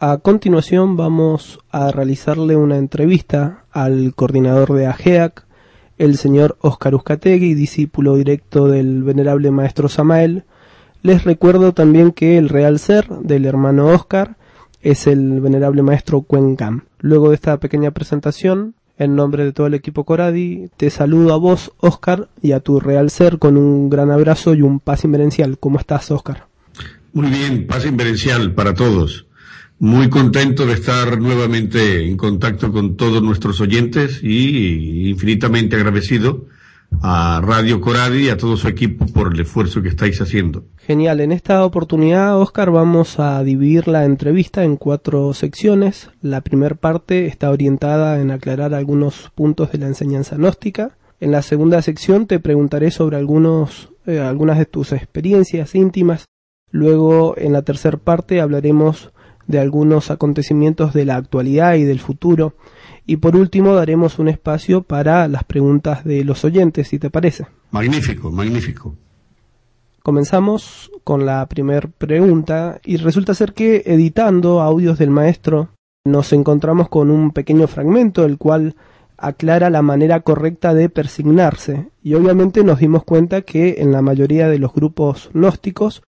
A continuación vamos a realizarle una entrevista al coordinador de AGEAC, el señor Óscar Uzcategui, discípulo directo del venerable maestro Samael. Les recuerdo también que el real ser del hermano Óscar es el venerable maestro Cuencam. Luego de esta pequeña presentación, en nombre de todo el equipo Coradi, te saludo a vos, Óscar, y a tu real ser con un gran abrazo y un paz inverencial. ¿Cómo estás, Óscar? Muy bien, paz inverencial para todos. Muy contento de estar nuevamente en contacto con todos nuestros oyentes y infinitamente agradecido a Radio Coradi y a todo su equipo por el esfuerzo que estáis haciendo. Genial, en esta oportunidad, Oscar, vamos a dividir la entrevista en cuatro secciones. La primera parte está orientada en aclarar algunos puntos de la enseñanza gnóstica. En la segunda sección te preguntaré sobre algunos, eh, algunas de tus experiencias íntimas. Luego, en la tercera parte, hablaremos de algunos acontecimientos de la actualidad y del futuro. Y por último daremos un espacio para las preguntas de los oyentes, si te parece. Magnífico, magnífico. Comenzamos con la primera pregunta y resulta ser que editando audios del maestro nos encontramos con un pequeño fragmento el cual aclara la manera correcta de persignarse y obviamente nos dimos cuenta que en la mayoría de los grupos gnósticos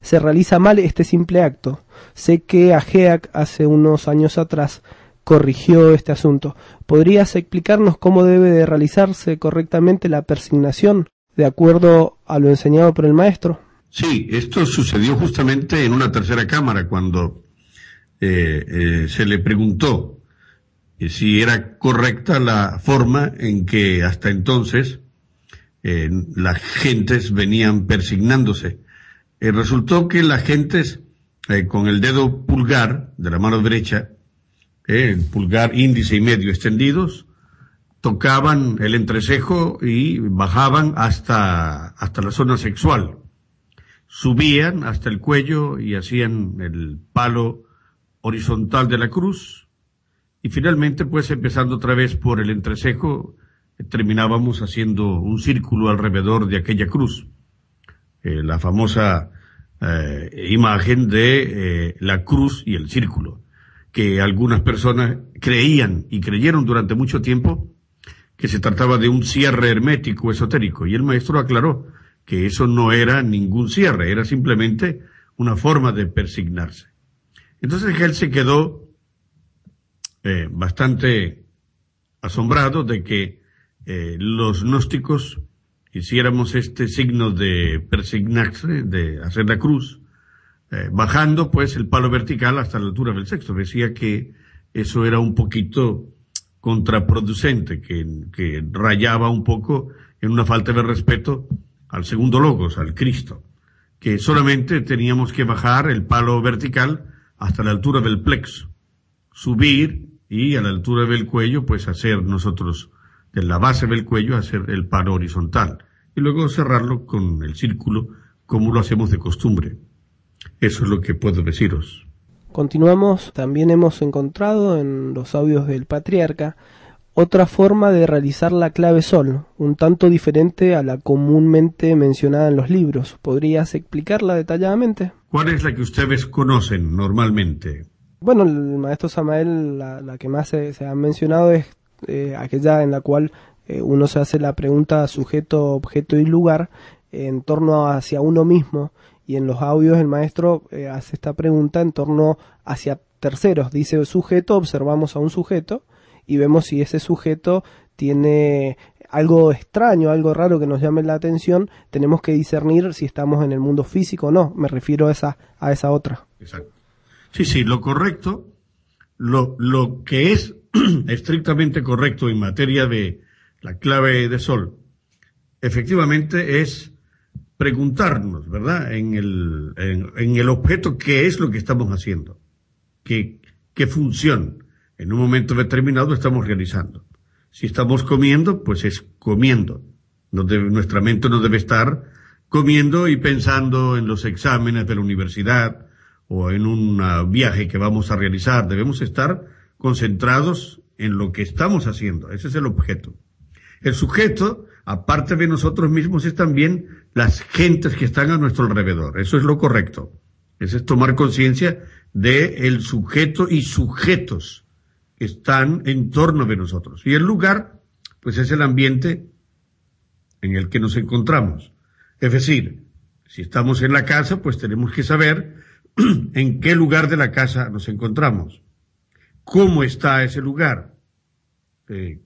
se realiza mal este simple acto. Sé que Ageac hace unos años atrás corrigió este asunto. ¿Podrías explicarnos cómo debe de realizarse correctamente la persignación de acuerdo a lo enseñado por el maestro? Sí, esto sucedió justamente en una tercera cámara cuando eh, eh, se le preguntó eh, si era correcta la forma en que hasta entonces las gentes venían persignándose. Resultó que las gentes con el dedo pulgar de la mano derecha el pulgar, índice y medio extendidos, tocaban el entrecejo y bajaban hasta, hasta la zona sexual. Subían hasta el cuello y hacían el palo horizontal de la cruz. Y finalmente, pues empezando otra vez por el entrecejo, terminábamos haciendo un círculo alrededor de aquella cruz. Eh, la famosa eh, imagen de eh, la cruz y el círculo que algunas personas creían y creyeron durante mucho tiempo que se trataba de un cierre hermético esotérico y el maestro aclaró que eso no era ningún cierre, era simplemente una forma de persignarse. Entonces él se quedó bastante asombrado de que los gnósticos hiciéramos este signo de persignarse, de hacer la cruz, eh, bajando pues el palo vertical hasta la altura del sexto. Decía que eso era un poquito contraproducente, que, que rayaba un poco en una falta de respeto al segundo logos, al Cristo, que solamente teníamos que bajar el palo vertical hasta la altura del plexo, subir y a la altura del cuello pues hacer nosotros, de la base del cuello, hacer el palo horizontal y luego cerrarlo con el círculo como lo hacemos de costumbre. Eso es lo que puedo deciros. Continuamos, también hemos encontrado en los audios del patriarca otra forma de realizar la clave sol, un tanto diferente a la comúnmente mencionada en los libros. ¿Podrías explicarla detalladamente? ¿Cuál es la que ustedes conocen normalmente? Bueno, el maestro Samael, la, que más se, ha mencionado es eh, aquella en la cual eh, uno se hace la pregunta sujeto, objeto y lugar en torno hacia uno mismo y en los audios el maestro eh, hace esta pregunta en torno hacia terceros. Dice sujeto, observamos a un sujeto y vemos si ese sujeto tiene algo extraño, algo raro que nos llame la atención, tenemos que discernir si estamos en el mundo físico o no. Me refiero a esa, a esa otra. Exacto. Sí, sí, lo correcto, lo, lo que es estrictamente correcto en materia de la clave de sol, efectivamente es preguntarnos, ¿verdad? En el, en, el objeto, ¿qué es lo que estamos haciendo? ¿Qué, qué función en un momento determinado estamos realizando? Si estamos comiendo, pues es comiendo. No nuestra mente no debe estar comiendo y pensando en los exámenes de la universidad o en un viaje que vamos a realizar. Debemos estar concentrados en lo que estamos haciendo. Ese es el objeto. El sujeto, aparte de nosotros mismos, es también las gentes que están a nuestro alrededor. Eso es lo correcto. Eso es tomar conciencia de el sujeto y sujetos que están en torno de nosotros. Y el lugar, pues es el ambiente en el que nos encontramos. Es decir, si estamos en la casa, pues tenemos que saber en qué lugar de la casa nos encontramos, cómo está ese lugar, eh,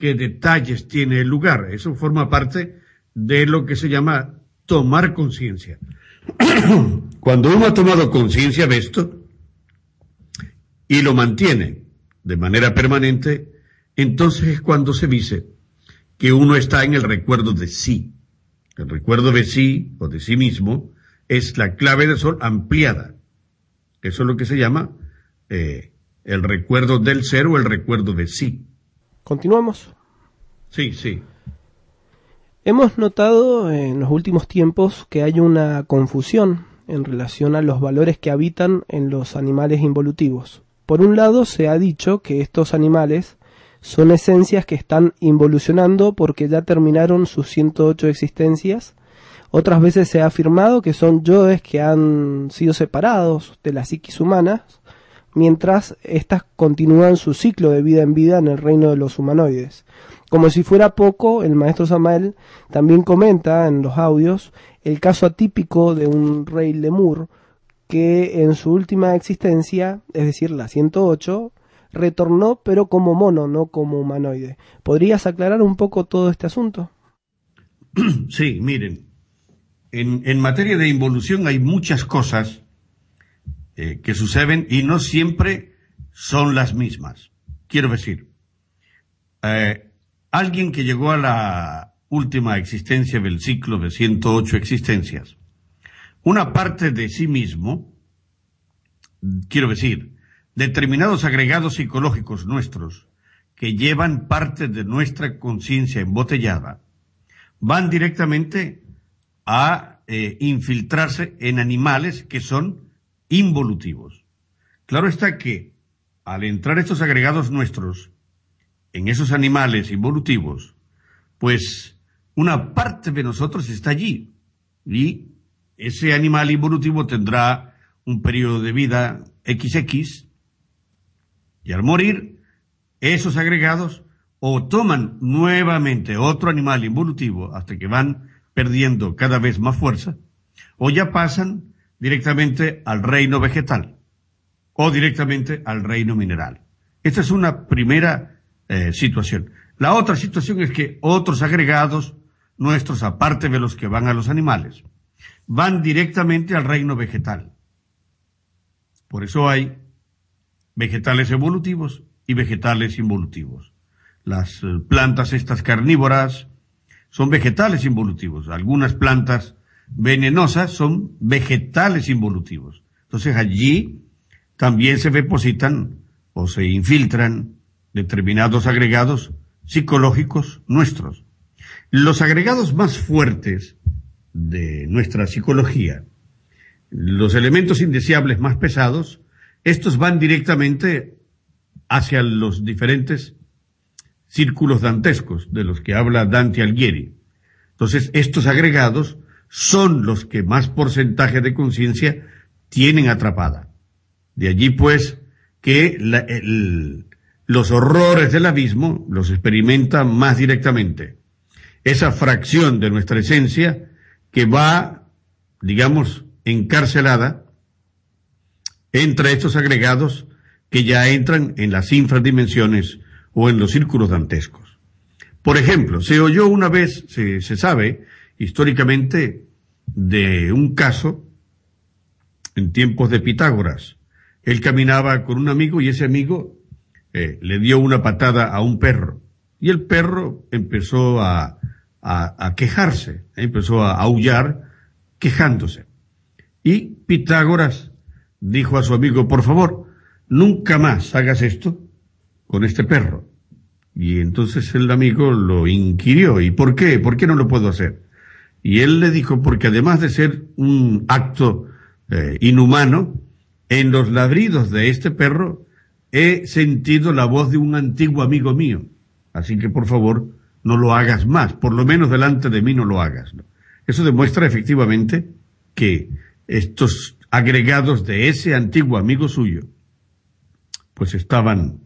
qué detalles tiene el lugar. Eso forma parte de lo que se llama tomar conciencia. Cuando uno ha tomado conciencia de esto y lo mantiene de manera permanente, entonces es cuando se dice que uno está en el recuerdo de sí. El recuerdo de sí o de sí mismo es la clave del sol ampliada. Eso es lo que se llama eh, el recuerdo del ser o el recuerdo de sí. ¿Continuamos? Sí, sí. Hemos notado en los últimos tiempos que hay una confusión en relación a los valores que habitan en los animales involutivos. Por un lado, se ha dicho que estos animales son esencias que están involucionando porque ya terminaron sus 108 existencias. Otras veces se ha afirmado que son yoes que han sido separados de la psiquis humana, mientras éstas continúan su ciclo de vida en vida en el reino de los humanoides. Como si fuera poco, el maestro Samael también comenta en los audios el caso atípico de un rey lemur que en su última existencia, es decir, la 108, retornó pero como mono, no como humanoide. ¿Podrías aclarar un poco todo este asunto? Sí, miren, en, en materia de involución hay muchas cosas eh, que suceden y no siempre son las mismas. Quiero decir, eh, Alguien que llegó a la última existencia del ciclo de 108 existencias, una parte de sí mismo, quiero decir, determinados agregados psicológicos nuestros, que llevan parte de nuestra conciencia embotellada, van directamente a eh, infiltrarse en animales que son involutivos. Claro está que al entrar estos agregados nuestros en esos animales involutivos, pues una parte de nosotros está allí y ese animal involutivo tendrá un periodo de vida XX y al morir esos agregados o toman nuevamente otro animal involutivo hasta que van perdiendo cada vez más fuerza o ya pasan directamente al reino vegetal o directamente al reino mineral. Esta es una primera eh, situación. La otra situación es que otros agregados nuestros, aparte de los que van a los animales, van directamente al reino vegetal. Por eso hay vegetales evolutivos y vegetales involutivos. Las eh, plantas estas carnívoras son vegetales involutivos. Algunas plantas venenosas son vegetales involutivos. Entonces allí también se depositan o se infiltran determinados agregados psicológicos nuestros. Los agregados más fuertes de nuestra psicología, los elementos indeseables más pesados, estos van directamente hacia los diferentes círculos dantescos de los que habla Dante Alighieri. Entonces, estos agregados son los que más porcentaje de conciencia tienen atrapada. De allí, pues, que los horrores del abismo los experimenta más directamente. Esa fracción de nuestra esencia que va, digamos, encarcelada entre estos agregados que ya entran en las infradimensiones o en los círculos dantescos. Por ejemplo, se oyó una vez, se, se sabe históricamente, de un caso en tiempos de Pitágoras. Él caminaba con un amigo y ese amigo eh, le dio una patada a un perro y el perro empezó a, a, quejarse, empezó a aullar quejándose. Y Pitágoras dijo a su amigo, por favor, nunca más hagas esto con este perro. Y entonces el amigo lo inquirió, ¿y por qué? ¿Por qué no lo puedo hacer? Y él le dijo, porque además de ser un acto eh, inhumano, en los ladridos de este perro he sentido la voz de un antiguo amigo mío. Así que por favor, no lo hagas más, por lo menos delante de mí no lo hagas. Eso demuestra efectivamente que estos agregados de ese antiguo amigo suyo, pues estaban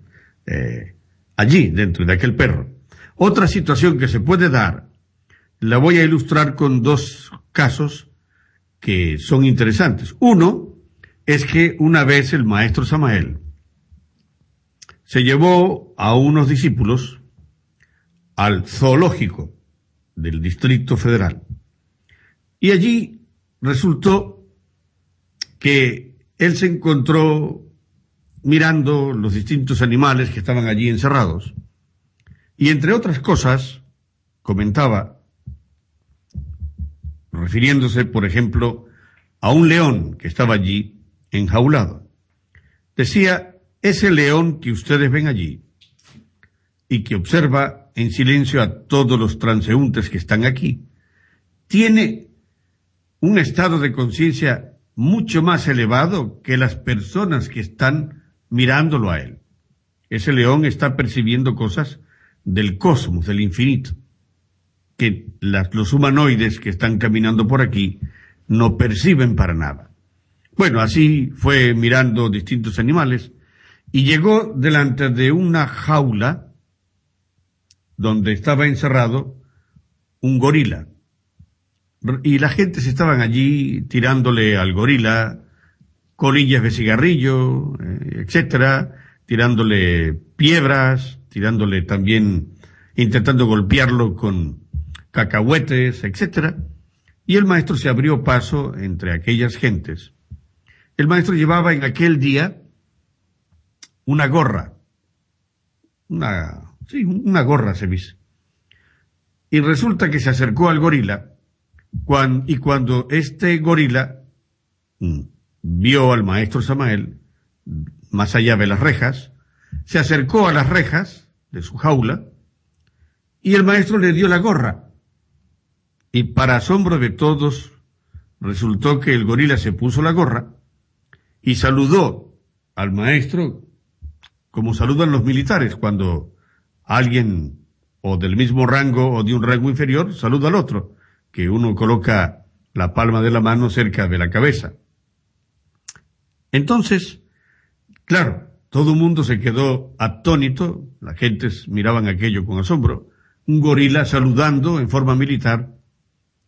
eh, allí, dentro de aquel perro. Otra situación que se puede dar, la voy a ilustrar con dos casos que son interesantes. Uno es que una vez el maestro Samael se llevó a unos discípulos al zoológico del Distrito Federal. Y allí resultó que él se encontró mirando los distintos animales que estaban allí encerrados. Y entre otras cosas, comentaba, refiriéndose, por ejemplo, a un león que estaba allí enjaulado. Decía, ese león que ustedes ven allí y que observa en silencio a todos los transeúntes que están aquí, tiene un estado de conciencia mucho más elevado que las personas que están mirándolo a él. Ese león está percibiendo cosas del cosmos, del infinito, que los humanoides que están caminando por aquí no perciben para nada. Bueno, así fue mirando distintos animales y llegó delante de una jaula donde estaba encerrado un gorila. Y la gente se estaban allí tirándole al gorila colillas de cigarrillo, eh, etcétera, tirándole piedras, tirándole también, intentando golpearlo con cacahuetes, etcétera. Y el maestro se abrió paso entre aquellas gentes. El maestro llevaba en aquel día una gorra, una, sí, una gorra se dice. Y resulta que se acercó al gorila, y cuando este gorila mm, vio al maestro Samael más allá de las rejas, se acercó a las rejas de su jaula y el maestro le dio la gorra. Y para asombro de todos, resultó que el gorila se puso la gorra y saludó al maestro como saludan los militares cuando alguien o del mismo rango o de un rango inferior saluda al otro, que uno coloca la palma de la mano cerca de la cabeza. Entonces, claro, todo el mundo se quedó atónito, las gentes miraban aquello con asombro, un gorila saludando en forma militar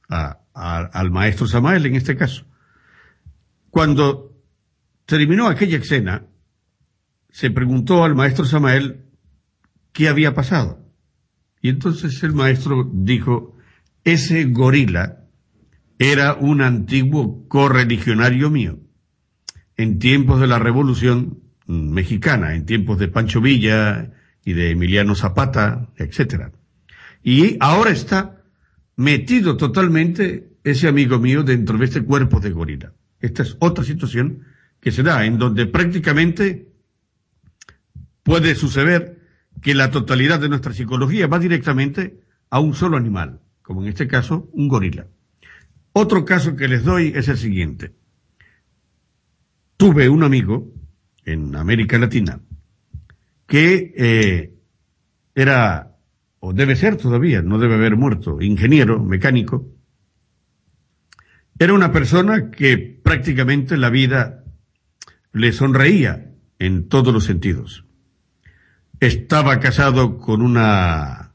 al maestro Samael en este caso. Cuando terminó aquella escena, se preguntó al maestro Samael qué había pasado. Y entonces el maestro dijo, ese gorila era un antiguo correligionario mío en tiempos de la Revolución Mexicana, en tiempos de Pancho Villa y de Emiliano Zapata, etc. Y ahora está metido totalmente ese amigo mío dentro de este cuerpo de gorila. Esta es otra situación que se da en donde prácticamente puede suceder que la totalidad de nuestra psicología va directamente a un solo animal, como en este caso un gorila. Otro caso que les doy es el siguiente tuve un amigo en América Latina que eh, era, debe ser todavía, no debe haber muerto, ingeniero, mecánico. Era una persona que prácticamente la vida le sonreía en todos los sentidos. Estaba casado con una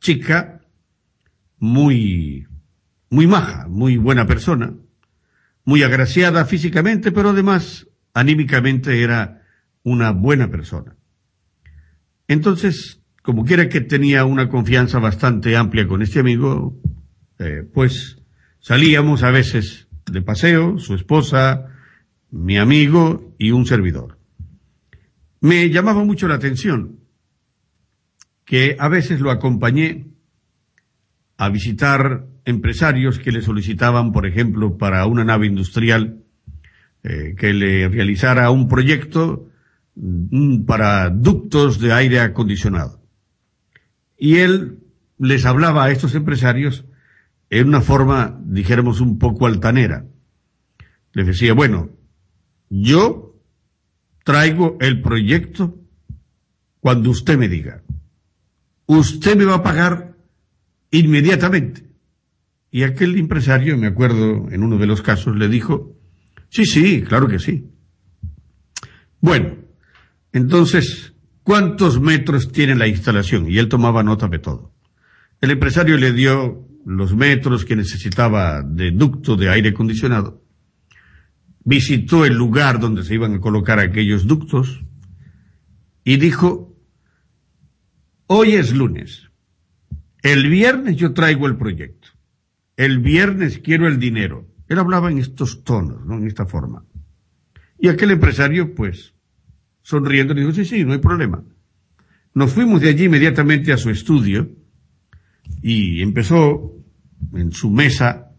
chica muy, muy maja, muy buena persona, muy agraciada físicamente, pero además anímicamente era una buena persona. Entonces, como quiera que tenía una confianza bastante amplia con este amigo, eh, pues salíamos a veces de paseo, su esposa, mi amigo y un servidor. Me llamaba mucho la atención que a veces lo acompañé a visitar empresarios que le solicitaban, por ejemplo, para una nave industrial, eh, que le realizara un proyecto mm, para ductos de aire acondicionado. Y él les hablaba a estos empresarios en una forma, dijéramos, un poco altanera. Les decía, bueno, yo traigo el proyecto cuando usted me diga. Usted me va a pagar inmediatamente. Y aquel empresario, me acuerdo en uno de los casos, le dijo, Sí, sí, claro que sí. Bueno, entonces, ¿cuántos metros tiene la instalación? Y él tomaba nota de todo. El empresario le dio los metros que necesitaba de ducto de aire acondicionado. Visitó el lugar donde se iban a colocar aquellos ductos y dijo, hoy es lunes, el viernes yo traigo el proyecto, el viernes quiero el dinero. Él hablaba en estos tonos, ¿no? en esta forma. Y aquel empresario, pues, sonriendo, le dijo, sí, sí, no hay problema. Nos fuimos de allí inmediatamente a su estudio y empezó en su mesa,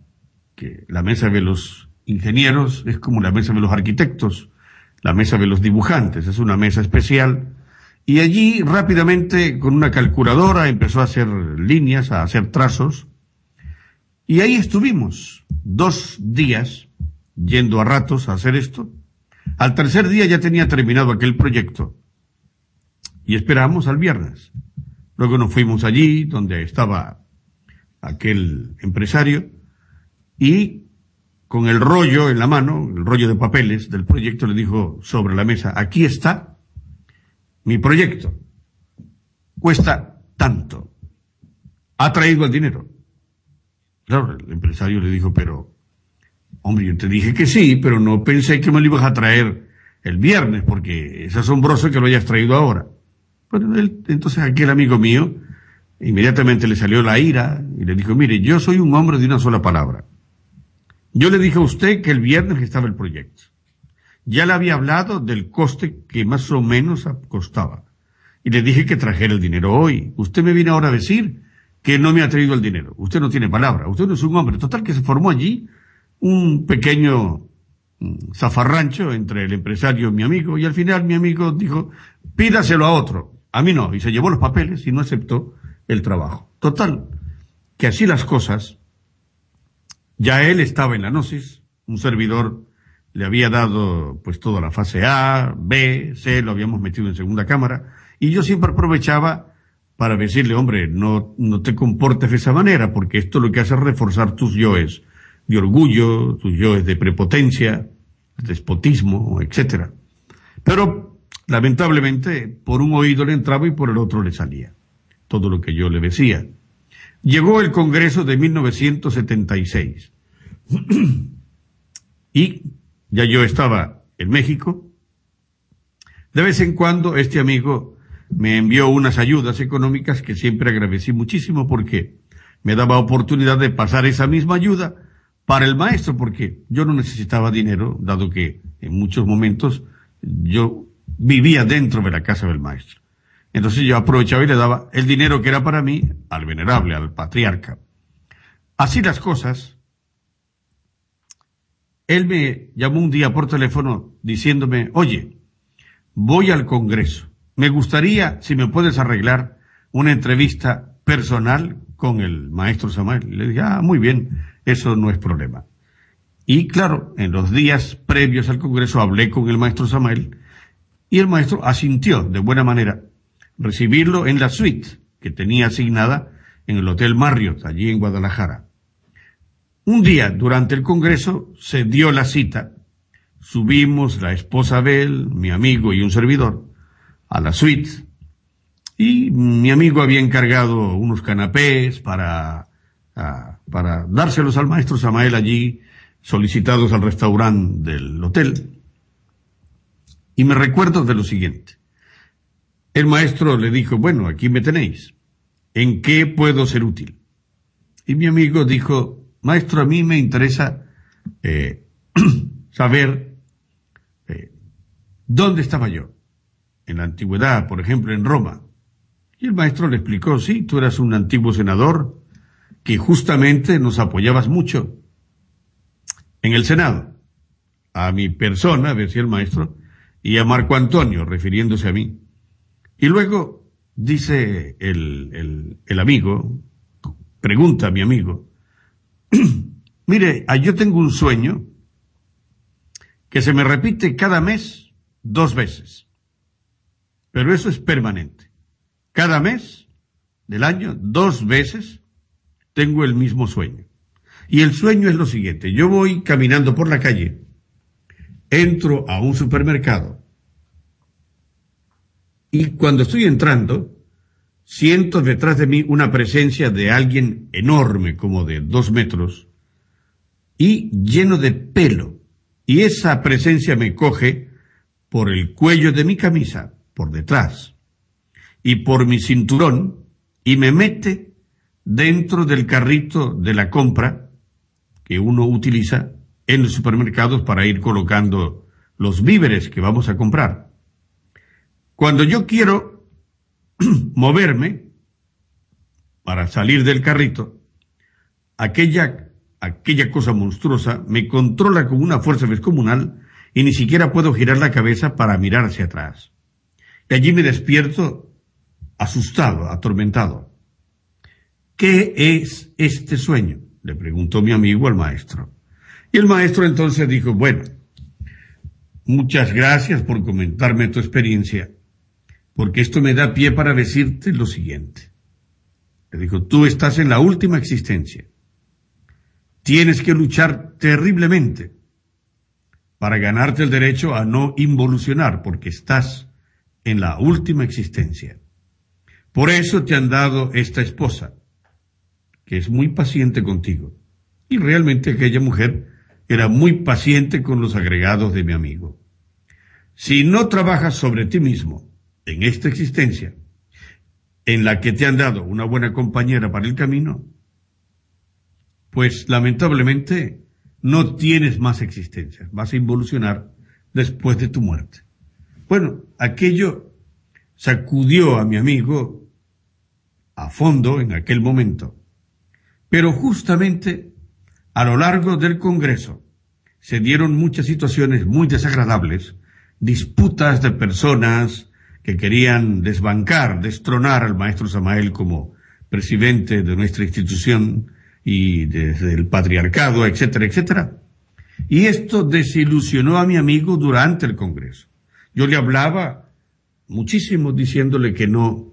que la mesa de los ingenieros es como la mesa de los arquitectos, la mesa de los dibujantes, es una mesa especial, y allí rápidamente con una calculadora empezó a hacer líneas, a hacer trazos, y ahí estuvimos dos días yendo a ratos a hacer esto, al tercer día ya tenía terminado aquel proyecto y esperamos al viernes. Luego nos fuimos allí donde estaba aquel empresario y con el rollo en la mano, el rollo de papeles del proyecto, le dijo sobre la mesa, aquí está mi proyecto. Cuesta tanto. Ha traído el dinero. Claro, el empresario le dijo, pero Hombre, yo te dije que sí, pero no pensé que me lo ibas a traer el viernes, porque es asombroso que lo hayas traído ahora. Bueno, entonces aquel amigo mío inmediatamente le salió la ira y le dijo, mire, yo soy un hombre de una sola palabra. Yo le dije a usted que el viernes estaba el proyecto. Ya le había hablado del coste que más o menos costaba. Y le dije que trajera el dinero hoy. Usted me viene ahora a decir que no me ha traído el dinero. Usted no tiene palabra. Usted no es un hombre. Total que se formó allí un pequeño mm, zafarrancho entre el empresario y mi amigo, y al final mi amigo dijo, pídaselo a otro. A mí no, y se llevó los papeles y no aceptó el trabajo. Total, que así las cosas, ya él estaba en la gnosis, un servidor le había dado pues toda la fase A, B, C, lo habíamos metido en segunda cámara, y yo siempre aprovechaba para decirle, hombre, no, no te comportes de esa manera, porque esto lo que hace es reforzar tus yoes de orgullo, tus yoes de prepotencia, despotismo, etc. Pero, lamentablemente, por un oído le entraba y por el otro le salía. Todo lo que yo le decía. Llegó el Congreso de 1976. y ya yo estaba en México. De vez en cuando este amigo me envió unas ayudas económicas que siempre agradecí muchísimo porque me daba oportunidad de pasar esa misma ayuda para el maestro, porque yo no necesitaba dinero, dado que en muchos momentos yo vivía dentro de la casa del maestro. Entonces yo aprovechaba y le daba el dinero que era para mí al venerable, al patriarca. Así las cosas, él me llamó un día por teléfono diciéndome, oye, voy al Congreso. Me gustaría, si me puedes arreglar, una entrevista personal con el maestro Samuel. Le dije, ah, muy bien, eso no es problema. Y claro, en los días previos al Congreso hablé con el maestro Samuel y el maestro asintió de buena manera recibirlo en la suite que tenía asignada en el Hotel Marriott, allí en Guadalajara. Un día, durante el Congreso, se dio la cita. Subimos la esposa de mi amigo y un servidor, a la suite. Y mi amigo había encargado unos canapés para para dárselos al maestro Samael allí, solicitados al restaurante del hotel. Y me recuerdo de lo siguiente. El maestro le dijo, bueno, aquí me tenéis. ¿En qué puedo ser útil? Y mi amigo dijo, maestro, a mí me interesa eh, saber eh, dónde estaba yo. En la antigüedad, por ejemplo, en Roma. Y el maestro le explicó, sí, tú eras un antiguo senador, que justamente nos apoyabas mucho en el Senado, a mi persona, decía el maestro, y a Marco Antonio, refiriéndose a mí. Y luego dice el, el, amigo, pregunta a mi amigo, mire, ah, yo tengo un sueño que se me repite cada mes dos veces, pero eso es permanente. Cada mes del año, dos veces, tengo el mismo sueño. Y el sueño es lo siguiente, yo voy caminando por la calle entro a un supermercado y cuando estoy entrando, siento detrás de mí una presencia de alguien enorme, como de dos metros, y lleno de pelo. Y esa presencia me coge por el cuello de mi camisa, por detrás, y por mi cinturón, y me mete dentro del carrito de la compra que uno utiliza en los supermercados para ir colocando los víveres que vamos a comprar. Cuando yo quiero moverme para salir del carrito, aquella, aquella cosa monstruosa me controla con una fuerza descomunal y ni siquiera puedo girar la cabeza para mirar hacia atrás. Y allí me despierto asustado, atormentado. ¿Qué es este sueño? le preguntó mi amigo al maestro. Y el maestro entonces dijo, bueno, muchas gracias por comentarme tu experiencia, porque esto me da pie para decirte lo siguiente. Le dijo, tú estás en la última existencia. Tienes que luchar terriblemente para ganarte el derecho a no involucionar, porque estás en la última existencia. Por eso te han dado esta esposa, que es muy paciente contigo. Y realmente aquella mujer era muy paciente con los agregados de mi amigo. Si no trabajas sobre ti mismo en esta existencia, en la que te han dado una buena compañera para el camino, pues lamentablemente no tienes más existencia, vas a involucionar después de tu muerte. Bueno, aquello sacudió a mi amigo a fondo en aquel momento. Pero justamente a lo largo del Congreso se dieron muchas situaciones muy desagradables, disputas de personas que querían desbancar, destronar al maestro Samael como presidente de nuestra institución y desde el patriarcado, etcétera, etcétera. Y esto desilusionó a mi amigo durante el Congreso. Yo le hablaba muchísimo diciéndole que no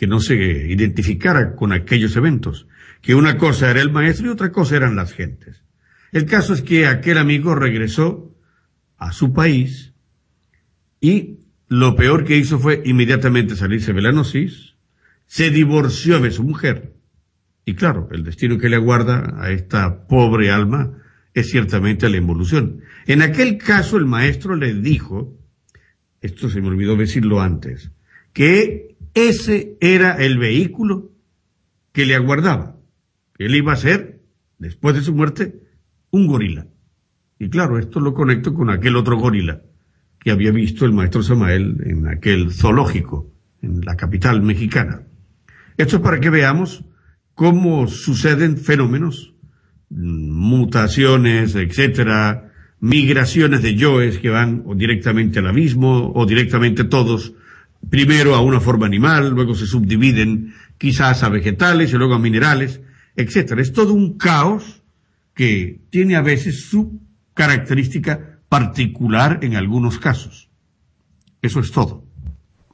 que no se identificara con aquellos eventos, que una cosa era el maestro y otra cosa eran las gentes. El caso es que aquel amigo regresó a su país y lo peor que hizo fue inmediatamente salirse de la gnosis, se divorció de su mujer y claro, el destino que le aguarda a esta pobre alma es ciertamente la involución. En aquel caso el maestro le dijo, esto se me olvidó decirlo antes, que ese era el vehículo que le aguardaba. Él iba a ser, después de su muerte, un gorila. Y claro, esto lo conecto con aquel otro gorila que había visto el maestro Samael en aquel zoológico, en la capital mexicana. Esto es para que veamos cómo suceden fenómenos, mutaciones, etcétera, migraciones de yoes que van o directamente al abismo o directamente todos primero a una forma animal, luego se subdividen quizás a vegetales y luego a minerales, etc. Es todo un caos que tiene a veces su característica particular en algunos casos. Eso es todo.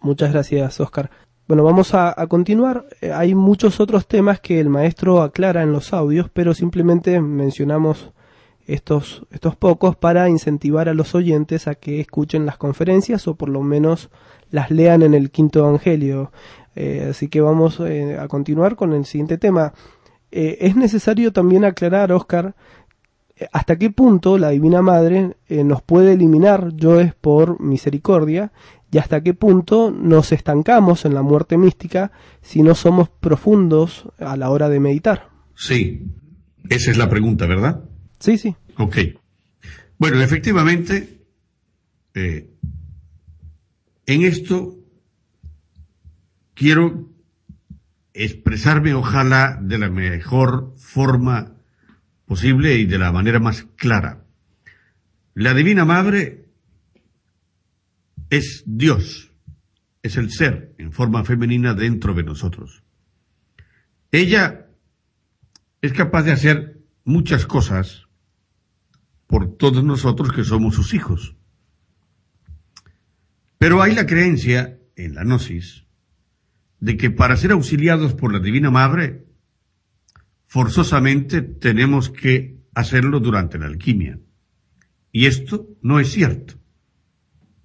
Muchas gracias, Oscar. Bueno, vamos a, continuar. Eh, hay muchos otros temas que el maestro aclara en los audios, pero simplemente mencionamos estos, estos pocos para incentivar a los oyentes a que escuchen las conferencias o por lo menos las lean en el quinto evangelio. Eh, así que vamos eh, a continuar con el siguiente tema. Eh, es necesario también aclarar, Oscar, hasta qué punto la Divina Madre nos puede eliminar yo es por misericordia y hasta qué punto nos estancamos en la muerte mística si no somos profundos a la hora de meditar. Sí, esa es la pregunta, ¿verdad? Sí, sí. Ok. Bueno, efectivamente, en esto quiero expresarme ojalá de la mejor forma posible y de la manera más clara. La Divina Madre es Dios, es el ser en forma femenina dentro de nosotros. Ella es capaz de hacer muchas cosas por todos nosotros que somos sus hijos. Pero hay la creencia, en la gnosis, de que para ser auxiliados por la Divina Madre, forzosamente tenemos que hacerlo durante la alquimia. Y esto no es cierto.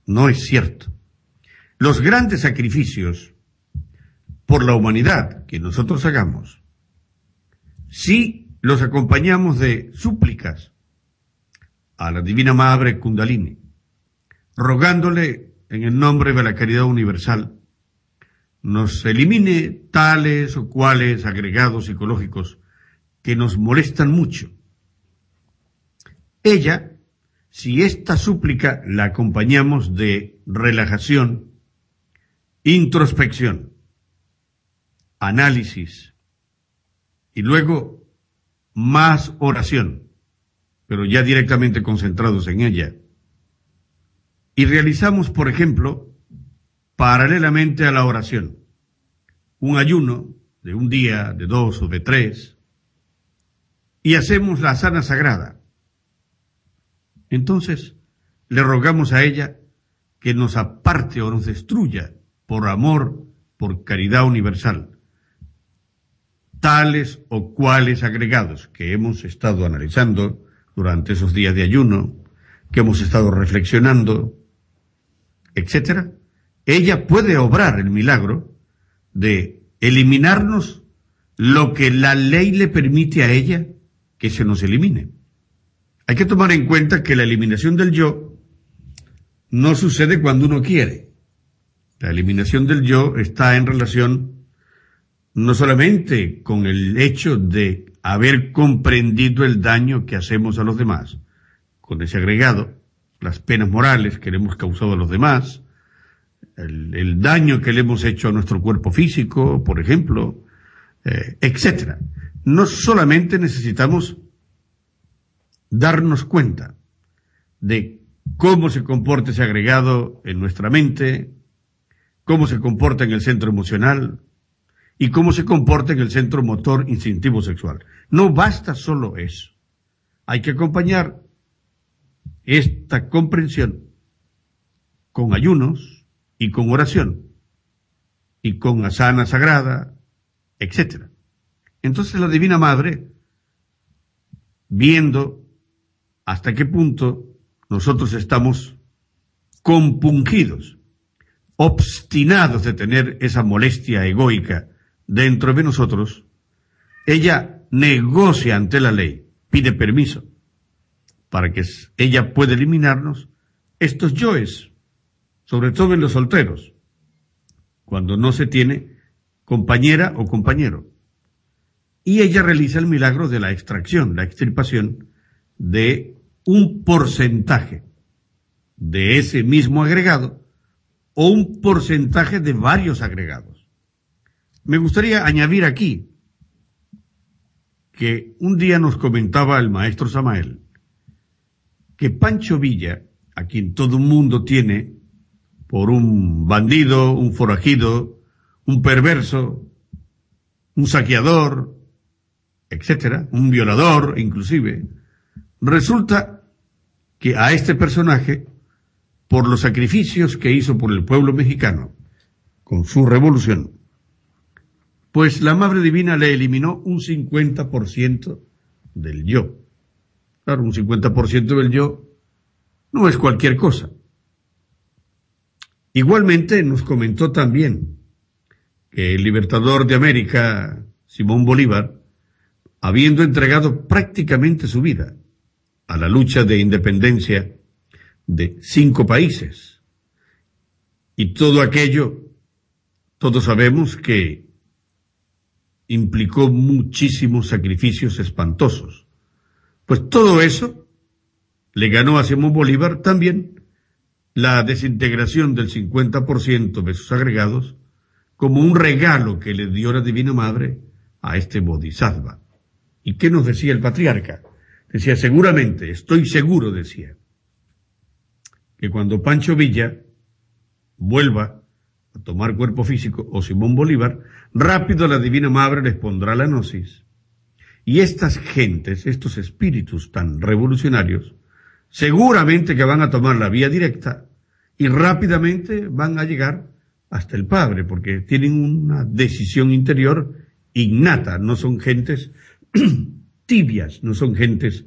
No es cierto. Los grandes sacrificios por la humanidad que nosotros hagamos, si los acompañamos de súplicas a la Divina Madre Kundalini, rogándole en el nombre de la caridad universal, nos elimine tales o cuales agregados psicológicos que nos molestan mucho. Ella, si esta súplica la acompañamos de relajación, introspección, análisis y luego más oración, pero ya directamente concentrados en ella, y realizamos, por ejemplo, paralelamente a la oración, un ayuno de un día, de dos o de tres, y hacemos la sana sagrada. Entonces, le rogamos a ella que nos aparte o nos destruya por amor, por caridad universal, tales o cuales agregados que hemos estado analizando durante esos días de ayuno, que hemos estado reflexionando, etcétera, ella puede obrar el milagro de eliminarnos lo que la ley le permite a ella que se nos elimine. Hay que tomar en cuenta que la eliminación del yo no sucede cuando uno quiere. La eliminación del yo está en relación no solamente con el hecho de haber comprendido el daño que hacemos a los demás, con ese agregado, las penas morales que le hemos causado a los demás, el, daño que le hemos hecho a nuestro cuerpo físico, por ejemplo, eh, etcétera. No solamente necesitamos darnos cuenta de cómo se comporta ese agregado en nuestra mente, cómo se comporta en el centro emocional y cómo se comporta en el centro motor instintivo sexual. No basta solo eso. Hay que acompañar esta comprensión con ayunos, y con oración y con asana sagrada, etc. Entonces la Divina Madre, viendo hasta qué punto nosotros estamos compungidos, obstinados de tener esa molestia egoica dentro de nosotros, ella negocia ante la ley, pide permiso para que ella pueda eliminarnos estos yoes sobre todo en los solteros, cuando no se tiene compañera o compañero. Y ella realiza el milagro de la extracción, la extirpación de un porcentaje de ese mismo agregado o un porcentaje de varios agregados. Me gustaría añadir aquí que un día nos comentaba el maestro Samael que Pancho Villa, a quien todo el mundo tiene por un bandido, un forajido, un perverso, un saqueador, etcétera, un violador inclusive, resulta que a este personaje, por los sacrificios que hizo por el pueblo mexicano con su revolución, pues la Madre Divina le eliminó un 50% del yo. Claro, un 50% del yo no es cualquier cosa. Igualmente nos comentó también que el libertador de América, Simón Bolívar, habiendo entregado prácticamente su vida a la lucha de independencia de cinco países, y todo aquello, todos sabemos que implicó muchísimos sacrificios espantosos. Pues todo eso le ganó a Simón Bolívar también la desintegración del 50% de sus agregados como un regalo que le dio la Divina Madre a este Bodhisattva. ¿Y qué nos decía el patriarca? Decía, seguramente, estoy seguro, decía, que cuando Pancho Villa vuelva a tomar cuerpo físico o Simón Bolívar, rápido la Divina Madre les pondrá la gnosis. Y estas gentes, estos espíritus tan revolucionarios, seguramente que van a tomar la vía directa y rápidamente van a llegar hasta el Padre, porque tienen una decisión interior innata, no son gentes tibias, no son gentes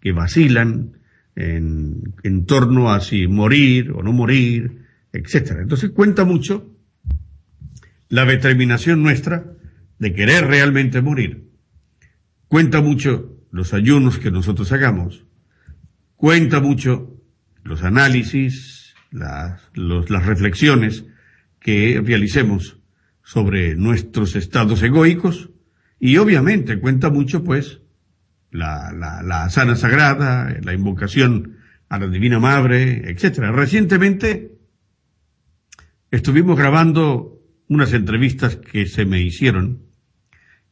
que vacilan, en, en torno a si morir o no morir, etcétera. Entonces cuenta mucho la determinación nuestra de querer realmente morir. Cuenta mucho los ayunos que nosotros hagamos. Cuenta mucho los análisis, las, las reflexiones que realicemos sobre nuestros estados egoicos y obviamente cuenta mucho pues la, la, la sana sagrada, la invocación a la Divina Madre, etcétera. Recientemente estuvimos grabando unas entrevistas que se me hicieron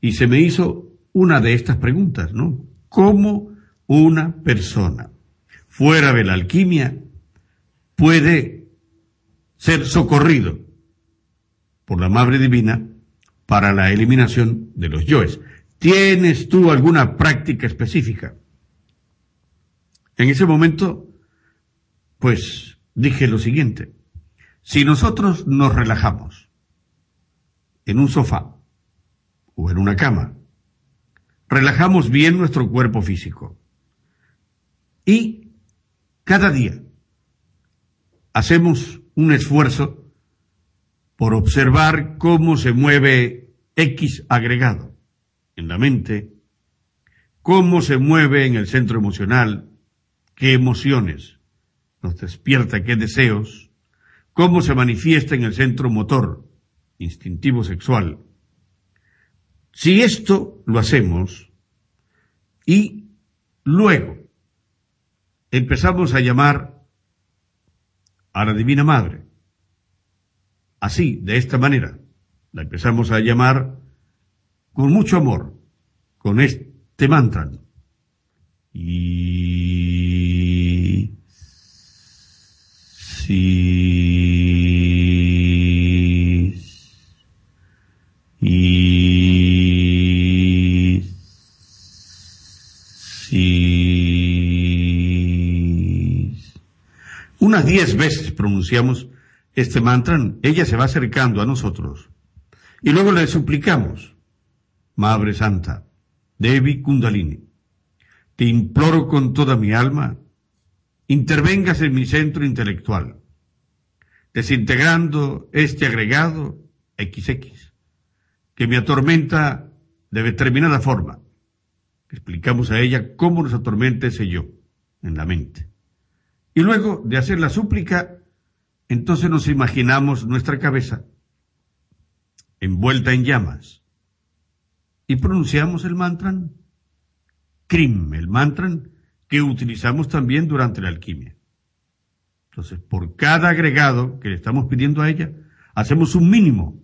y se me hizo una de estas preguntas, ¿no? ¿Cómo una persona fuera de la alquimia puede ser socorrido por la Madre Divina para la eliminación de los yoes? ¿Tienes tú alguna práctica específica? En ese momento, pues dije lo siguiente. Si nosotros nos relajamos en un sofá o en una cama, relajamos bien nuestro cuerpo físico y cada día hacemos un esfuerzo por observar cómo se mueve X agregado en la mente, cómo se mueve en el centro emocional, qué emociones nos despierta, qué deseos, cómo se manifiesta en el centro motor, instintivo sexual. Si esto lo hacemos y luego empezamos a llamar a la Divina Madre, así, de esta manera, la empezamos a llamar con mucho amor, con este mantra. Y si unas diez veces pronunciamos este mantra, ella se va acercando a nosotros y luego le suplicamos Madre Santa, Devi Kundalini, te imploro con toda mi alma, intervengas en mi centro intelectual, desintegrando este agregado XX, que me atormenta de determinada forma. Explicamos a ella cómo nos atormenta ese yo en la mente. Y luego de hacer la súplica, entonces nos imaginamos nuestra cabeza envuelta en llamas y pronunciamos el mantra Krim, el mantra que utilizamos también durante la alquimia. Entonces, por cada agregado que le estamos pidiendo a ella, hacemos un mínimo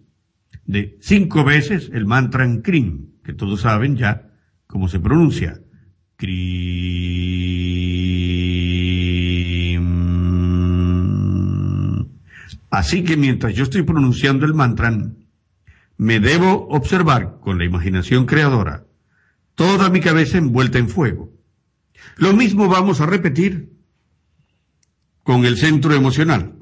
de cinco veces el mantra Krim, que todos saben ya cómo se pronuncia. Así que mientras yo estoy pronunciando el mantra, me debo observar con la imaginación creadora toda mi cabeza envuelta en fuego. Lo mismo vamos a repetir con el centro emocional.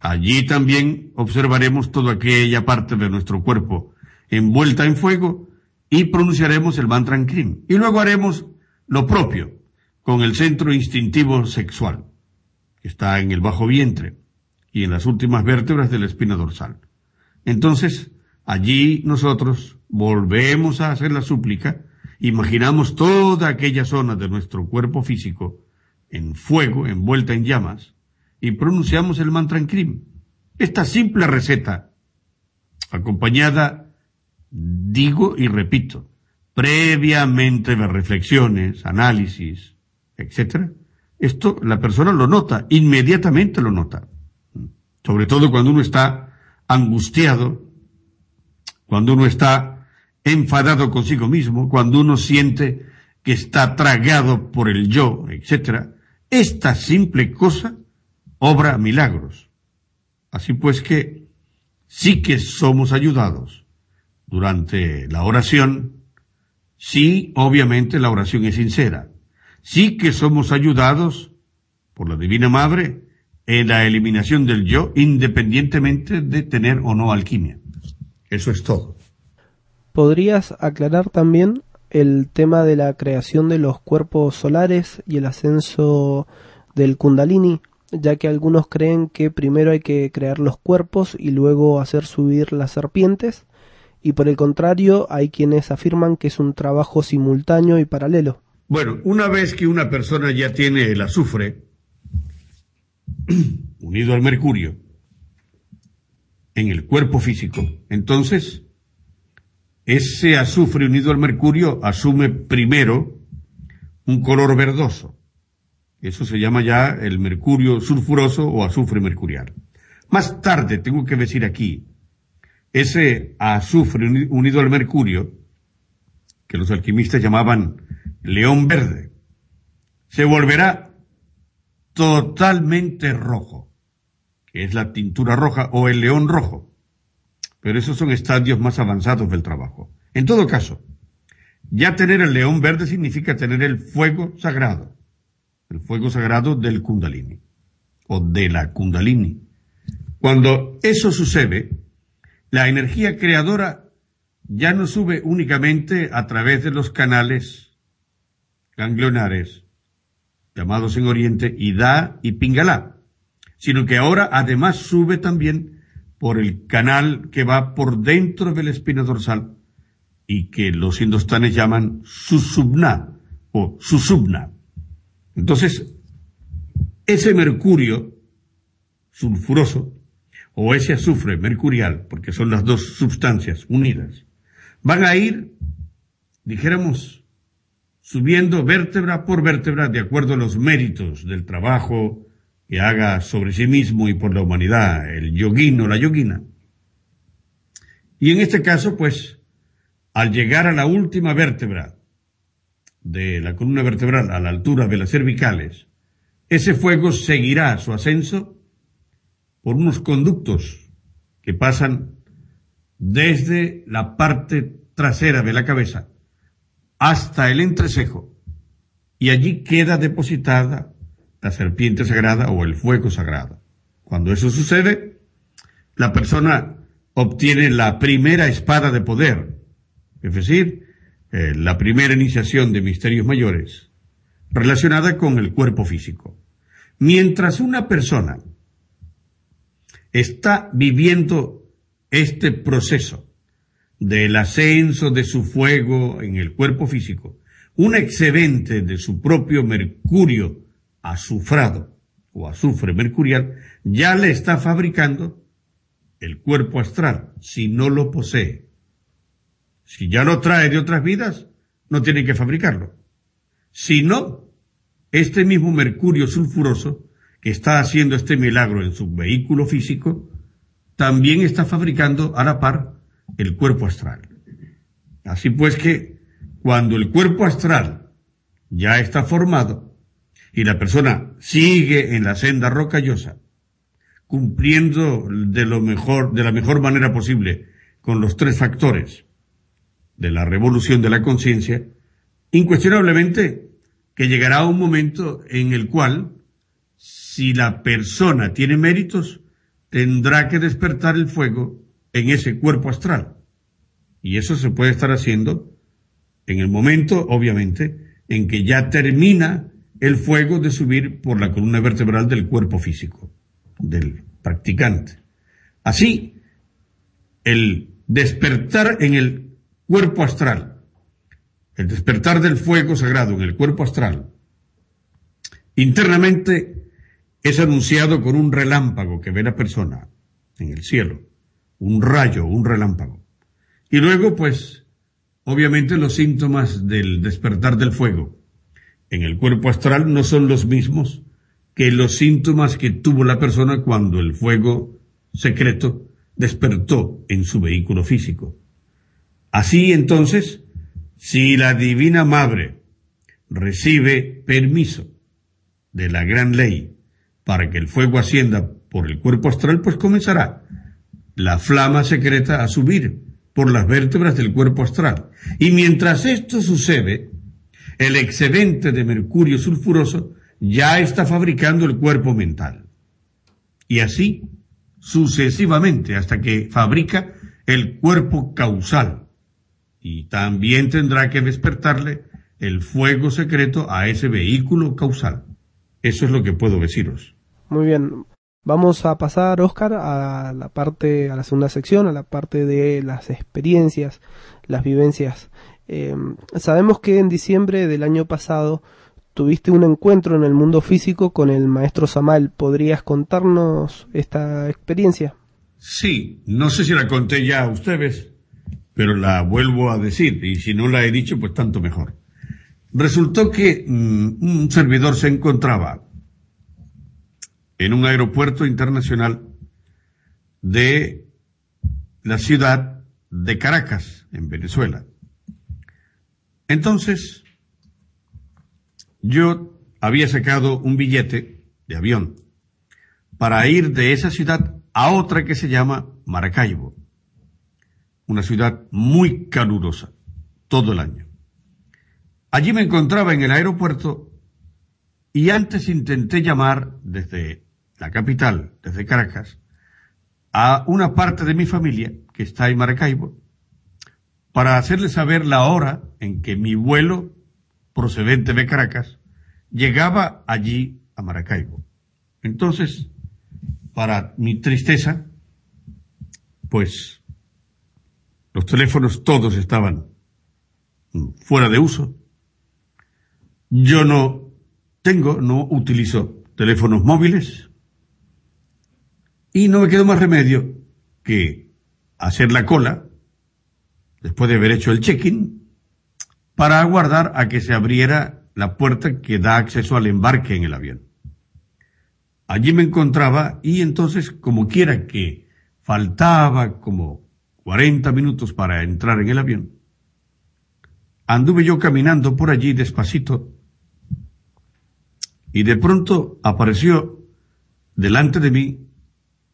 Allí también observaremos toda aquella parte de nuestro cuerpo envuelta en fuego y pronunciaremos el mantra Krim. Y luego haremos lo propio con el centro instintivo sexual, que está en el bajo vientre y en las últimas vértebras de la espina dorsal. Entonces, Allí nosotros volvemos a hacer la súplica, imaginamos toda aquella zona de nuestro cuerpo físico en fuego, envuelta en llamas, y pronunciamos el mantra en Krim. Esta simple receta, acompañada, digo y repito, previamente de reflexiones, análisis, etc., esto la persona lo nota, inmediatamente lo nota. Sobre todo cuando uno está angustiado, cuando uno está enfadado consigo mismo, cuando uno siente que está tragado por el yo, etc. Esta simple cosa obra milagros. Así pues que sí que somos ayudados durante la oración, sí, obviamente la oración es sincera, sí que somos ayudados por la Divina Madre en la eliminación del yo, independientemente de tener o no alquimia. Eso es todo. ¿Podrías aclarar también el tema de la creación de los cuerpos solares y el ascenso del kundalini, ya que algunos creen que primero hay que crear los cuerpos y luego hacer subir las serpientes, y por el contrario hay quienes afirman que es un trabajo simultáneo y paralelo. Bueno, una vez que una persona ya tiene el azufre unido al mercurio en el cuerpo físico, entonces ese azufre unido al mercurio asume primero un color verdoso. Eso se llama ya el mercurio sulfuroso o azufre mercurial. Más tarde, tengo que decir aquí, ese azufre unido al mercurio, que los alquimistas llamaban león verde, se volverá totalmente rojo, que es la tintura roja o el león rojo. Pero esos son estadios más avanzados del trabajo. En todo caso, ya tener el león verde significa tener el fuego sagrado, el fuego sagrado del kundalini, o de la kundalini. Cuando eso sucede, la energía creadora ya no sube únicamente a través de los canales ganglionares, llamados en Oriente Ida y Pingala, sino que ahora además sube también por el canal que va por dentro de la espina dorsal y que los indostanes llaman susubna o susubna. Entonces, ese mercurio sulfuroso o ese azufre mercurial, porque son las dos sustancias unidas, van a ir, dijéramos, subiendo vértebra por vértebra de acuerdo a los méritos del trabajo que haga sobre sí mismo y por la humanidad el yoguino o la yoguina. Y en este caso, pues, al llegar a la última vértebra de la columna vertebral a la altura de las cervicales, ese fuego seguirá su ascenso por unos conductos que pasan desde la parte trasera de la cabeza hasta el entrecejo y allí queda depositada la serpiente sagrada o el fuego sagrado. Cuando eso sucede, la persona obtiene la primera espada de poder, es decir, eh, la primera iniciación de misterios mayores, relacionada con el cuerpo físico. Mientras una persona está viviendo este proceso del ascenso de su fuego en el cuerpo físico, un excedente de su propio mercurio azufrado o azufre mercurial, ya le está fabricando el cuerpo astral, si no lo posee. Si ya lo trae de otras vidas, no tiene que fabricarlo. Si no, este mismo mercurio sulfuroso que está haciendo este milagro en su vehículo físico, también está fabricando a la par el cuerpo astral. Así pues que cuando el cuerpo astral ya está formado y la persona sigue en la senda rocallosa, cumpliendo de lo mejor, de la mejor manera posible con los tres factores, de la revolución de la conciencia, incuestionablemente que llegará un momento en el cual, si la persona tiene méritos, tendrá que despertar el fuego en ese cuerpo astral. Y eso se puede estar haciendo en el momento, obviamente, en que ya termina el fuego de subir por la columna vertebral del cuerpo físico, del practicante. Así, el despertar en el cuerpo astral, el despertar del fuego sagrado en el cuerpo astral, internamente es anunciado con un relámpago que ve la persona en el cielo, un rayo, un relámpago. Y luego, pues, obviamente los síntomas del despertar del fuego en el cuerpo astral no son los mismos que los síntomas que tuvo la persona cuando el fuego secreto despertó en su vehículo físico. Así entonces, si la Divina Madre recibe permiso de la gran ley para que el fuego ascienda por el cuerpo astral, pues comenzará la flama secreta a subir por las vértebras del cuerpo astral. Y mientras esto sucede, el excedente de mercurio sulfuroso ya está fabricando el cuerpo mental. Y así sucesivamente hasta que fabrica el cuerpo causal, y también tendrá que despertarle el fuego secreto a ese vehículo causal. Eso es lo que puedo deciros. Muy bien. Vamos a pasar, Oscar, a la parte, a la segunda sección, a la parte de las experiencias, las vivencias. Eh, sabemos que en diciembre del año pasado tuviste un encuentro en el mundo físico con el maestro Samal. ¿Podrías contarnos esta experiencia? Sí, no sé si la conté ya a ustedes, pero la vuelvo a decir, y si no la he dicho, pues tanto mejor. Resultó que mm, un servidor se encontraba en un aeropuerto internacional de la ciudad de Caracas, en Venezuela. Entonces, yo había sacado un billete de avión para ir de esa ciudad a otra que se llama Maracaibo, una ciudad muy calurosa todo el año. Allí me encontraba en el aeropuerto y antes intenté llamar desde la capital, desde Caracas, a una parte de mi familia que está en Maracaibo, para hacerle saber la hora en que mi vuelo procedente de Caracas llegaba allí a Maracaibo. Entonces, para mi tristeza, pues los teléfonos todos estaban fuera de uso. Yo no tengo, no utilizo teléfonos móviles, y no me quedó más remedio que hacer la cola, después de haber hecho el check-in, para aguardar a que se abriera la puerta que da acceso al embarque en el avión. Allí me encontraba y entonces, como quiera que faltaba como 40 minutos para entrar en el avión, anduve yo caminando por allí despacito y de pronto apareció delante de mí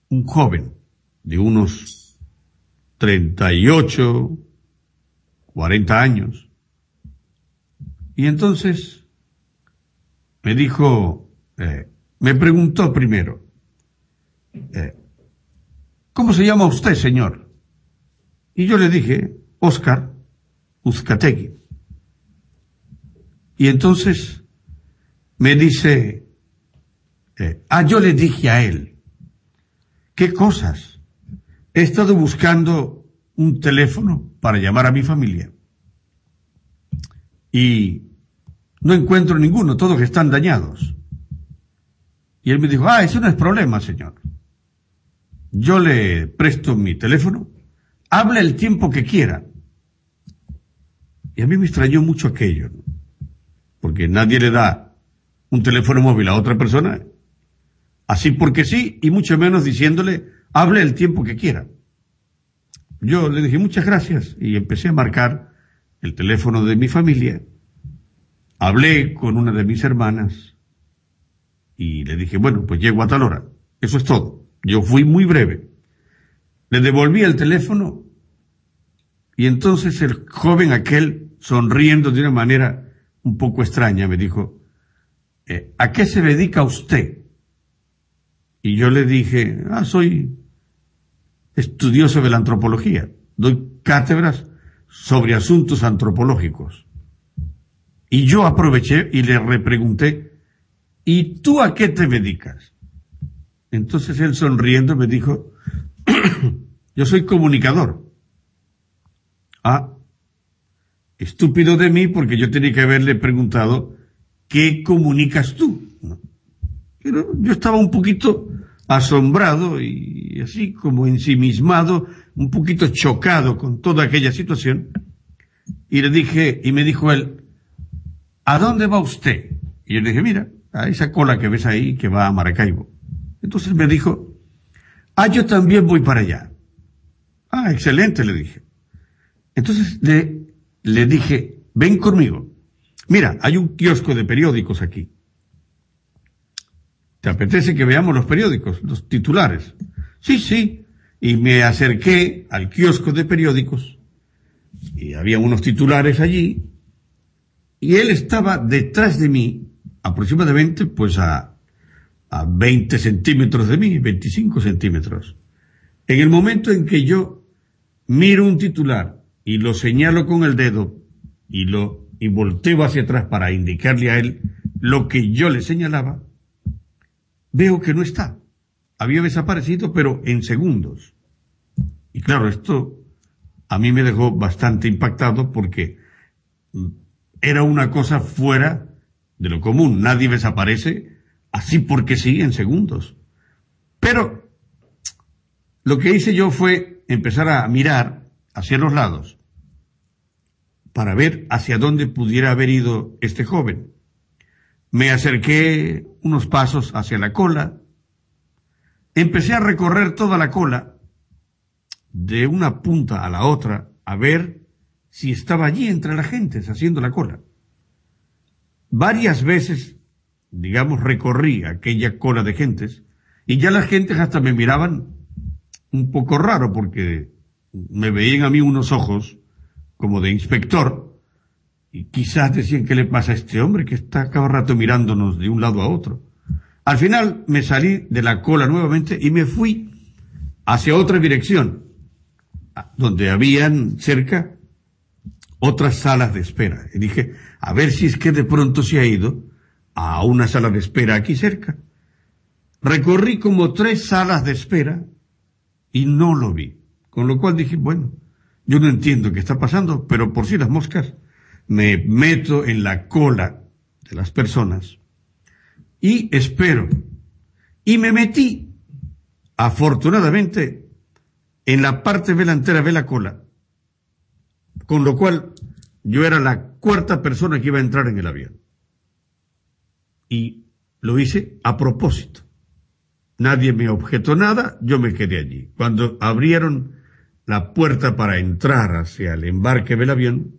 un joven de unos 38, 40 años. Y entonces me dijo, eh, me preguntó primero, eh, ¿cómo se llama usted, señor? Y yo le dije, Oscar Uzcategui. Y entonces me dice, eh, ah, yo le dije a él, ¿Qué cosas? He estado buscando un teléfono para llamar a mi familia y no encuentro ninguno, todos están dañados. Y él me dijo, ah, eso no es problema, señor. Yo le presto mi teléfono, habla el tiempo que quiera. Y a mí me extrañó mucho aquello, porque nadie le da un teléfono móvil a otra persona así porque sí, y mucho menos diciéndole, hable el tiempo que quiera. Yo le dije muchas gracias y empecé a marcar el teléfono de mi familia. Hablé con una de mis hermanas y le dije, bueno, pues llego a tal hora. Eso es todo. Yo fui muy breve. Le devolví el teléfono y entonces el joven aquel, sonriendo de una manera un poco extraña, me dijo, eh, ¿a qué se dedica usted? Y yo le dije, ah, soy estudioso de la antropología, doy cátedras sobre asuntos antropológicos. Y yo aproveché y le repregunté, ¿y tú a qué te dedicas? Entonces él sonriendo me dijo, yo soy comunicador. Ah, estúpido de mí porque yo tenía que haberle preguntado, ¿qué comunicas tú? Yo estaba un poquito asombrado y así como ensimismado, un poquito chocado con toda aquella situación. Y le dije, y me dijo él, ¿a dónde va usted? Y yo le dije, mira, a esa cola que ves ahí que va a Maracaibo. Entonces me dijo, ah, yo también voy para allá. Ah, excelente, le dije. Entonces le, le dije, ven conmigo. Mira, hay un kiosco de periódicos aquí. ¿Te apetece que veamos los periódicos, los titulares? Sí, sí. Y me acerqué al kiosco de periódicos y había unos titulares allí y él estaba detrás de mí, aproximadamente pues a, a 20 centímetros de mí, 25 centímetros. En el momento en que yo miro un titular y lo señalo con el dedo y lo y volteo hacia atrás para indicarle a él lo que yo le señalaba, veo que no está. Había desaparecido, pero en segundos. Y claro, esto a mí me dejó bastante impactado porque era una cosa fuera de lo común. Nadie desaparece así porque sí en segundos. Pero lo que hice yo fue empezar a mirar hacia los lados para ver hacia dónde pudiera haber ido este joven. Me acerqué unos pasos hacia la cola, empecé a recorrer toda la cola, de una punta a la otra, a ver si estaba allí entre la gente haciendo la cola. Varias veces, digamos, recorrí aquella cola de gentes y ya las gentes hasta me miraban un poco raro porque me veían a mí unos ojos como de inspector y quizás decían qué le pasa a este hombre que está cada rato mirándonos de un lado a otro. Al final me salí de la cola nuevamente y me fui hacia otra dirección, donde habían cerca otras salas de espera. Y dije, a ver si es que de pronto se ha ido a una sala de espera aquí cerca. Recorrí como tres salas de espera y no lo vi. Con lo cual dije, bueno, yo no entiendo qué está pasando, pero por si las moscas, me meto en la cola de las personas y espero. Y me metí, afortunadamente, en la parte delantera de la cola con lo cual, yo era la cuarta persona que iba a entrar en el avión. Y lo hice a propósito. Nadie me objetó nada, yo me quedé allí. Cuando abrieron la puerta para entrar hacia el embarque del avión,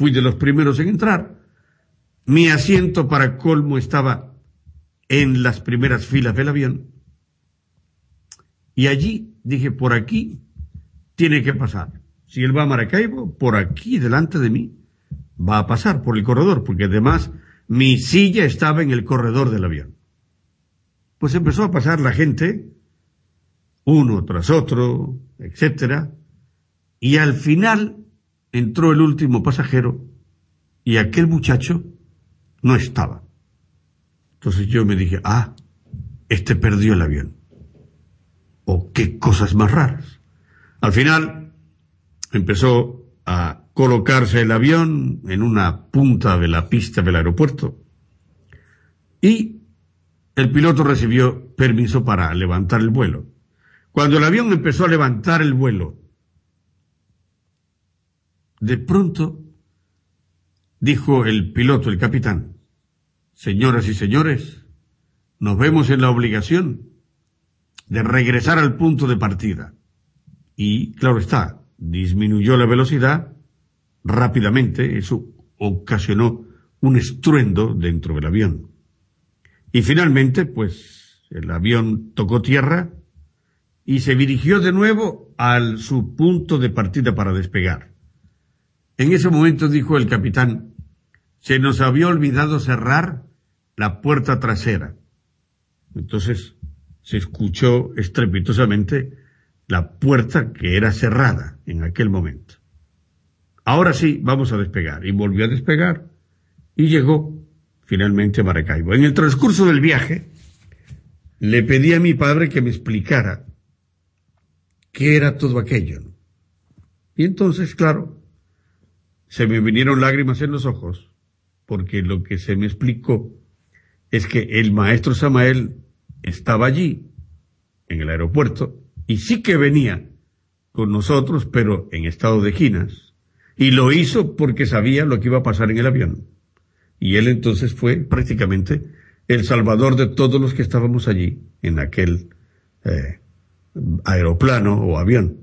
fui de los primeros en entrar. Mi asiento para colmo estaba en las primeras filas del avión. Y allí dije, por aquí tiene que pasar si él va a Maracaibo, por aquí delante de mí, va a pasar por el corredor, porque además mi silla estaba en el corredor del avión. Pues empezó a pasar la gente, uno tras otro, etcétera, y al final entró el último pasajero y aquel muchacho no estaba. Entonces yo me dije, ah, este perdió el avión. O qué cosas más raras. Al final empezó a colocarse el avión en una punta de la pista del aeropuerto y el piloto recibió permiso para levantar el vuelo. Cuando el avión empezó a levantar el vuelo, de pronto dijo el piloto, el capitán, señoras y señores, nos vemos en la obligación de regresar al punto de partida. Y claro está, disminuyó la velocidad rápidamente, eso ocasionó un estruendo dentro del avión. Y finalmente, pues, el avión tocó tierra y se dirigió de nuevo al su punto de partida para despegar. En ese momento dijo el capitán, se nos había olvidado cerrar la puerta trasera. Entonces se escuchó estrepitosamente la puerta que era cerrada en aquel momento. Ahora sí, vamos a despegar. Y volvió a despegar y llegó finalmente a Maracaibo. En el transcurso del viaje, le pedí a mi padre que me explicara qué era todo aquello. Y entonces, claro, se me vinieron lágrimas en los ojos, porque lo que se me explicó es que el maestro Samael estaba allí, en el aeropuerto, y sí que venía con nosotros, pero en estado de ginas, y lo hizo porque sabía lo que iba a pasar en el avión. Y él entonces fue prácticamente el salvador de todos los que estábamos allí en aquel eh, aeroplano o avión.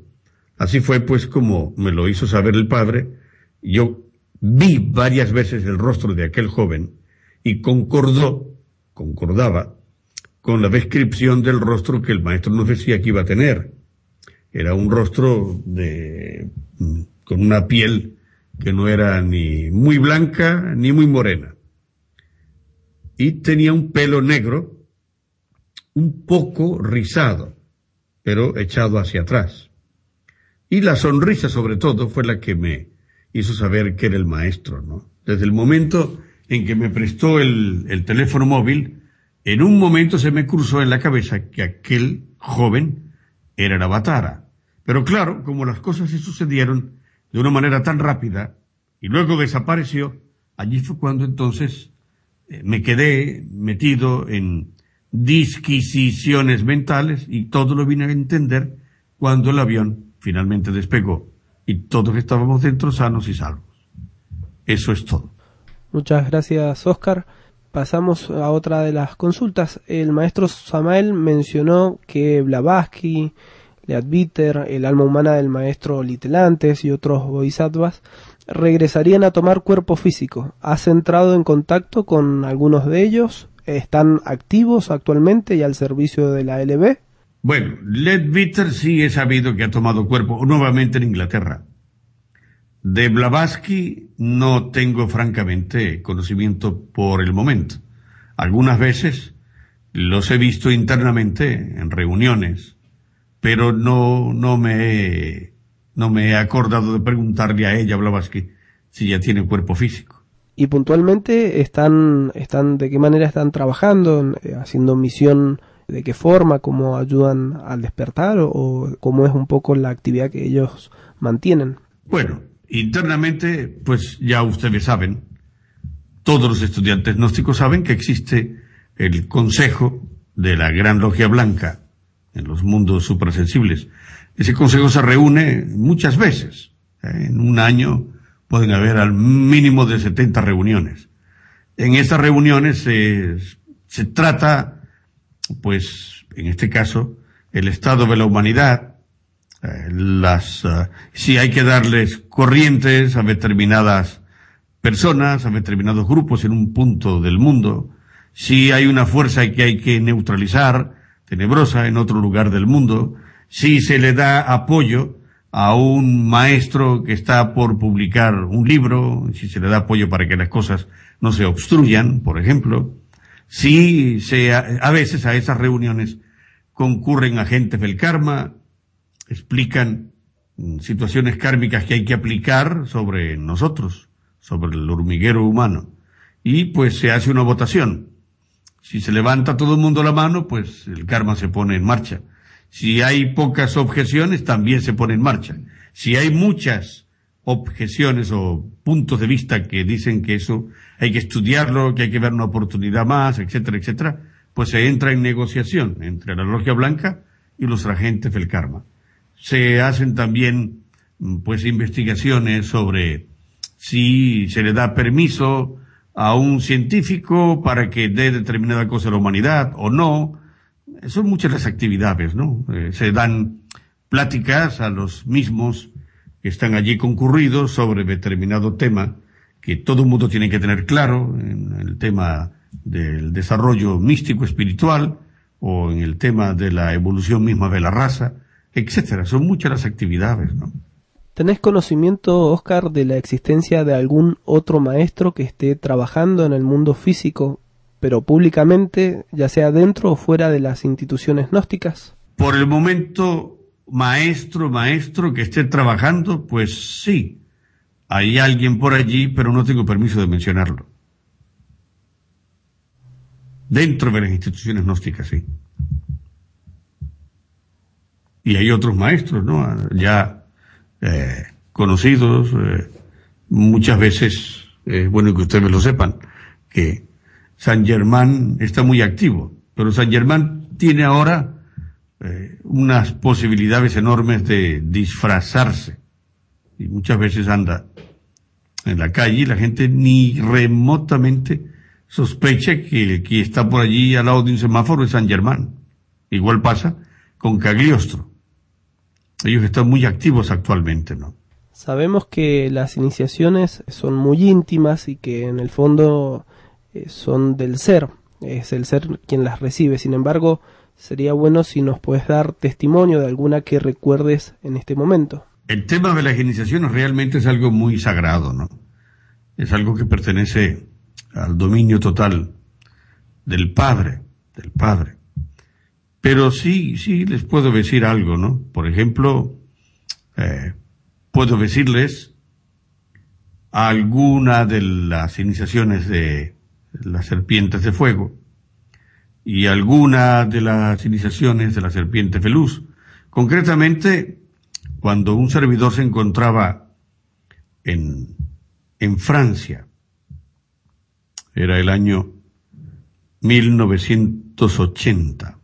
Así fue pues como me lo hizo saber el padre. Yo vi varias veces el rostro de aquel joven y concordó, concordaba con la descripción del rostro que el maestro nos decía que iba a tener. Era un rostro de, con una piel que no era ni muy blanca ni muy morena. Y tenía un pelo negro, un poco rizado, pero echado hacia atrás. Y la sonrisa sobre todo fue la que me hizo saber que era el maestro, ¿no? Desde el momento en que me prestó el, el teléfono móvil, en un momento se me cruzó en la cabeza que aquel joven era el Avatara. Pero claro, como las cosas se sucedieron de una manera tan rápida y luego desapareció, allí fue cuando entonces eh, me quedé metido en disquisiciones mentales y todo lo vine a entender cuando el avión finalmente despegó y todos estábamos dentro sanos y salvos. Eso es todo. Muchas gracias, Oscar. Pasamos a otra de las consultas. El maestro Samael mencionó que Blavatsky, Leadbeater, el alma humana del maestro Litelantes y otros bodhisattvas regresarían a tomar cuerpo físico. ¿Has entrado en contacto con algunos de ellos? ¿Están activos actualmente y al servicio de la LB? Bueno, Leadbeater sí he sabido que ha tomado cuerpo nuevamente en Inglaterra. De Blavatsky no tengo francamente conocimiento por el momento. Algunas veces los he visto internamente en reuniones, pero no, no me he, no me he acordado de preguntarle a ella, Blavatsky, si ya tiene cuerpo físico. Y puntualmente están, están, de qué manera están trabajando, eh, haciendo misión, de qué forma, cómo ayudan al despertar o cómo es un poco la actividad que ellos mantienen. Bueno, Internamente, pues ya ustedes saben, todos los estudiantes gnósticos saben que existe el Consejo de la Gran Logia Blanca en los mundos suprasensibles. Ese consejo se reúne muchas veces. ¿eh? En un año pueden haber al mínimo de 70 reuniones. En estas reuniones se trata, pues, en este caso, el estado de la humanidad, eh, las, eh, si hay que darles corrientes a determinadas personas, a determinados grupos en un punto del mundo, si hay una fuerza que hay que neutralizar, tenebrosa, en otro lugar del mundo, si se le da apoyo a un maestro que está por publicar un libro, si se le da apoyo para que las cosas no se obstruyan, por ejemplo, si se, a veces a esas reuniones concurren agentes del karma, explican mm, situaciones kármicas que hay que aplicar sobre nosotros, sobre el hormiguero humano. Y pues se hace una votación. Si se levanta todo el mundo la mano, pues el karma se pone en marcha. Si hay pocas objeciones, también se pone en marcha. Si hay muchas objeciones o puntos de vista que dicen que eso hay que estudiarlo, que hay que ver una oportunidad más, etcétera, etcétera, pues se entra en negociación entre la logia blanca y los agentes del karma se hacen también pues investigaciones sobre si se le da permiso a un científico para que dé determinada cosa a la humanidad o no. Son muchas las actividades, ¿no? Eh, se dan pláticas a los mismos que están allí concurridos sobre determinado tema que todo el mundo tiene que tener claro en el tema del desarrollo místico espiritual o en el tema de la evolución misma de la raza etcétera. Son muchas las actividades, ¿no? ¿Tenés conocimiento, Oscar, de la existencia de algún otro maestro que esté trabajando en el mundo físico, pero públicamente, ya sea dentro o fuera de las instituciones gnósticas? Por el momento, maestro, maestro que esté trabajando, pues sí. Hay alguien por allí, pero no tengo permiso de mencionarlo. Dentro de las instituciones gnósticas, sí y hay otros maestros, ¿no? Ya eh, conocidos, eh, muchas veces, es bueno que ustedes lo sepan, que San Germán está muy activo, pero San Germán tiene ahora eh, unas posibilidades enormes de disfrazarse y muchas veces anda en la calle y la gente ni remotamente sospecha que el que está por allí al lado de un semáforo es San Germán. Igual pasa con Cagliostro ellos están muy activos actualmente, ¿no? Sabemos que las iniciaciones son muy íntimas y que en el fondo eh, son del ser, es el ser quien las recibe. Sin embargo, sería bueno si nos puedes dar testimonio de alguna que recuerdes en este momento. El tema de las iniciaciones realmente es algo muy sagrado, ¿no? Es algo que pertenece al dominio total del Padre, del Padre. Pero sí, sí les puedo decir algo, ¿no? Por ejemplo, eh, puedo decirles alguna de las iniciaciones de las serpientes de fuego y alguna de las iniciaciones de la serpiente feluz. Concretamente, cuando un servidor se encontraba en, en Francia, era el año 1980.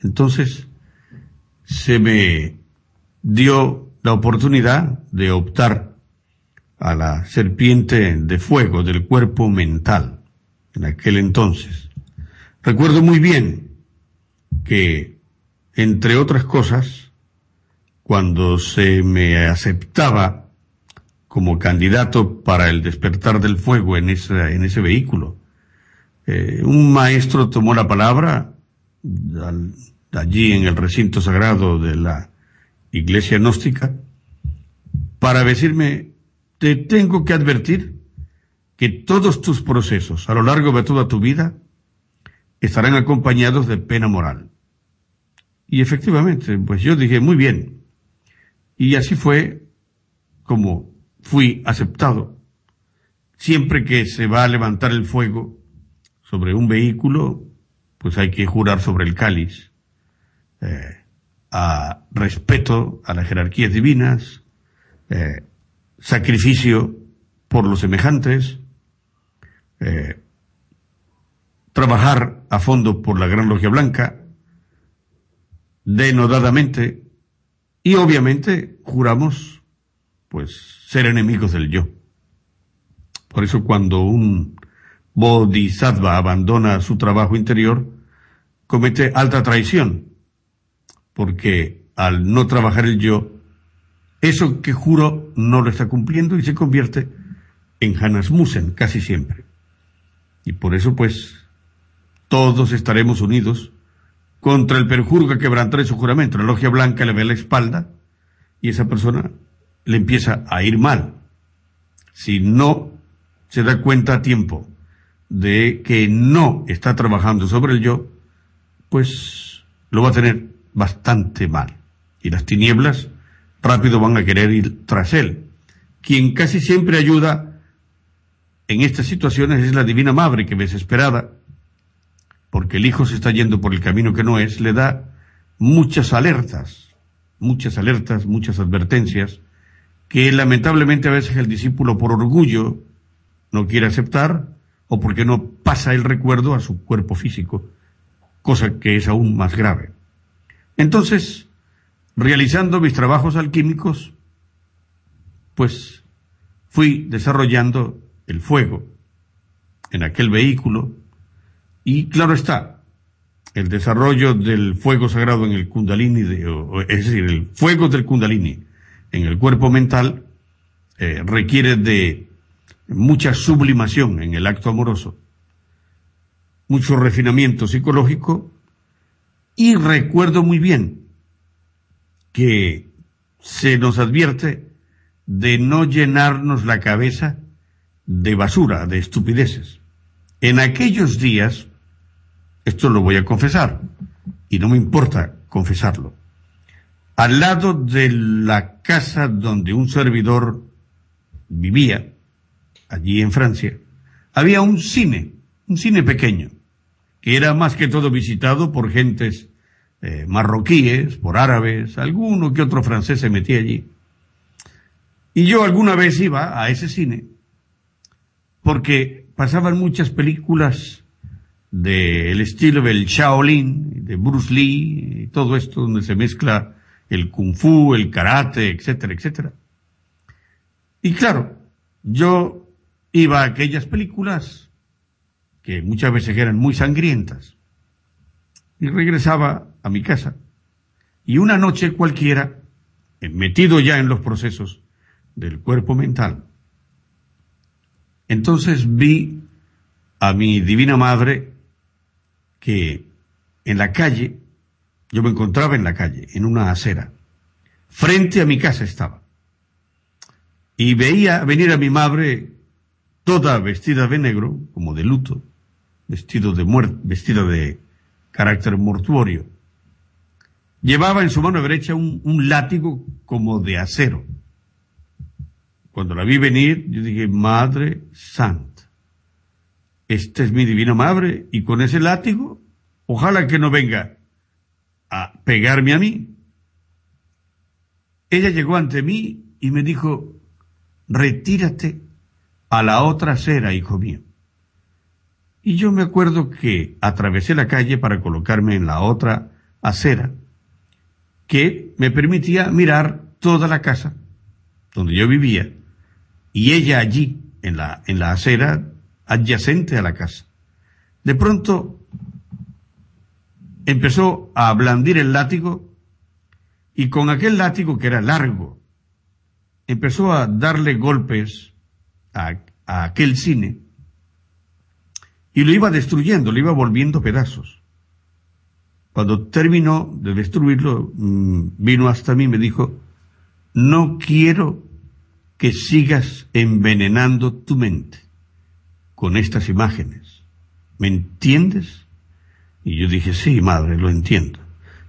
Entonces, se me dio la oportunidad de optar a la serpiente de fuego del cuerpo mental en aquel entonces. Recuerdo muy bien que, entre otras cosas, cuando se me aceptaba como candidato para el despertar del fuego en, ese vehículo, eh, un maestro tomó la palabra allí en el recinto sagrado de la iglesia gnóstica para decirme, te tengo que advertir que todos tus procesos a lo largo de toda tu vida estarán acompañados de pena moral. Y efectivamente, pues yo dije, muy bien. Y así fue como fui aceptado. Siempre que se va a levantar el fuego sobre un vehículo, pues hay que jurar sobre el cáliz, eh, a respeto a las jerarquías divinas, eh, sacrificio por los semejantes, eh, trabajar a fondo por la Gran Logia Blanca, denodadamente, y obviamente juramos, pues, ser enemigos del yo. Por eso cuando un bodhisattva abandona su trabajo interior, comete alta traición, porque al no trabajar el yo, eso que juro no lo está cumpliendo y se convierte en Hanasmusen casi siempre. Y por eso, pues, todos estaremos unidos contra el perjuro que quebrantará su juramento. La logia blanca le ve la espalda y esa persona le empieza a ir mal. Si no se da cuenta a tiempo de que no está trabajando sobre el yo, pues lo va a tener bastante mal. Y las tinieblas rápido van a querer ir tras él. Quien casi siempre ayuda en estas situaciones es la Divina Madre que desesperada, porque el hijo se está yendo por el camino que no es, le da muchas alertas, muchas alertas, muchas advertencias, que lamentablemente a veces el discípulo por orgullo no quiere aceptar o porque no pasa el recuerdo a su cuerpo físico, cosa que es aún más grave. Entonces, realizando mis trabajos alquímicos, pues fui desarrollando el fuego en aquel vehículo y claro está, el desarrollo del fuego sagrado en el kundalini, es decir, el fuego del kundalini en el cuerpo mental eh, requiere de mucha sublimación en el acto amoroso, mucho refinamiento psicológico y recuerdo muy bien que se nos advierte de no llenarnos la cabeza de basura, de estupideces. En aquellos días, esto lo voy a confesar, y no me importa confesarlo, al lado de la casa donde un servidor vivía, allí en Francia, había un cine, un cine pequeño, que era más que todo visitado por gentes eh, marroquíes, por árabes, alguno que otro francés se metía allí. Y yo alguna vez iba a ese cine porque pasaban muchas películas del estilo del Shaolin, de Bruce Lee, y todo esto donde se mezcla el kung fu, el karate, etcétera, etcétera. Y claro, yo iba a aquellas películas que muchas veces eran muy sangrientas y regresaba a mi casa. Y una noche cualquiera, metido ya en los procesos del cuerpo mental, entonces vi a mi divina madre que en la calle, yo me encontraba en la calle, en una acera, frente a mi casa estaba. Y veía venir a mi madre toda vestida de negro, como de luto, vestido de muerte, vestida de carácter mortuorio. Llevaba en su mano derecha un, látigo como de acero cuando la vi venir, yo dije, Madre Santa, esta es mi divina madre, y con ese látigo, ojalá que no venga a pegarme a mí. Ella llegó ante mí y me dijo, retírate a la otra acera, hijo mío. Y yo me acuerdo que atravesé la calle para colocarme en la otra acera, que me permitía mirar toda la casa donde yo vivía, y ella allí, en la, en la acera adyacente a la casa. De pronto empezó a blandir el látigo y con aquel látigo que era largo, empezó a darle golpes a, a aquel cine y lo iba destruyendo, lo iba volviendo pedazos. Cuando terminó de destruirlo, mm, vino hasta mí y me dijo, no quiero que sigas envenenando tu mente con estas imágenes. ¿Me entiendes? Y yo dije, sí, madre, lo entiendo.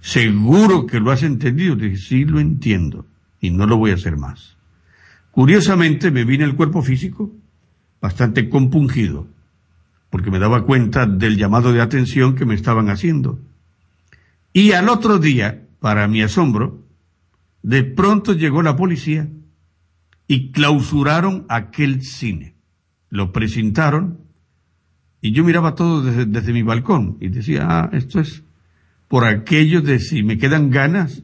¿Seguro que lo has entendido? Dije, sí, lo entiendo. Y no lo voy a hacer más. Curiosamente me vine el cuerpo físico bastante compungido, porque me daba cuenta del llamado de atención que me estaban haciendo. Y al otro día, para mi asombro, de pronto llegó la policía y clausuraron aquel cine. Lo presentaron y yo miraba todo desde, mi balcón y decía, ah, esto es por aquello de si me quedan ganas,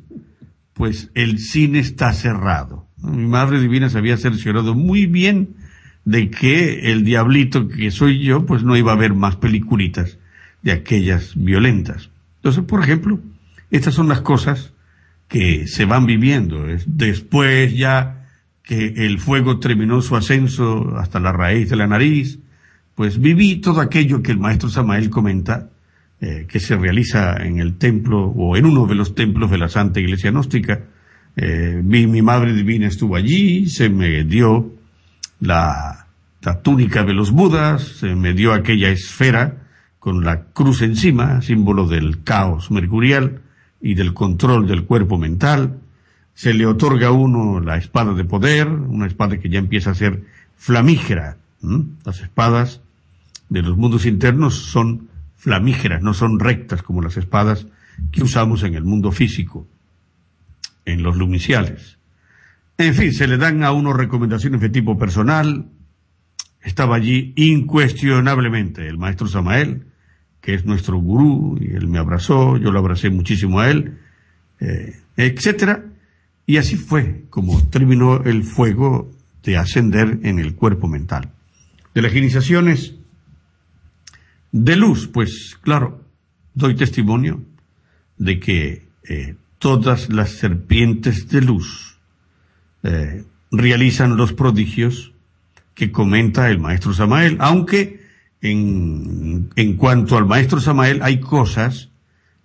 pues el cine está cerrado. Mi madre divina se había cerciorado muy bien de que el diablito que soy yo, pues no iba a ver más peliculitas de aquellas violentas. Entonces, por ejemplo, estas son las cosas que se van viviendo. Después ya que el fuego terminó su ascenso hasta la raíz de la nariz, pues viví todo aquello que el maestro Samael comenta, eh, que se realiza en el templo o en uno de los templos de la Santa Iglesia Gnóstica. Eh, mi, madre divina estuvo allí, se me dio la, la túnica de los Budas, se me dio aquella esfera con la cruz encima, símbolo del caos mercurial y del control del cuerpo mental, se le otorga a uno la espada de poder, una espada que ya empieza a ser flamígera. Las espadas de los mundos internos son flamígeras, no son rectas como las espadas que usamos en el mundo físico, en los lumiciales. En fin, se le dan a uno recomendaciones de tipo personal. Estaba allí incuestionablemente el maestro Samael, que es nuestro gurú, y él me abrazó, yo lo abracé muchísimo a él, eh, etcétera. Y así fue como terminó el fuego de ascender en el cuerpo mental. De las iniciaciones de luz, pues claro, doy testimonio de que eh, todas las serpientes de luz eh, realizan los prodigios que comenta el maestro Samael, aunque en, en cuanto al maestro Samael hay cosas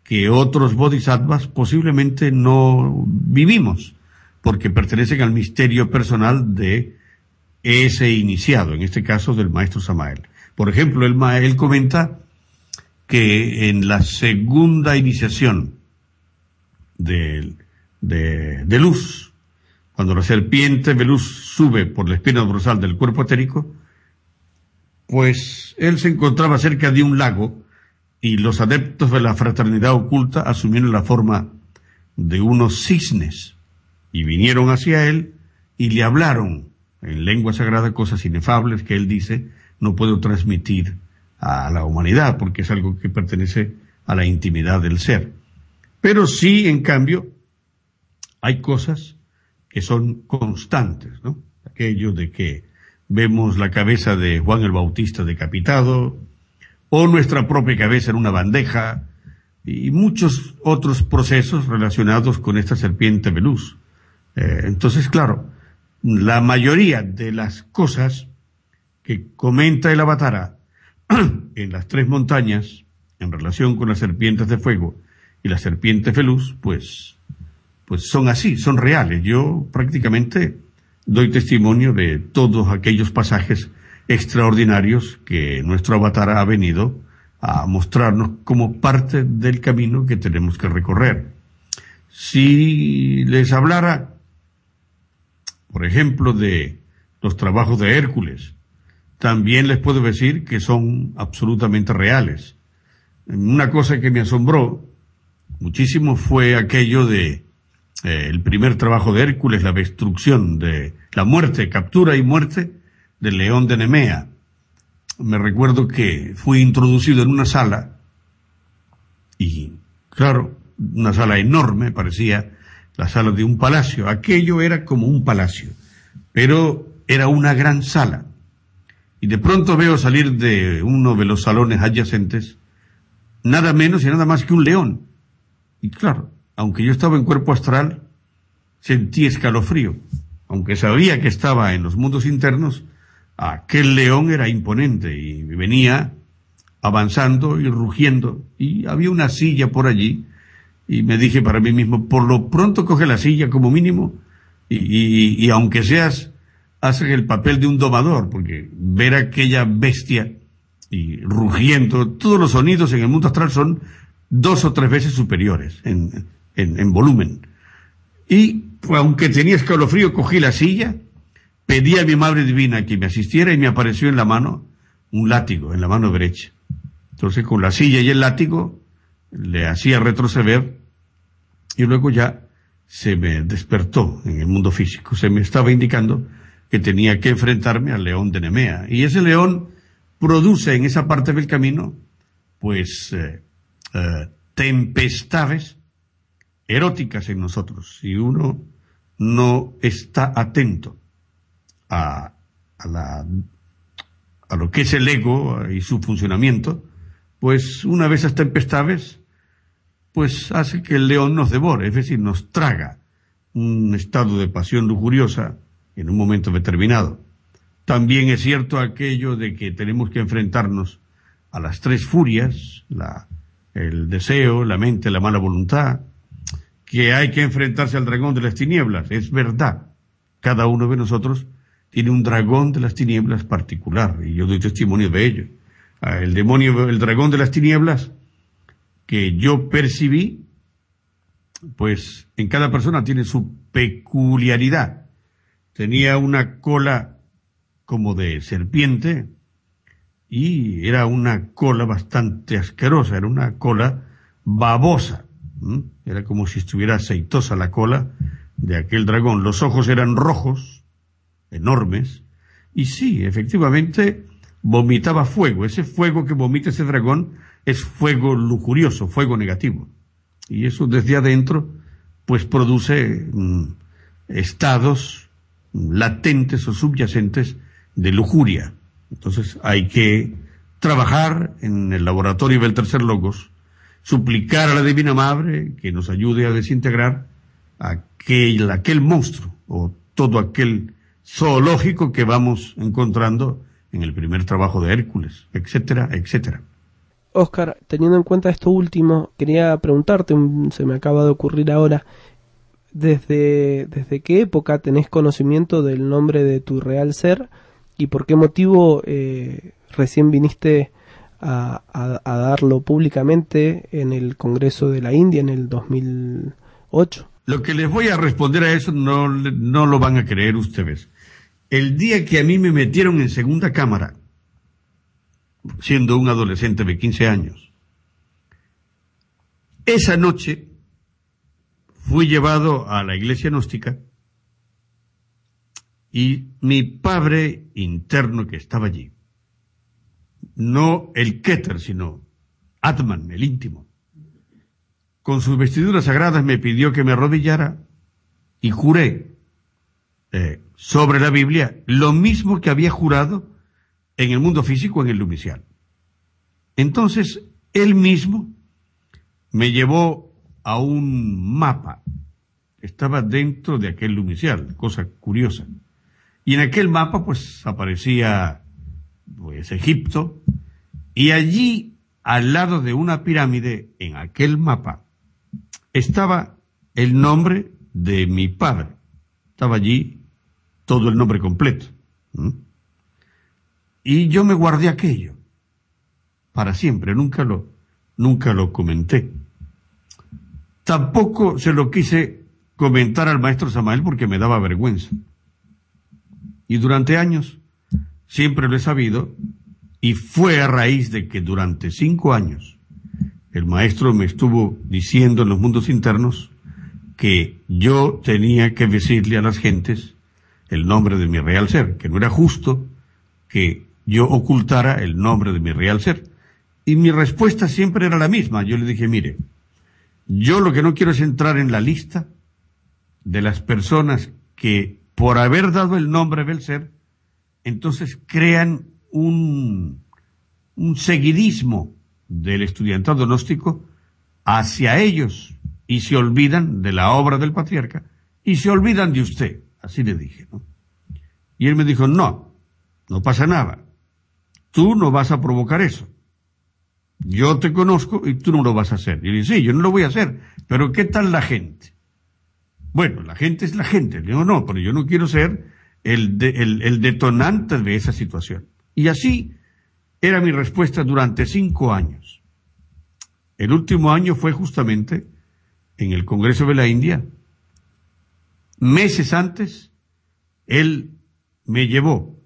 que otros bodhisattvas posiblemente no vivimos porque pertenecen al misterio personal de ese iniciado, en este caso del maestro Samael. Por ejemplo, él, él comenta que en la segunda iniciación de, de, luz, cuando la serpiente de luz sube por la espina dorsal del cuerpo etérico, pues él se encontraba cerca de un lago y los adeptos de la fraternidad oculta asumieron la forma de unos cisnes y vinieron hacia él y le hablaron en lengua sagrada cosas inefables que él dice no puedo transmitir a la humanidad porque es algo que pertenece a la intimidad del ser. Pero sí, en cambio, hay cosas que son constantes, ¿no? Aquello de que vemos la cabeza de Juan el Bautista decapitado, o nuestra propia cabeza en una bandeja, y muchos otros procesos relacionados con esta serpiente de luz. Eh, entonces, claro, la mayoría de las cosas que comenta el Avatara en las tres montañas en relación con las serpientes de fuego y las serpientes de luz, pues, pues son así, son reales. Yo prácticamente doy testimonio de todos aquellos pasajes extraordinarios que nuestro avatar ha venido a mostrarnos como parte del camino que tenemos que recorrer. Si les hablara por ejemplo, de los trabajos de Hércules, también les puedo decir que son absolutamente reales. una cosa que me asombró muchísimo fue aquello de eh, el primer trabajo de Hércules, la destrucción de la muerte, captura y muerte del león de Nemea. Me recuerdo que fui introducido en una sala y, claro, una sala enorme, parecía la sala de un palacio. Aquello era como un palacio, pero era una gran sala. Y de pronto veo salir de uno de los salones adyacentes nada menos y nada más que un león. Y claro, aunque yo estaba en cuerpo astral, sentí escalofrío. Aunque sabía que estaba en los mundos internos, aquel león era imponente y venía avanzando y rugiendo. Y había una silla por allí y me dije para mí mismo, por lo pronto coge la silla como mínimo y, y, aunque seas, haces el papel de un domador, porque ver aquella bestia y rugiendo, todos los sonidos en el mundo astral son dos o tres veces superiores en, en, en volumen. Y aunque tenía escalofrío, cogí la silla, pedí a mi Madre Divina que me asistiera y me apareció en la mano un látigo, en la mano derecha. Entonces con la silla y el látigo le hacía retroceder y luego ya se me despertó en el mundo físico. Se me estaba indicando que tenía que enfrentarme al león de Nemea. Y ese león produce en esa parte del camino, pues, eh, eh, tempestades eróticas en nosotros. Si uno no está atento a, la, a lo que es el ego y su funcionamiento, pues una vez esas tempestades pues hace que el león nos devore, es decir, nos traga un estado de pasión lujuriosa en un momento determinado. También es cierto aquello de que tenemos que enfrentarnos a las tres furias, la, el deseo, la mente, la mala voluntad, que hay que enfrentarse al dragón de las tinieblas. Es verdad. Cada uno de nosotros tiene un dragón de las tinieblas particular, y yo doy testimonio de ello. Ah, el demonio, el dragón de las tinieblas, que yo percibí, pues en cada persona tiene su peculiaridad. Tenía una cola como de serpiente y era una cola bastante asquerosa, era una cola babosa. Era como si estuviera aceitosa la cola de aquel dragón. Los ojos eran rojos, enormes, y sí, efectivamente, vomitaba fuego. Ese fuego que vomita ese dragón es fuego lujurioso, fuego negativo. Y eso desde adentro, pues produce mm, estados latentes o subyacentes de lujuria. Entonces hay que trabajar en el laboratorio del tercer logos, suplicar a la Divina Madre que nos ayude a desintegrar aquel, aquel monstruo o todo aquel zoológico que vamos encontrando en el primer trabajo de Hércules, etcétera, etcétera. Oscar, teniendo en cuenta esto último, quería preguntarte, se me acaba de ocurrir ahora, ¿desde, desde qué época tenés conocimiento del nombre de tu real ser y por qué motivo eh, recién viniste a, a, darlo públicamente en el Congreso de la India en el 2008? Lo que les voy a responder a eso no, no lo van a creer ustedes. El día que a mí me metieron en segunda cámara, siendo un adolescente de 15 años. Esa noche fui llevado a la iglesia gnóstica y mi padre interno que estaba allí, no el Keter, sino Atman, el íntimo, con sus vestiduras sagradas me pidió que me arrodillara y juré eh, sobre la Biblia lo mismo que había jurado en el mundo físico, en el lumicial. Entonces, él mismo me llevó a un mapa. Estaba dentro de aquel lumicial, cosa curiosa. Y en aquel mapa, pues, aparecía, pues, Egipto. Y allí, al lado de una pirámide, en aquel mapa, estaba el nombre de mi padre. Estaba allí todo el nombre completo. Y yo me guardé aquello para siempre, nunca lo, nunca lo comenté. Tampoco se lo quise comentar al maestro Samael porque me daba vergüenza. Y durante años siempre lo he sabido y fue a raíz de que durante cinco años el maestro me estuvo diciendo en los mundos internos que yo tenía que decirle a las gentes el nombre de mi real ser, que no era justo que yo ocultara el nombre de mi real ser. Y mi respuesta siempre era la misma. Yo le dije, mire, yo lo que no quiero es entrar en la lista de las personas que por haber dado el nombre del ser, entonces crean un, un seguidismo del estudiantado gnóstico hacia ellos y se olvidan de la obra del patriarca y se olvidan de usted. Así le dije, ¿no? Y él me dijo, no, no pasa nada. Tú no vas a provocar eso. Yo te conozco y tú no lo vas a hacer. Y le dije, sí, yo no lo voy a hacer. Pero ¿qué tal la gente? Bueno, la gente es la gente. Le digo, no, pero yo no quiero ser el, el, el detonante de esa situación. Y así era mi respuesta durante cinco años. El último año fue justamente en el Congreso de la India. Meses antes, él me llevó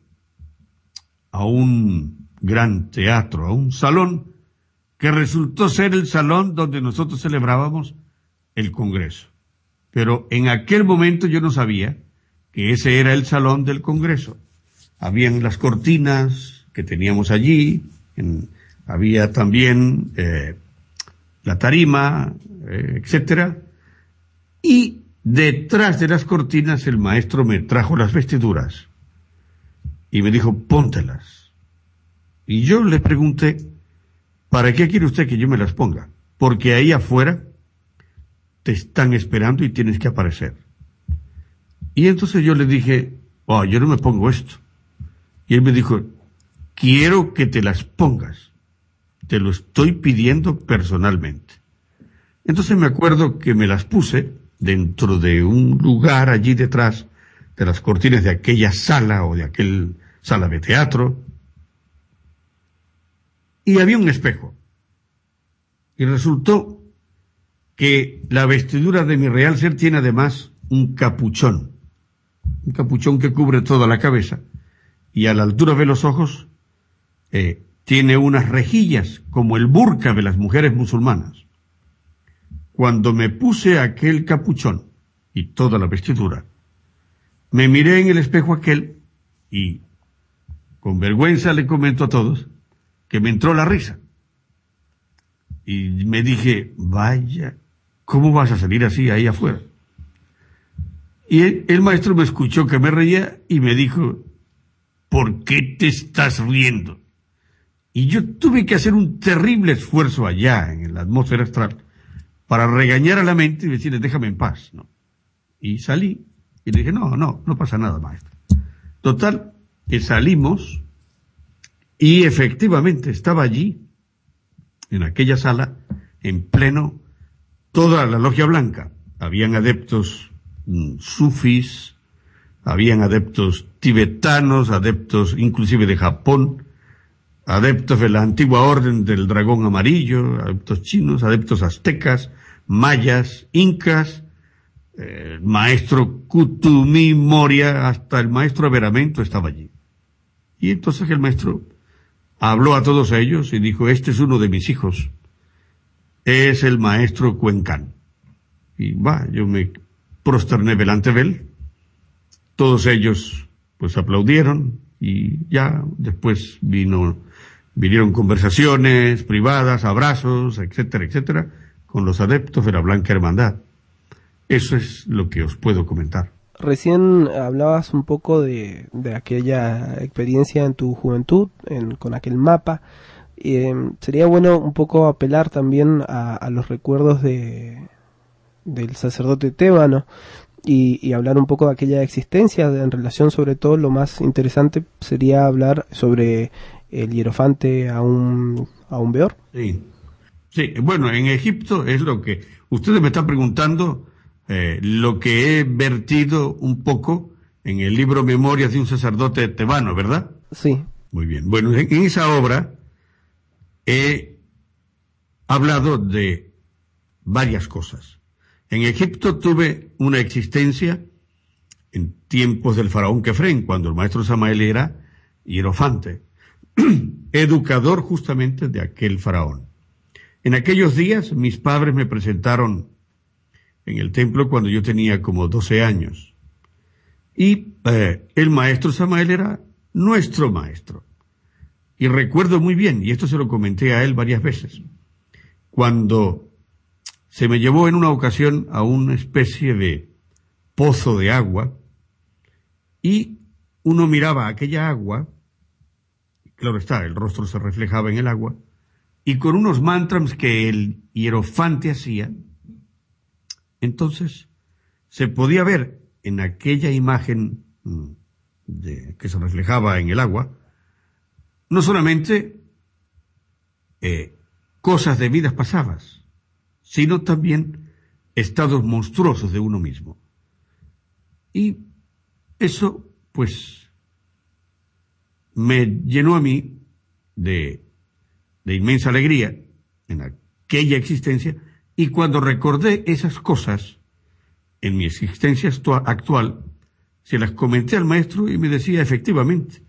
a un gran teatro, a un salón que resultó ser el salón donde nosotros celebrábamos el Congreso. Pero en aquel momento yo no sabía que ese era el salón del Congreso. Habían las cortinas que teníamos allí, había también eh, la tarima, eh, etcétera, y detrás de las cortinas el maestro me trajo las vestiduras y me dijo, póntelas. Y yo le pregunté, ¿para qué quiere usted que yo me las ponga? Porque ahí afuera te están esperando y tienes que aparecer. Y entonces yo le dije, oh, yo no me pongo esto. Y él me dijo, quiero que te las pongas. Te lo estoy pidiendo personalmente. Entonces me acuerdo que me las puse dentro de un lugar allí detrás de las cortinas de aquella sala o de aquel sala de teatro. Y había un espejo. Y resultó que la vestidura de mi real ser tiene además un capuchón. Un capuchón que cubre toda la cabeza. Y a la altura de los ojos eh, tiene unas rejillas como el burka de las mujeres musulmanas. Cuando me puse aquel capuchón y toda la vestidura, me miré en el espejo aquel y con vergüenza le comento a todos que me entró la risa. Y me dije, vaya, ¿cómo vas a salir así ahí afuera? Y el, maestro me escuchó que me reía y me dijo, ¿por qué te estás riendo? Y yo tuve que hacer un terrible esfuerzo allá en la atmósfera astral para regañar a la mente y decirle, déjame en paz, ¿no? Y salí y le dije, no, no, no pasa nada, maestro. Total, que salimos y efectivamente estaba allí, en aquella sala, en pleno, toda la logia blanca. Habían adeptos mm, sufis, habían adeptos tibetanos, adeptos inclusive de Japón, adeptos de la antigua orden del dragón amarillo, adeptos chinos, adeptos aztecas, mayas, incas, el maestro Kutumi Moria, hasta el maestro Averamento estaba allí. Y entonces el maestro habló a todos ellos y dijo, este es uno de mis hijos, es el maestro Cuencán. Y va, yo me prosterné delante de él, todos ellos pues aplaudieron y ya después vino Vinieron conversaciones privadas, abrazos, etcétera, etcétera, con los adeptos de la Blanca Hermandad. Eso es lo que os puedo comentar. Recién hablabas un poco de, de aquella experiencia en tu juventud, en, con aquel mapa. Eh, sería bueno un poco apelar también a, a los recuerdos de, del sacerdote tébano y, y, hablar un poco de aquella existencia en relación sobre todo lo más interesante sería hablar sobre el hierofante a un, a un beor. Sí. Sí, bueno, en Egipto es lo que ustedes me están preguntando, eh, lo que he vertido un poco en el libro Memorias de un sacerdote tebano, ¿verdad? Sí. Muy bien. Bueno, en, en esa obra he hablado de varias cosas. En Egipto tuve una existencia en tiempos del faraón Kefren, cuando el maestro Samael era hierofante. educador justamente de aquel faraón. En aquellos días mis padres me presentaron en el templo cuando yo tenía como 12 años. Y eh, el maestro Samael era nuestro maestro. Y recuerdo muy bien, y esto se lo comenté a él varias veces, cuando se me llevó en una ocasión a una especie de pozo de agua y uno miraba aquella agua, claro está, el rostro se reflejaba en el agua, y con unos mantras que el hierofante hacía, entonces se podía ver en aquella imagen mm, que se reflejaba en el agua, no solamente eh, cosas de vidas pasadas, sino también estados monstruosos de uno mismo. Y eso, pues, me llenó a mí de, de inmensa alegría en aquella existencia y cuando recordé esas cosas en mi existencia actual, se las comenté al maestro y me decía, efectivamente,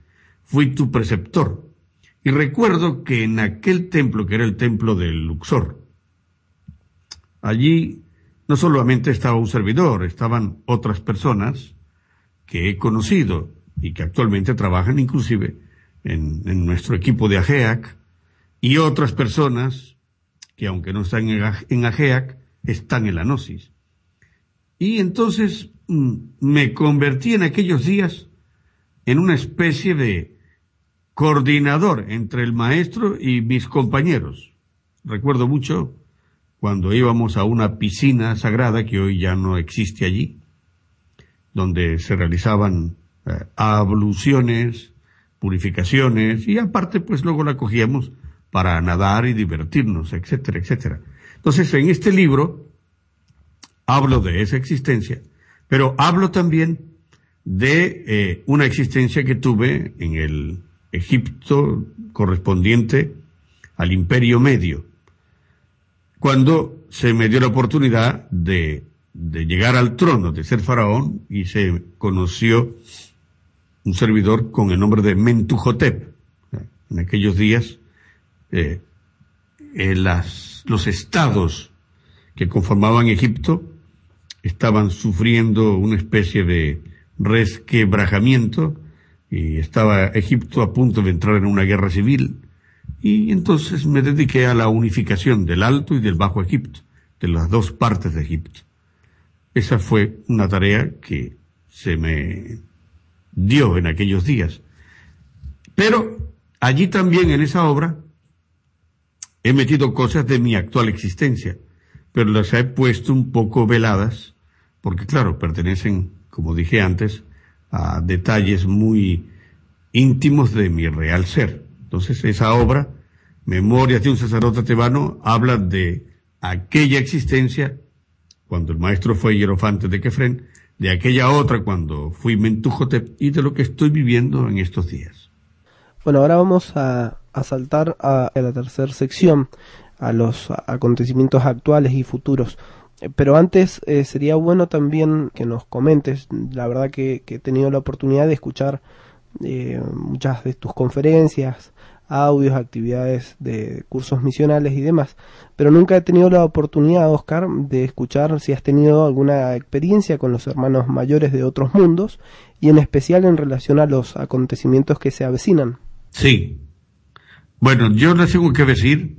fui tu preceptor. Y recuerdo que en aquel templo, que era el templo del Luxor, allí no solamente estaba un servidor, estaban otras personas que he conocido y que actualmente trabajan inclusive en, nuestro equipo de AGEAC y otras personas que aunque no están en Ajeac, están en la Gnosis. Y entonces mm, me convertí en aquellos días en una especie de coordinador entre el maestro y mis compañeros. Recuerdo mucho cuando íbamos a una piscina sagrada que hoy ya no existe allí, donde se realizaban eh, abluciones, purificaciones y aparte pues luego la cogíamos para nadar y divertirnos, etcétera, etcétera. Entonces, en este libro hablo de esa existencia, pero hablo también de eh, una existencia que tuve en el Egipto correspondiente al Imperio Medio, cuando se me dio la oportunidad de, de llegar al trono, de ser faraón, y se conoció un servidor con el nombre de Mentuhotep. En aquellos días eh, eh, las, los estados que conformaban Egipto estaban sufriendo una especie de resquebrajamiento y estaba Egipto a punto de entrar en una guerra civil y entonces me dediqué a la unificación del Alto y del Bajo Egipto, de las dos partes de Egipto. Esa fue una tarea que se me dio en aquellos días. Pero allí también en esa obra He metido cosas de mi actual existencia, pero las he puesto un poco veladas, porque claro, pertenecen, como dije antes, a detalles muy íntimos de mi real ser. Entonces, esa obra, Memorias de un sacerdote tebano, habla de aquella existencia cuando el maestro fue hierofante de Kefren, de aquella otra cuando fui Mentujotep y de lo que estoy viviendo en estos días. Bueno, ahora vamos a a saltar a, la tercera sección, a los acontecimientos actuales y futuros. Eh, pero antes eh, sería bueno también que nos comentes, la verdad que, he tenido la oportunidad de escuchar eh, muchas de tus conferencias, audios, actividades de cursos misionales y demás, pero nunca he tenido la oportunidad, Oscar, de escuchar si has tenido alguna experiencia con los hermanos mayores de otros mundos y en especial en relación a los acontecimientos que se avecinan. Sí, bueno, yo les tengo que decir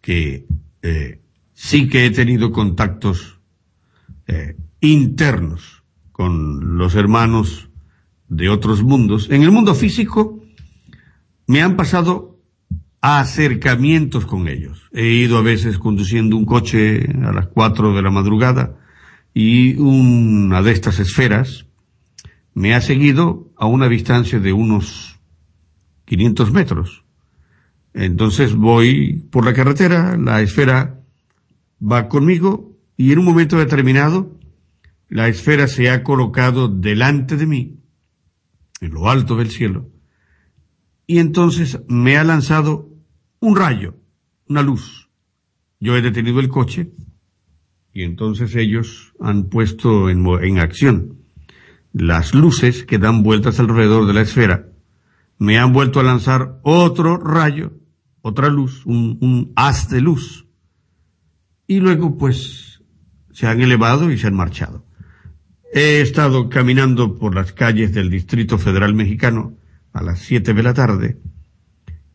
que eh, sí que he tenido contactos eh, internos con los hermanos de otros mundos. En el mundo físico me han pasado acercamientos con ellos. He ido a veces conduciendo un coche a las cuatro de la madrugada y una de estas esferas me ha seguido a una distancia de unos 500 metros entonces voy por la carretera, la esfera va conmigo y en un momento determinado la esfera se ha colocado delante de mí, en lo alto del cielo, y entonces me ha lanzado un rayo, una luz. Yo he detenido el coche y entonces ellos han puesto en, acción las luces que dan vueltas alrededor de la esfera. Me han vuelto a lanzar otro rayo otra luz, un, un haz de luz. Y luego pues se han elevado y se han marchado. He estado caminando por las calles del Distrito Federal Mexicano a las siete de la tarde,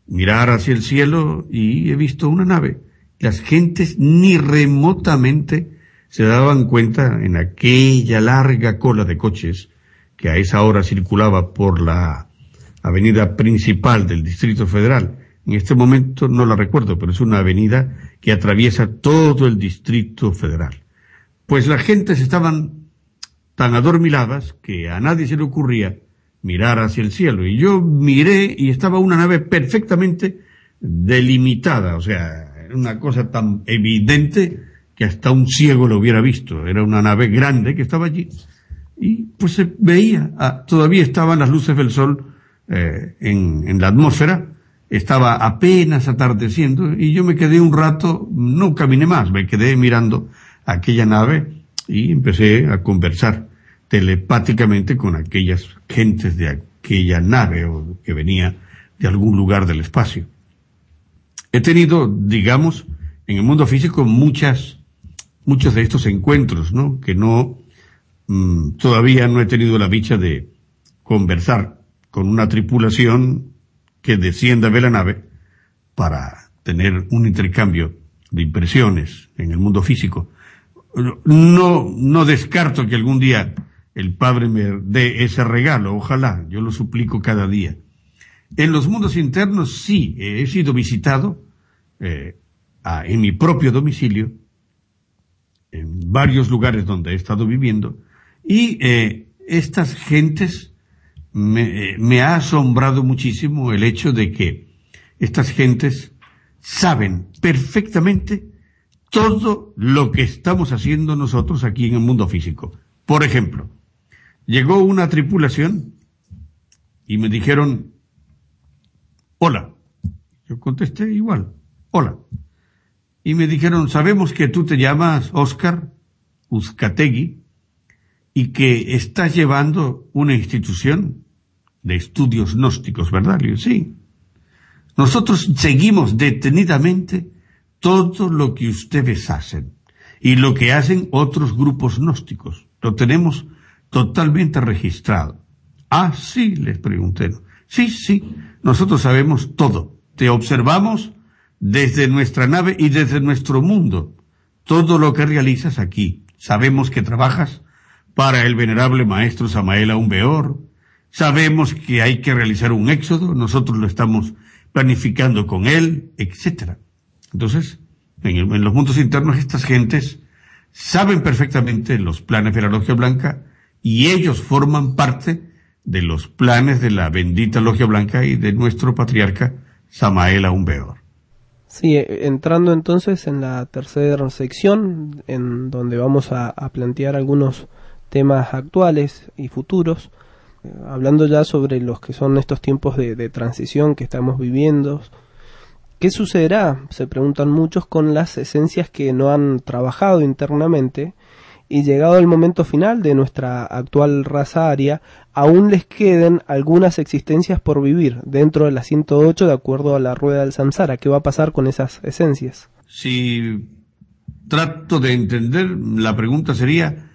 mirar hacia el cielo y he visto una nave. Las gentes ni remotamente se daban cuenta en aquella larga cola de coches que a esa hora circulaba por la avenida principal del Distrito Federal. En este momento no la recuerdo, pero es una avenida que atraviesa todo el Distrito Federal. Pues las gentes estaban tan adormiladas que a nadie se le ocurría mirar hacia el cielo. Y yo miré y estaba una nave perfectamente delimitada, o sea, una cosa tan evidente que hasta un ciego lo hubiera visto. Era una nave grande que estaba allí y pues se veía, ah, todavía estaban las luces del sol eh, en, en la atmósfera, estaba apenas atardeciendo y yo me quedé un rato, no caminé más, me quedé mirando aquella nave y empecé a conversar telepáticamente con aquellas gentes de aquella nave o que venía de algún lugar del espacio. He tenido, digamos, en el mundo físico muchas muchos de estos encuentros, ¿no? Que no, mm, todavía no he tenido la dicha de conversar con una tripulación que descienda de la nave para tener un intercambio de impresiones en el mundo físico. No, no descarto que algún día el Padre me dé ese regalo, ojalá, yo lo suplico cada día. En los mundos internos sí, he sido visitado eh, en mi propio domicilio en varios lugares donde he estado viviendo y eh, estas gentes me, eh, me ha asombrado muchísimo el hecho de que estas gentes saben perfectamente todo lo que estamos haciendo nosotros aquí en el mundo físico. Por ejemplo, llegó una tripulación y me dijeron, hola. Yo contesté igual, hola y me dijeron, sabemos que tú te llamas Oscar Uzcategui y que estás llevando una institución de estudios gnósticos, ¿verdad? Sí. Nosotros seguimos detenidamente todo lo que ustedes hacen y lo que hacen otros grupos gnósticos. Lo tenemos totalmente registrado. Ah, sí, les pregunté. Sí, sí, nosotros sabemos todo. Te observamos desde nuestra nave y desde nuestro mundo. Todo lo que realizas aquí. Sabemos que trabajas para el venerable maestro Samael Aumbeor. Sabemos que hay que realizar un éxodo. Nosotros lo estamos planificando con él, etc. Entonces, en, los mundos internos estas gentes saben perfectamente los planes de la Logia Blanca y ellos forman parte de los planes de la bendita Logia Blanca y de nuestro patriarca Samael Aumbeor. Sí, eh, entrando entonces en la tercera sección, en donde vamos a, plantear algunos temas actuales y futuros, eh, hablando ya sobre los que son estos tiempos de, transición que estamos viviendo. ¿Qué sucederá? Se preguntan muchos con las esencias que no han trabajado internamente y llegado el momento final de nuestra actual raza aria, aún les queden algunas existencias por vivir dentro de la 108 de acuerdo a la rueda del samsara. ¿Qué va a pasar con esas esencias? Si trato de entender, la pregunta sería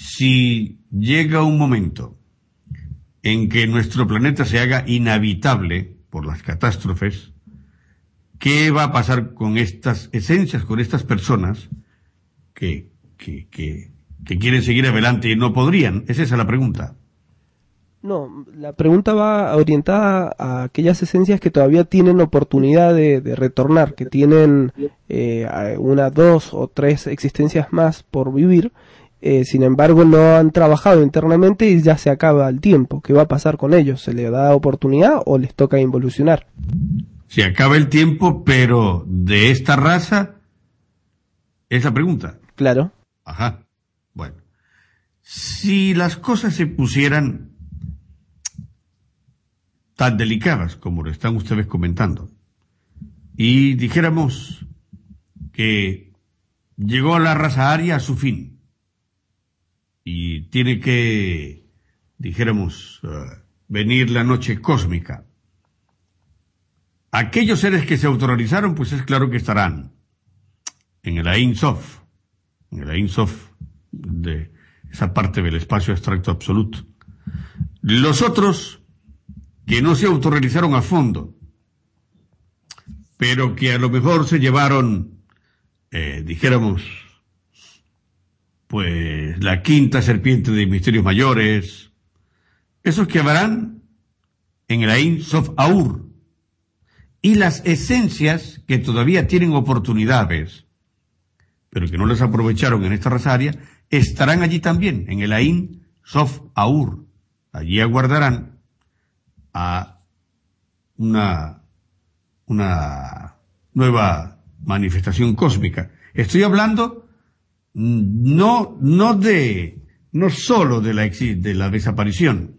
si llega un momento en que nuestro planeta se haga inhabitable por las catástrofes, ¿qué va a pasar con estas esencias, con estas personas que, que, que que quieren seguir adelante y no podrían? ¿Es esa la pregunta? No, la pregunta va orientada a aquellas esencias que todavía tienen oportunidad de, retornar, que tienen eh, una, dos o tres existencias más por vivir, eh, sin embargo no han trabajado internamente y ya se acaba el tiempo. ¿Qué va a pasar con ellos? ¿Se les da oportunidad o les toca involucionar? Se acaba el tiempo, pero de esta raza, esa pregunta. Claro. Ajá. Bueno, si las cosas se pusieran tan delicadas como lo están ustedes comentando, y dijéramos que llegó la raza aria a su fin, y tiene que, dijéramos, eh, venir la noche cósmica, aquellos seres que se autorrealizaron, pues es claro que estarán en el Ain Sof, en el Ain Sof de esa parte del espacio abstracto absoluto. Los otros que no se autorrealizaron a fondo, pero que a lo mejor se llevaron, eh, dijéramos, pues la quinta serpiente de misterios mayores, esos que habrán en el Ain Sof Aur, y las esencias que todavía tienen oportunidades, pero que no les aprovecharon en esta rasaria, estarán allí también, en el Ain Sof Aur. Allí aguardarán a una, una nueva manifestación cósmica. Estoy hablando no, no de, no solo de la, de la desaparición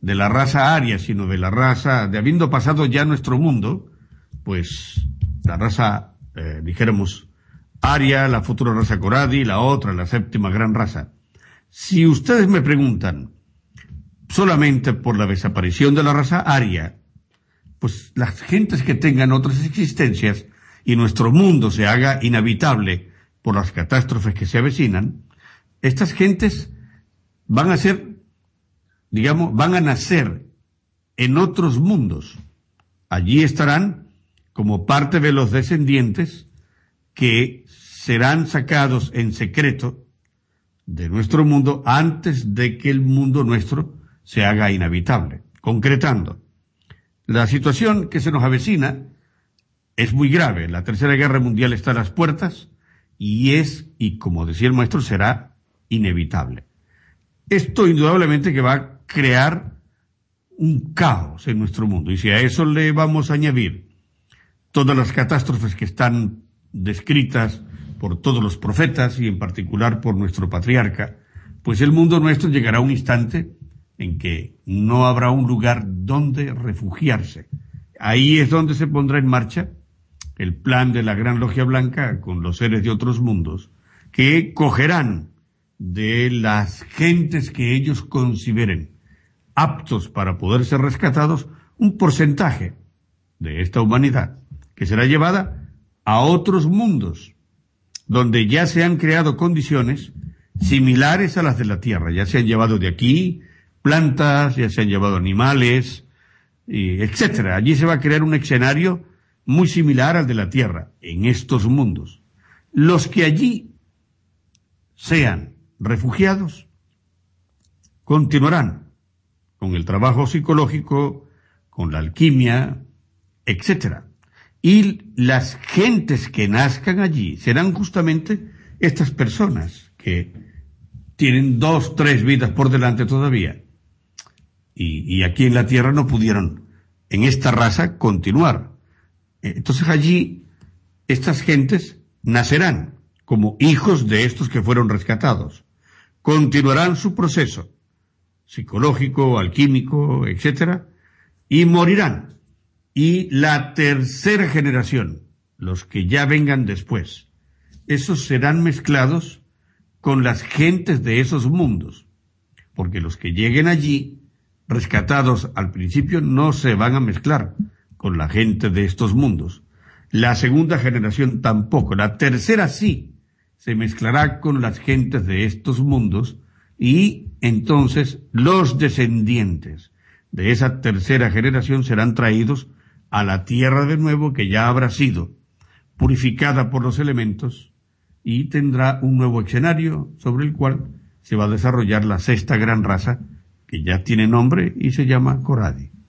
de la raza aria, sino de la raza, de habiendo pasado ya nuestro mundo, pues la raza, eh, dijéramos, aria, la futura raza Coradi, la otra, la séptima gran raza. Si ustedes me preguntan solamente por la desaparición de la raza aria, pues las gentes que tengan otras existencias y nuestro mundo se haga inhabitable por las catástrofes que se avecinan, estas gentes van a ser, digamos, van a nacer en otros mundos. Allí estarán como parte de los descendientes que serán sacados en secreto de nuestro mundo antes de que el mundo nuestro se haga inhabitable. Concretando, la situación que se nos avecina es muy grave. La Tercera Guerra Mundial está a las puertas y es, y como decía el maestro, será inevitable. Esto indudablemente que va a crear un caos en nuestro mundo. Y si a eso le vamos a añadir todas las catástrofes que están descritas por todos los profetas y en particular por nuestro patriarca, pues el mundo nuestro llegará a un instante en que no habrá un lugar donde refugiarse. Ahí es donde se pondrá en marcha el plan de la Gran Logia Blanca con los seres de otros mundos, que cogerán de las gentes que ellos consideren aptos para poder ser rescatados un porcentaje de esta humanidad, que será llevada a otros mundos, donde ya se han creado condiciones similares a las de la Tierra. Ya se han llevado de aquí plantas, ya se han llevado animales, etcétera. Allí se va a crear un escenario muy similar al de la Tierra, en estos mundos. Los que allí sean refugiados continuarán con el trabajo psicológico, con la alquimia, etc. Y las gentes que nazcan allí serán justamente estas personas que tienen dos, tres vidas por delante todavía. Y, y aquí en la Tierra no pudieron, en esta raza, continuar. Entonces allí estas gentes nacerán como hijos de estos que fueron rescatados. Continuarán su proceso psicológico, alquímico, etcétera, y morirán. Y la tercera generación, los que ya vengan después, esos serán mezclados con las gentes de esos mundos, porque los que lleguen allí, rescatados al principio, no se van a mezclar, con la gente de estos mundos. La segunda generación tampoco. La tercera sí se mezclará con las gentes de estos mundos y entonces los descendientes de esa tercera generación serán traídos a la tierra de nuevo que ya habrá sido purificada por los elementos y tendrá un nuevo escenario sobre el cual se va a desarrollar la sexta gran raza que ya tiene nombre y se llama Coradi.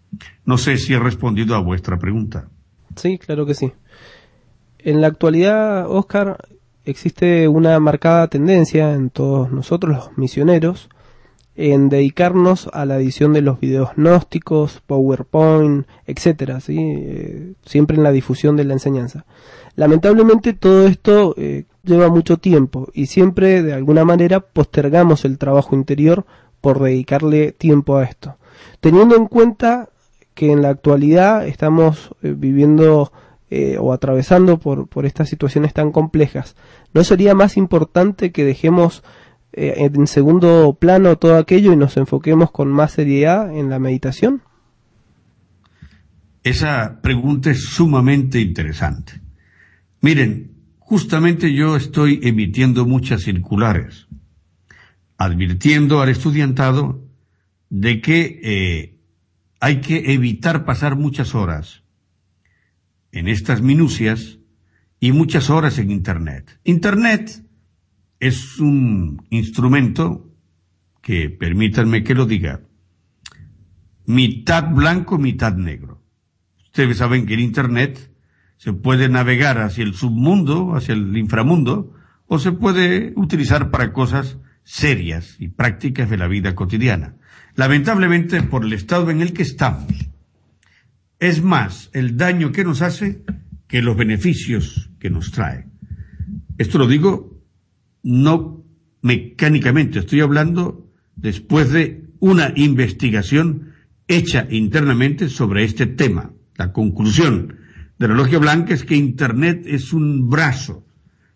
No sé si he respondido a vuestra pregunta. Sí, claro que sí. En la actualidad, Oscar, existe una marcada tendencia en todos nosotros los misioneros en dedicarnos a la edición de los videos gnósticos, PowerPoint, etcétera, ¿sí? Eh, siempre en la difusión de la enseñanza. Lamentablemente todo esto eh, lleva mucho tiempo y siempre de alguna manera postergamos el trabajo interior por dedicarle tiempo a esto. Teniendo en cuenta que en la actualidad estamos eh, viviendo eh, o atravesando por, por estas situaciones tan complejas. ¿No sería más importante que dejemos eh, en segundo plano todo aquello y nos enfoquemos con más seriedad en la meditación? Esa pregunta es sumamente interesante. Miren, justamente yo estoy emitiendo muchas circulares, advirtiendo al estudiantado de que hay que evitar pasar muchas horas en estas minucias y muchas horas en Internet. Internet es un instrumento que, permítanme que lo diga, mitad blanco, mitad negro. Ustedes saben que en Internet se puede navegar hacia el submundo, hacia el inframundo, o se puede utilizar para cosas serias y prácticas de la vida cotidiana. Lamentablemente, por el estado en el que estamos, es más el daño que nos hace que los beneficios que nos trae. Esto lo digo no mecánicamente, estoy hablando después de una investigación hecha internamente sobre este tema. La conclusión de la Logia Blanca es que Internet es un brazo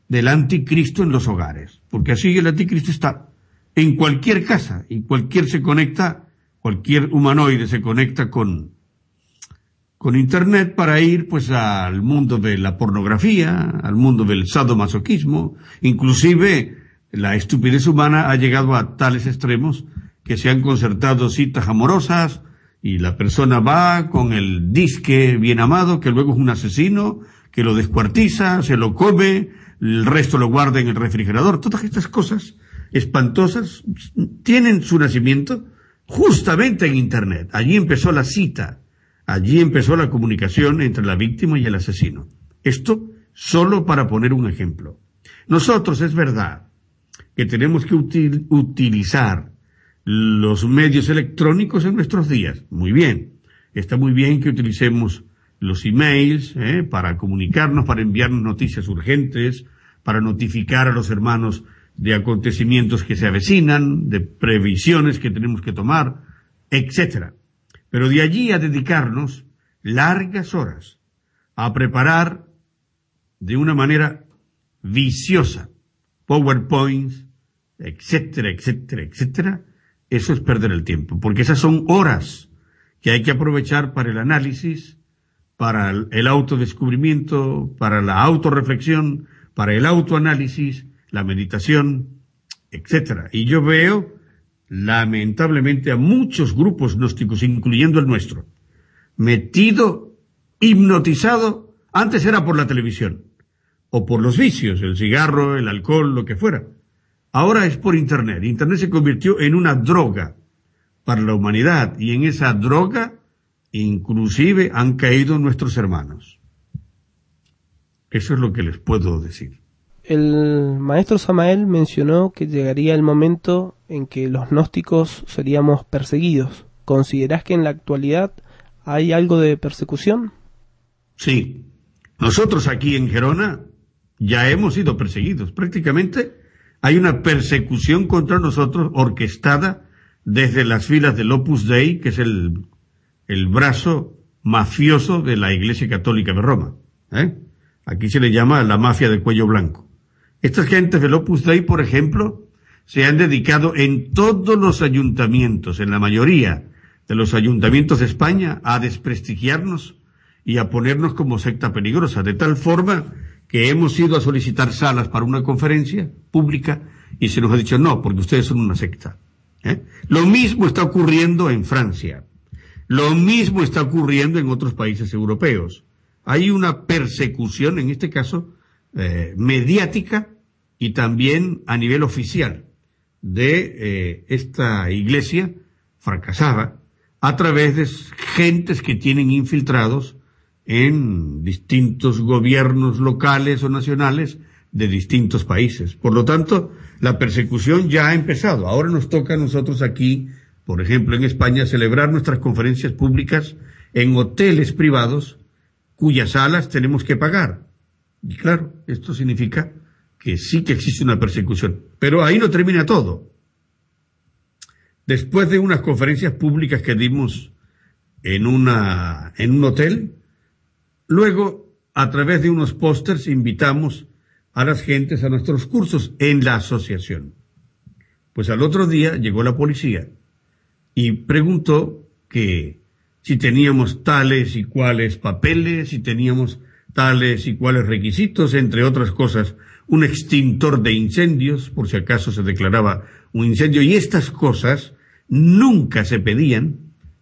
del anticristo en los hogares, porque así el anticristo está en cualquier casa y cualquier se conecta, cualquier humanoide se conecta con, con Internet para ir pues al mundo de la pornografía, al mundo del sadomasoquismo, inclusive la estupidez humana ha llegado a tales extremos que se han concertado citas amorosas y la persona va con el disque bien amado, que luego es un asesino, que lo descuartiza, se lo come, el resto lo guarda en el refrigerador. Todas estas cosas espantosas tienen su nacimiento justamente en Internet. Allí empezó la cita, allí empezó la comunicación entre la víctima y el asesino. Esto solo para poner un ejemplo. Nosotros es verdad que tenemos que utilizar los medios electrónicos en nuestros días. Muy bien. Está muy bien que utilicemos los emails ¿eh? para comunicarnos, para enviarnos noticias urgentes, para notificar a los hermanos de acontecimientos que se avecinan, de previsiones que tenemos que tomar, etc. Pero de allí a dedicarnos largas horas a preparar de una manera viciosa PowerPoints, etcétera, etcétera, etcétera, eso es perder el tiempo, porque esas son horas que hay que aprovechar para el análisis, para el autodescubrimiento, para la autorreflexión, para el autoanálisis, la meditación, etcétera. Y yo veo, lamentablemente, a muchos grupos gnósticos, incluyendo el nuestro, metido, hipnotizado, antes era por la televisión, o por los vicios, el cigarro, el alcohol, lo que fuera. Ahora es por Internet. Internet se convirtió en una droga para la humanidad y en esa droga inclusive han caído nuestros hermanos. Eso es lo que les puedo decir. El maestro Samael mencionó que llegaría el momento en que los gnósticos seríamos perseguidos. ¿Considerás que en la actualidad hay algo de persecución? Sí. Nosotros aquí en Gerona ya hemos sido perseguidos. Prácticamente hay una persecución contra nosotros orquestada desde las filas del Opus Dei, que es el, el brazo mafioso de la Iglesia Católica de Roma. ¿eh? Aquí se le llama la mafia del cuello blanco. Estas gentes del Opus Dei, por ejemplo, se han dedicado en todos los ayuntamientos, en la mayoría de los ayuntamientos de España, a desprestigiarnos y a ponernos como secta peligrosa, de tal forma que hemos ido a solicitar salas para una conferencia pública y se nos ha dicho no, porque ustedes son una secta. ¿eh? Lo mismo está ocurriendo en Francia. Lo mismo está ocurriendo en otros países europeos. Hay una persecución, en este caso, eh, mediática y también a nivel oficial de eh, esta iglesia fracasada a través de gentes que tienen infiltrados en distintos gobiernos locales o nacionales de distintos países. Por lo tanto, la persecución ya ha empezado. Ahora nos toca a nosotros aquí, por ejemplo, en España, celebrar nuestras conferencias públicas en hoteles privados cuyas salas tenemos que pagar. Y claro, esto significa que sí que existe una persecución. Pero ahí no termina todo. Después de unas conferencias públicas que dimos en una, en un hotel, Luego, a través de unos pósters, invitamos a las gentes a nuestros cursos en la asociación. Pues al otro día llegó la policía y preguntó que si teníamos tales y cuales papeles, si teníamos tales y cuales requisitos, entre otras cosas, un extintor de incendios, por si acaso se declaraba un incendio, y estas cosas nunca se pedían,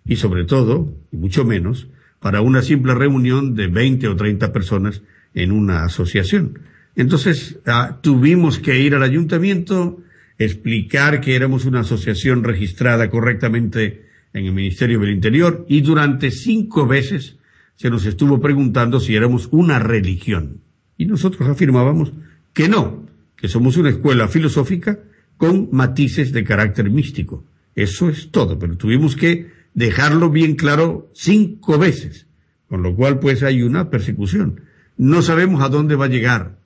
y sobre todo, y mucho menos, para una simple reunión de 20 o 30 personas en una asociación. Entonces, ah, tuvimos que ir al ayuntamiento, explicar que éramos una asociación registrada correctamente en el Ministerio del Interior y durante cinco veces se nos estuvo preguntando si éramos una religión. Y nosotros afirmábamos que no, que somos una escuela filosófica con matices de carácter místico. Eso es todo, pero tuvimos que dejarlo bien claro cinco veces, con lo cual pues hay una persecución. No sabemos a dónde va a llegar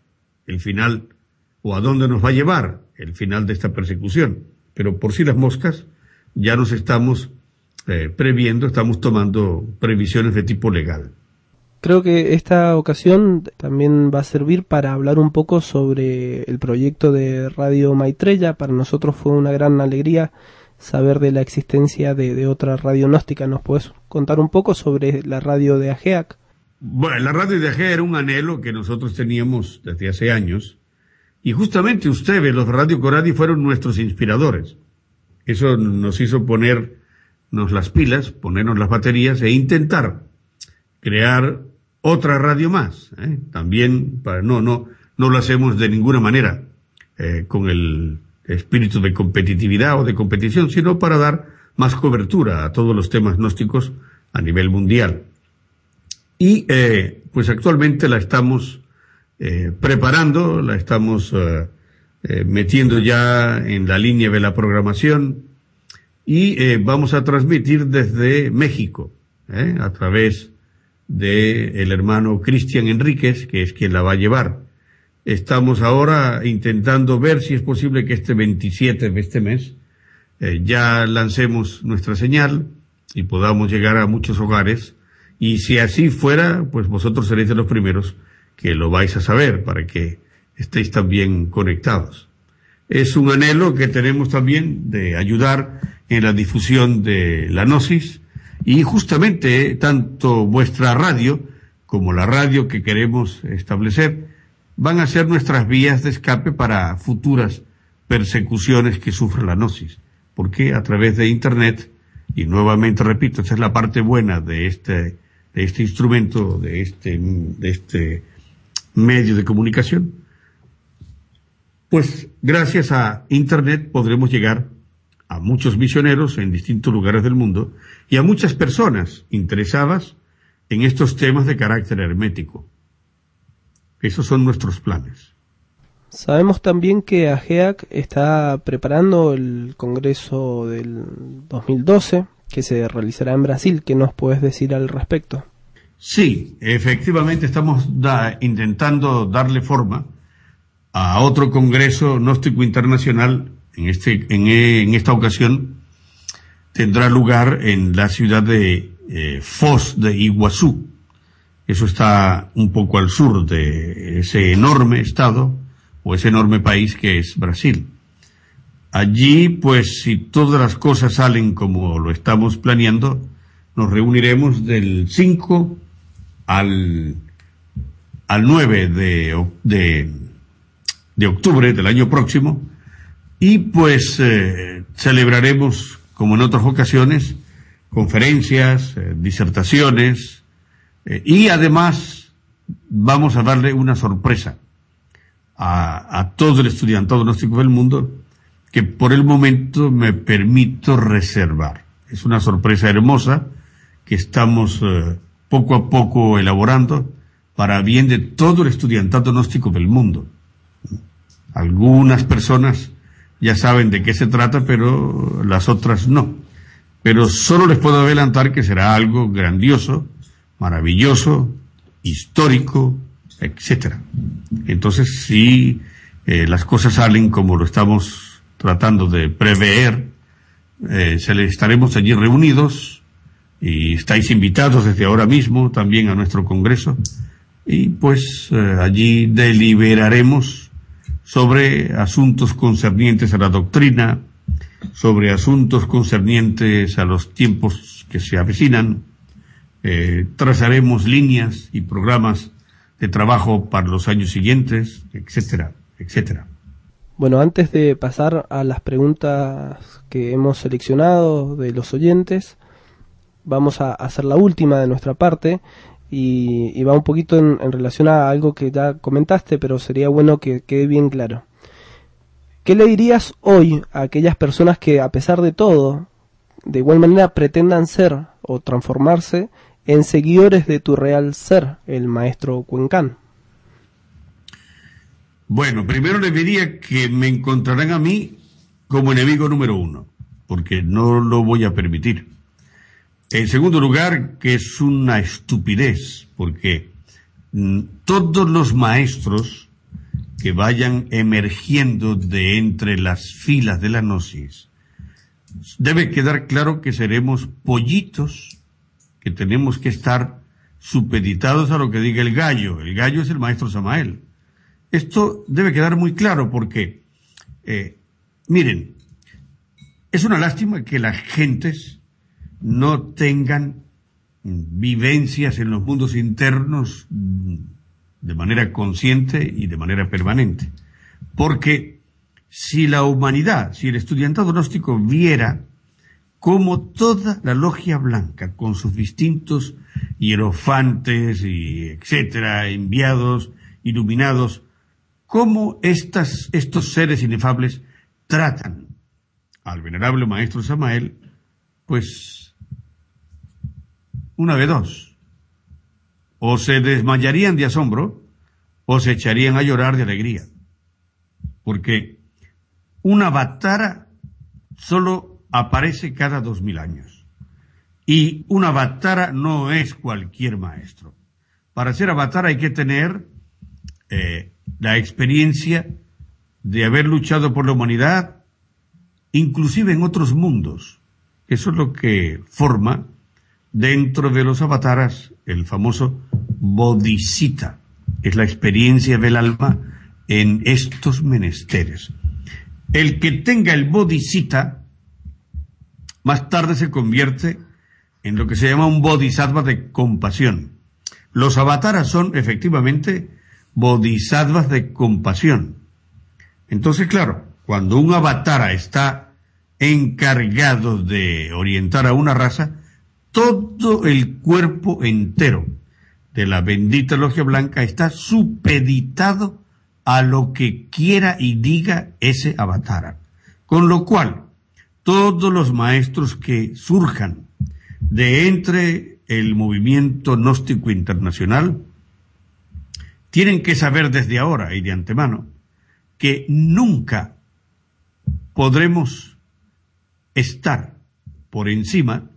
el final o a dónde nos va a llevar el final de esta persecución, pero por si las moscas ya nos estamos eh, previendo, estamos tomando previsiones de tipo legal. Creo que esta ocasión también va a servir para hablar un poco sobre el proyecto de Radio Maitreya. Para nosotros fue una gran alegría saber de la existencia de, otra radio gnóstica. ¿Nos puedes contar un poco sobre la radio de AGEAC? Bueno, la radio de AGEAC era un anhelo que nosotros teníamos desde hace años. Y justamente ustedes, los Radio Coradi, fueron nuestros inspiradores. Eso nos hizo ponernos las pilas, ponernos las baterías e intentar crear otra radio más. ¿eh? También, para, no, no, no lo hacemos de ninguna manera eh, con el espíritu de competitividad o de competición, sino para dar más cobertura a todos los temas gnósticos a nivel mundial. Y eh, pues actualmente la estamos preparando, la estamos metiendo ya en la línea de la programación y eh, vamos a transmitir desde México, a través de el hermano Cristian Enríquez, que es quien la va a llevar. Estamos ahora intentando ver si es posible que este 27 de este mes eh, ya lancemos nuestra señal y podamos llegar a muchos hogares. Y si así fuera, pues vosotros seréis los primeros que lo vais a saber para que estéis también conectados. Es un anhelo que tenemos también de ayudar en la difusión de la gnosis y justamente tanto vuestra radio como la radio que queremos establecer van a ser nuestras vías de escape para futuras persecuciones que sufre la gnosis. Porque a través de Internet, y nuevamente repito, esa es la parte buena de este, de este instrumento, de este, de este medio de comunicación, pues gracias a Internet podremos llegar a muchos misioneros en distintos lugares del mundo y a muchas personas interesadas en estos temas de carácter hermético. Esos son nuestros planes. Sabemos también que AGEAC está preparando el Congreso del 2012 que se realizará en Brasil. ¿Qué nos puedes decir al respecto? Sí, efectivamente estamos intentando darle forma a otro Congreso Gnóstico Internacional. En, este, en, esta ocasión tendrá lugar en la ciudad de eh, Foz de Iguazú, eso está un poco al sur de ese enorme estado o ese enorme país que es Brasil. Allí, pues, si todas las cosas salen como lo estamos planeando, nos reuniremos del 5 al, al 9 de, de, de octubre del año próximo y pues eh, celebraremos, como en otras ocasiones, conferencias, eh, disertaciones, eh, y además vamos a darle una sorpresa a, todo el estudiantado gnóstico del mundo que por el momento me permito reservar. Es una sorpresa hermosa que estamos eh, poco a poco elaborando para bien de todo el estudiantado gnóstico del mundo. Algunas personas ya saben de qué se trata, pero las otras no. Pero solo les puedo adelantar que será algo grandioso, maravilloso, histórico, etcétera. Entonces, si eh, las cosas salen como lo estamos tratando de prever, eh, estaremos allí reunidos y estáis invitados desde ahora mismo también a nuestro congreso y pues eh, allí deliberaremos sobre asuntos concernientes a la doctrina, sobre asuntos concernientes a los tiempos que se avecinan, eh, trazaremos líneas y programas de trabajo para los años siguientes, etcétera, etcétera. Bueno, antes de pasar a las preguntas que hemos seleccionado de los oyentes, vamos a hacer la última de nuestra parte y, va un poquito en, relación a algo que ya comentaste, pero sería bueno que quede bien claro. ¿Qué le dirías hoy a aquellas personas que, a pesar de todo, de igual manera pretendan ser o transformarse en seguidores de tu real ser, el maestro Cuencán? Bueno, primero le diría que me encontrarán a mí como enemigo número uno, porque no lo voy a permitir. En segundo lugar, que es una estupidez, porque mm, todos los maestros que vayan emergiendo de entre las filas de la gnosis, debe quedar claro que seremos pollitos, que tenemos que estar supeditados a lo que diga el gallo. El gallo es el maestro Samael. Esto debe quedar muy claro porque, eh, miren, es una lástima que las gentes no tengan vivencias en los mundos internos de manera consciente y de manera permanente. Porque si la humanidad, si el estudiantado gnóstico viera cómo toda la logia blanca, con sus distintos hierofantes y etcétera, enviados, iluminados, cómo estas, estos seres inefables tratan al venerable maestro Samael, pues una de dos. O se desmayarían de asombro o se echarían a llorar de alegría. Porque una batara solo aparece cada dos mil años. Y una batara no es cualquier maestro. Para ser avatar hay que tener eh, la experiencia de haber luchado por la humanidad, inclusive en otros mundos. Eso es lo que forma dentro de los avataras el famoso bodhisattva. Es la experiencia del alma en estos menesteres. El que tenga el bodhisattva más tarde se convierte en lo que se llama un bodhisattva de compasión. Los avataras son efectivamente bodhisattvas de compasión. Entonces, claro, cuando un avatara está encargado de orientar a una raza, todo el cuerpo entero de la bendita logia blanca está supeditado a lo que quiera y diga ese avatar. Con lo cual, todos los maestros que surjan de entre el movimiento gnóstico internacional tienen que saber desde ahora y de antemano que nunca podremos estar por encima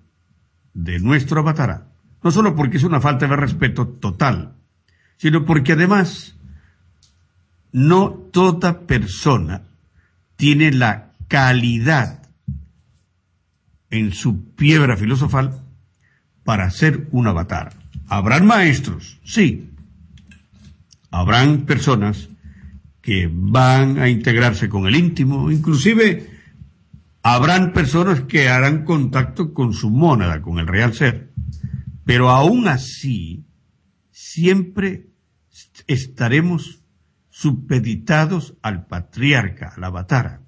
de nuestro avatar, no solo porque es una falta de respeto total, sino porque además no toda persona tiene la calidad en su piedra filosofal para ser un avatar. Habrán maestros, sí. Habrán personas que van a integrarse con el íntimo, inclusive Habrán personas que harán contacto con su mónada, con el real ser, pero aún así siempre estaremos supeditados al patriarca, al avatara.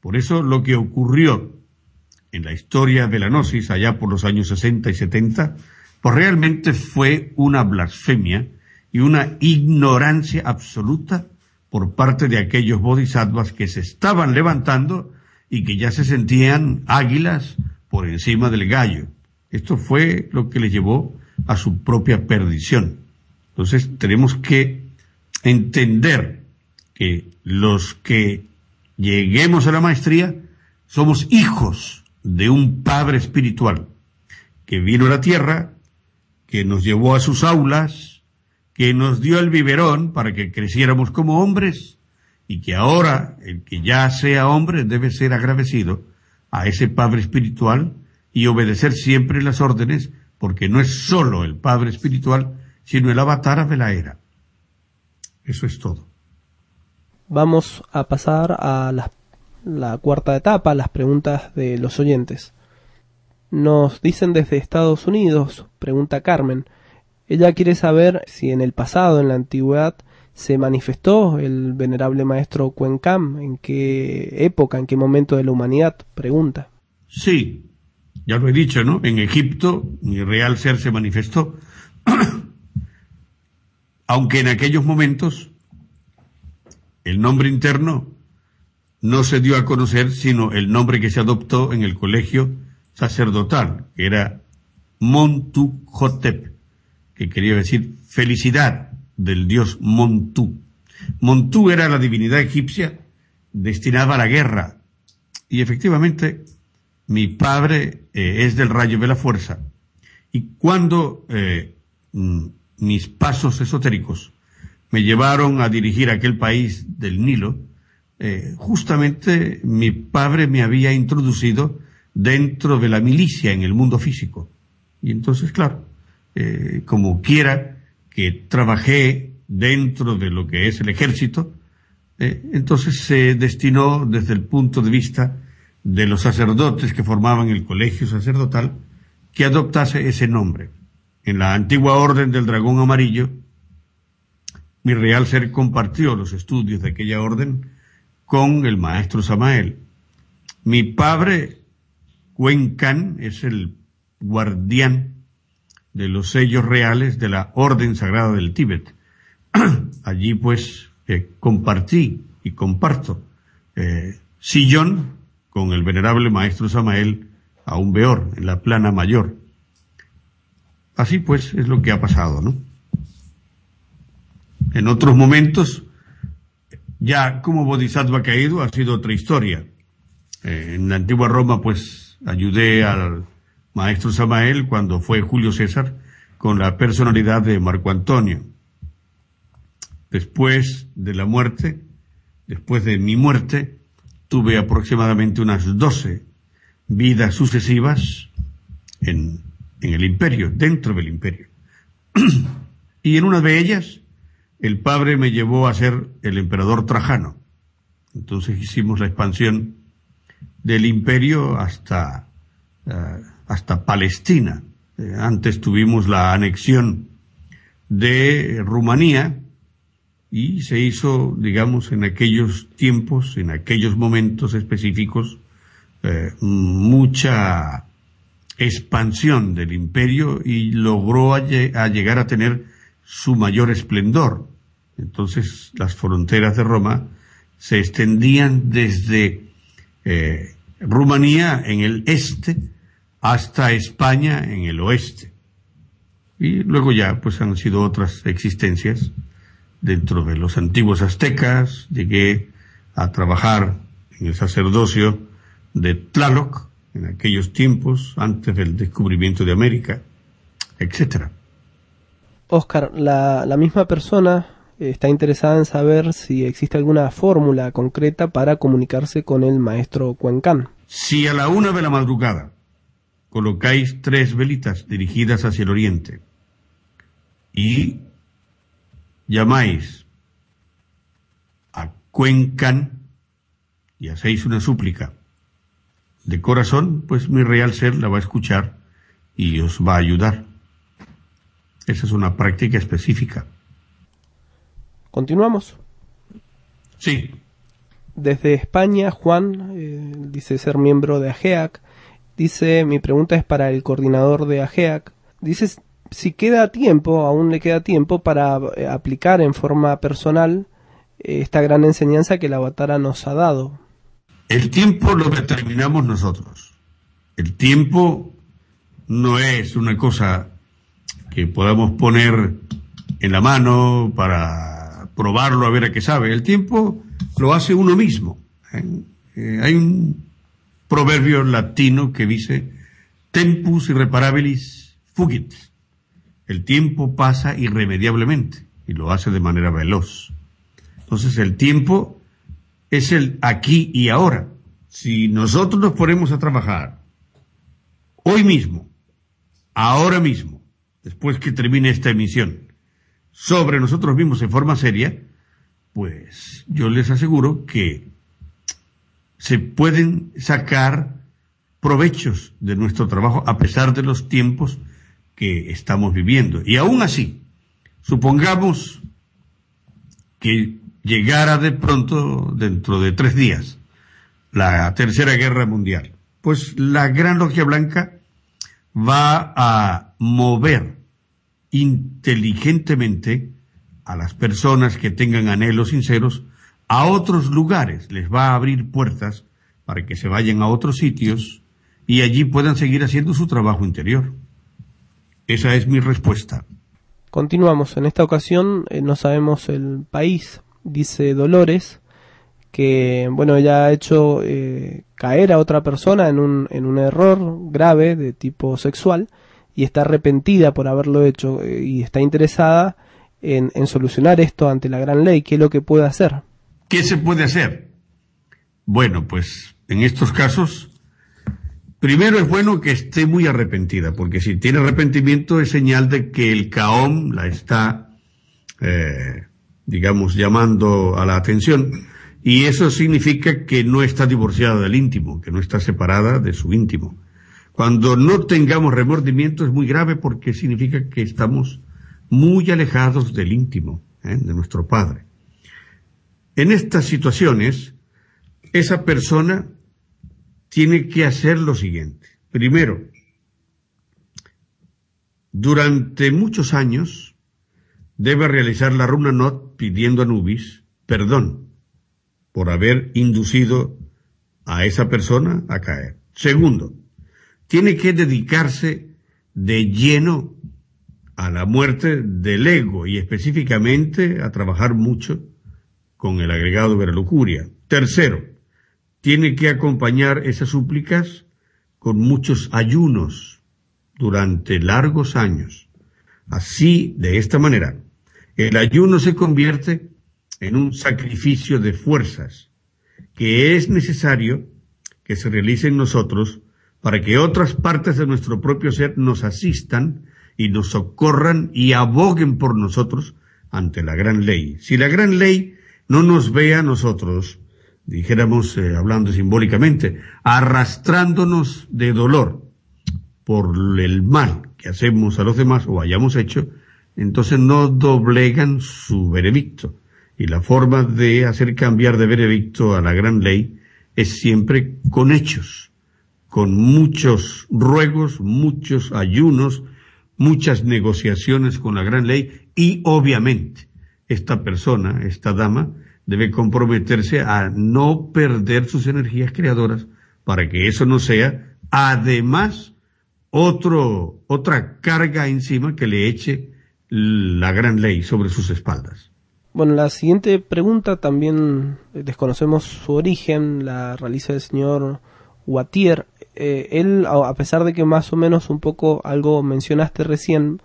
Por eso lo que ocurrió en la historia de la Gnosis allá por los años 60 y 70, pues realmente fue una blasfemia y una ignorancia absoluta por parte de aquellos bodhisattvas que se estaban levantando y que ya se sentían águilas por encima del gallo. Esto fue lo que le llevó a su propia perdición. Entonces tenemos que entender que los que lleguemos a la maestría somos hijos de un Padre espiritual que vino a la tierra, que nos llevó a sus aulas, que nos dio el biberón para que creciéramos como hombres y que ahora el que ya sea hombre debe ser agradecido a ese Padre espiritual y obedecer siempre las órdenes, porque no es solo el Padre espiritual, sino el avatar de la era. Eso es todo. Vamos a pasar a la, la cuarta etapa, las preguntas de los oyentes. Nos dicen desde Estados Unidos, pregunta Carmen. Ella quiere saber si en el pasado, en la antigüedad, se manifestó el venerable maestro Cuencam, en qué época, en qué momento de la humanidad, pregunta. Sí, ya lo he dicho, ¿no? En Egipto mi real ser se manifestó, aunque en aquellos momentos el nombre interno no se dio a conocer sino el nombre que se adoptó en el colegio sacerdotal, que era Montuhotep, que quería decir felicidad del dios Montú. Montú era la divinidad egipcia destinada a la guerra. Y efectivamente, mi padre eh, es del rayo de la fuerza. Y cuando eh, mm, mis pasos esotéricos me llevaron a dirigir aquel país del Nilo, eh, justamente mi padre me había introducido dentro de la milicia en el mundo físico. Y entonces, claro, eh, como quiera trabajé dentro de lo que es el ejército, eh, entonces se destinó desde el punto de vista de los sacerdotes que formaban el colegio sacerdotal que adoptase ese nombre. En la antigua orden del dragón amarillo, mi real ser compartió los estudios de aquella orden con el maestro Samael. Mi padre, Cuencan, es el guardián de los sellos reales de la Orden Sagrada del Tíbet. Allí pues eh, compartí y comparto eh, sillón con el venerable maestro Samael un peor, en la plana mayor. Así pues es lo que ha pasado, ¿no? En otros momentos ya como Bodhisattva caído ha sido otra historia. Eh, en la antigua Roma, pues, ayudé al maestro Samael cuando fue Julio César con la personalidad de Marco Antonio. Después de la muerte, después de mi muerte, tuve aproximadamente unas doce vidas sucesivas en, en el imperio, dentro del imperio. y en una de ellas el padre me llevó a ser el emperador Trajano. Entonces hicimos la expansión del imperio hasta, eh, hasta Palestina. Eh, antes tuvimos la anexión de Rumanía y se hizo, digamos, en aquellos tiempos, en aquellos momentos específicos, eh, mucha expansión del imperio y logró a llegar a tener su mayor esplendor. Entonces las fronteras de Roma se extendían desde eh, Rumanía en el este hasta España en el oeste. Y luego ya pues han sido otras existencias dentro de los antiguos aztecas. Llegué a trabajar en el sacerdocio de Tlaloc en aquellos tiempos antes del descubrimiento de América, etcétera. Oscar, la, la misma persona está interesada en saber si existe alguna fórmula concreta para comunicarse con el maestro Cuencán. Si a la una de la madrugada colocáis tres velitas dirigidas hacia el oriente y llamáis a Cuencan y hacéis una súplica de corazón, pues mi real ser la va a escuchar y os va a ayudar. Esa es una práctica específica. ¿Continuamos? Sí. Desde España, Juan eh, dice ser miembro de AGEAC. Dice, mi pregunta es para el coordinador de AGEAC. Dice si queda tiempo, aún le queda tiempo para eh, aplicar en forma personal eh, esta gran enseñanza que la Avatara nos ha dado. El tiempo lo determinamos nosotros. El tiempo no es una cosa que podamos poner en la mano para probarlo a ver a qué sabe. El tiempo lo hace uno mismo. ¿eh? Hay un proverbio latino que dice tempus irreparabilis fugit. El tiempo pasa irremediablemente y lo hace de manera veloz. Entonces el tiempo es el aquí y ahora. Si nosotros nos ponemos a trabajar hoy mismo, ahora mismo, después que termine esta emisión, sobre nosotros mismos en forma seria, pues yo les aseguro que se pueden sacar provechos de nuestro trabajo a pesar de los tiempos que estamos viviendo. Y aún así, supongamos que llegara de pronto, dentro de tres días, la Tercera Guerra Mundial. Pues la Gran Logia Blanca va a mover inteligentemente a las personas que tengan anhelos sinceros a otros lugares, les va a abrir puertas para que se vayan a otros sitios y allí puedan seguir haciendo su trabajo interior. Esa es mi respuesta. Continuamos. En esta ocasión eh, no sabemos el país, dice Dolores, que bueno, ella ha hecho eh, caer a otra persona en un, en un error grave de tipo sexual y está arrepentida por haberlo hecho eh, y está interesada en, en solucionar esto ante la gran ley. ¿Qué es lo que puede hacer? ¿Qué se puede hacer? Bueno, pues en estos casos Primero es bueno que esté muy arrepentida, porque si tiene arrepentimiento es señal de que el caón la está, eh, digamos, llamando a la atención. Y eso significa que no está divorciada del íntimo, que no está separada de su íntimo. Cuando no tengamos remordimiento es muy grave porque significa que estamos muy alejados del íntimo, ¿eh? de nuestro Padre. En estas situaciones, esa persona tiene que hacer lo siguiente. Primero, durante muchos años debe realizar la runa not pidiendo a Nubis perdón por haber inducido a esa persona a caer. Segundo, tiene que dedicarse de lleno a la muerte del ego y específicamente a trabajar mucho con el agregado de la lujuria. Tercero, tiene que acompañar esas súplicas con muchos ayunos durante largos años. Así, de esta manera, el ayuno se convierte en un sacrificio de fuerzas que es necesario que se realice en nosotros para que otras partes de nuestro propio ser nos asistan y nos socorran y aboguen por nosotros ante la gran ley. Si la gran ley no nos ve a nosotros, dijéramos, eh, hablando simbólicamente, arrastrándonos de dolor por el mal que hacemos a los demás o hayamos hecho, entonces no doblegan su veredicto. Y la forma de hacer cambiar de veredicto a la gran ley es siempre con hechos, con muchos ruegos, muchos ayunos, muchas negociaciones con la gran ley y obviamente esta persona, esta dama, debe comprometerse a no perder sus energías creadoras para que eso no sea, además, otro, otra carga encima que le eche la gran ley sobre sus espaldas. Bueno, la siguiente pregunta también desconocemos su origen, la realiza el señor Watier. Eh, él, a pesar de que más o menos un poco algo mencionaste recién,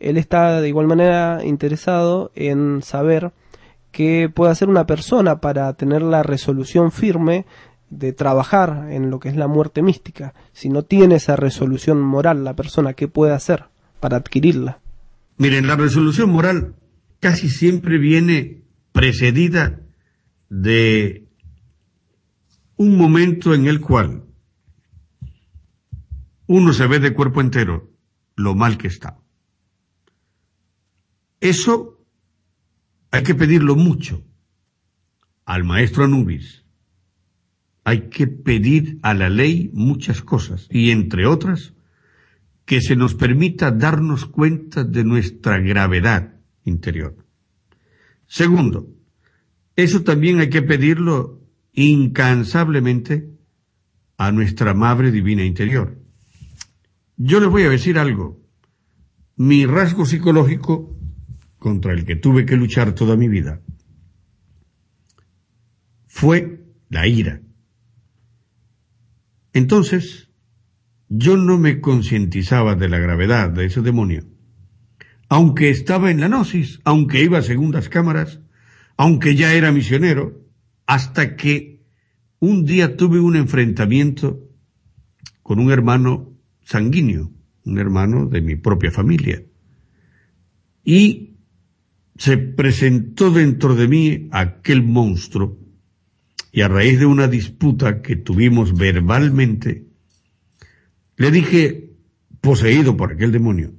él está de igual manera interesado en saber que puede hacer una persona para tener la resolución firme de trabajar en lo que es la muerte mística. Si no tiene esa resolución moral la persona, ¿qué puede hacer para adquirirla? Miren, la resolución moral casi siempre viene precedida de un momento en el cual uno se ve de cuerpo entero lo mal que está. Eso hay que pedirlo mucho al maestro Anubis. Hay que pedir a la ley muchas cosas y entre otras que se nos permita darnos cuenta de nuestra gravedad interior. Segundo, eso también hay que pedirlo incansablemente a nuestra Madre Divina Interior. Yo les voy a decir algo. Mi rasgo psicológico contra el que tuve que luchar toda mi vida fue la ira. Entonces, yo no me concientizaba de la gravedad de ese demonio, aunque estaba en la gnosis, aunque iba a segundas cámaras, aunque ya era misionero, hasta que un día tuve un enfrentamiento con un hermano sanguíneo, un hermano de mi propia familia. Y se presentó dentro de mí aquel monstruo y a raíz de una disputa que tuvimos verbalmente, Le dije, poseído por aquel demonio,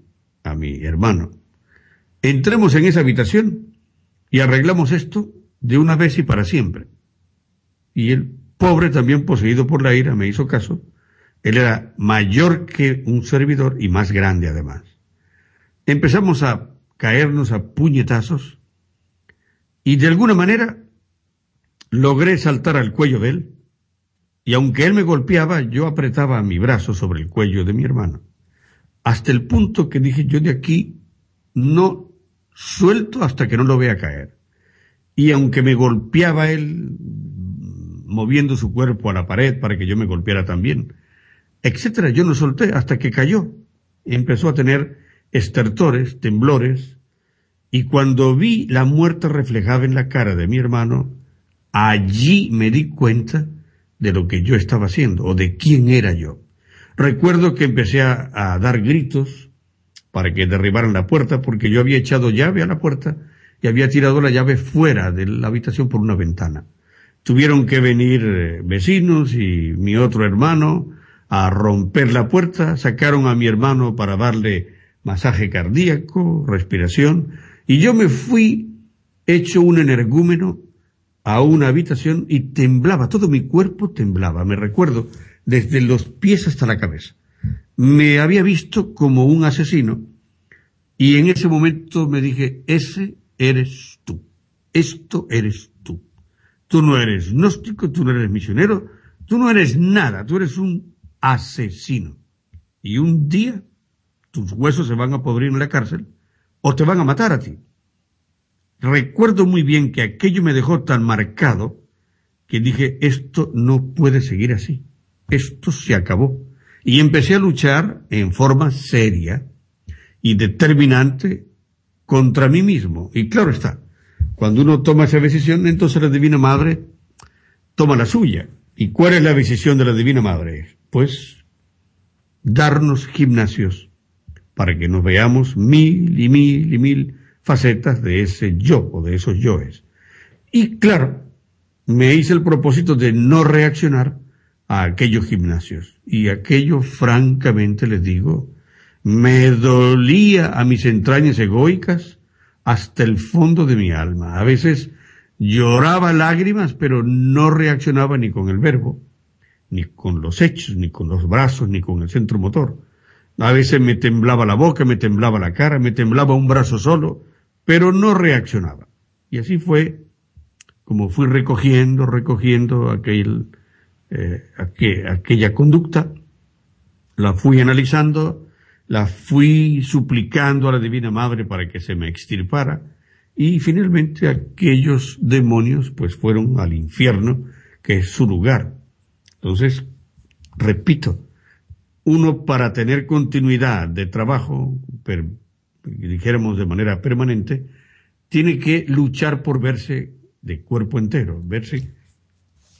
a mi hermano, entremos en esa habitación y arreglamos esto de una vez y para siempre. Y el pobre, también poseído por la ira, me hizo caso. Él era mayor que un servidor y más grande además. Empezamos a caernos a puñetazos y de alguna manera logré saltar al cuello de él y aunque él me golpeaba, yo apretaba mi brazo sobre el cuello de mi hermano, hasta el punto que dije yo de aquí no suelto hasta que no lo vea caer. Y aunque me golpeaba él, moviendo su cuerpo a la pared para que yo me golpeara también, etcétera, yo no solté hasta que cayó. Empezó a tener estertores, temblores, y cuando vi la muerte reflejada en la cara de mi hermano, allí me di cuenta de lo que yo estaba haciendo o de quién era yo. Recuerdo que empecé a, a, dar gritos para que derribaran la puerta porque yo había echado llave a la puerta y había tirado la llave fuera de la habitación por una ventana. Tuvieron que venir eh, vecinos y mi otro hermano a romper la puerta, sacaron a mi hermano para darle masaje cardíaco, respiración, y yo me fui hecho un energúmeno a una habitación y temblaba, todo mi cuerpo temblaba, me recuerdo, desde los pies hasta la cabeza. Me había visto como un asesino y en ese momento me dije, ese eres tú, esto eres tú. Tú no eres gnóstico, tú no eres misionero, tú no eres nada, tú eres un asesino. Y un día tus huesos se van a podrir en la cárcel o te van a matar a ti. Recuerdo muy bien que aquello me dejó tan marcado que dije, esto no puede seguir así. Esto se acabó. Y empecé a luchar en forma seria y determinante contra mí mismo. Y claro está, cuando uno toma esa decisión, entonces la Divina Madre toma la suya. ¿Y cuál es la decisión de la Divina Madre? Pues darnos gimnasios para que nos veamos mil y mil y mil facetas de ese yo o de esos yoes. Y claro, me hice el propósito de no reaccionar a aquellos gimnasios. Y aquello, francamente les digo, me dolía a mis entrañas egoicas hasta el fondo de mi alma. A veces lloraba lágrimas, pero no reaccionaba ni con el verbo, ni con los hechos, ni con los brazos, ni con el centro motor. A veces me temblaba la boca, me temblaba la cara, me temblaba un brazo solo, pero no reaccionaba. Y así fue como fui recogiendo, recogiendo aquel, eh, aquella conducta, la fui analizando, la fui suplicando a la Divina Madre para que se me extirpara, y finalmente aquellos demonios pues fueron al infierno, que es su lugar. Entonces, repito, uno para tener continuidad de trabajo, dijéramos de manera permanente, tiene que luchar por verse de cuerpo entero, verse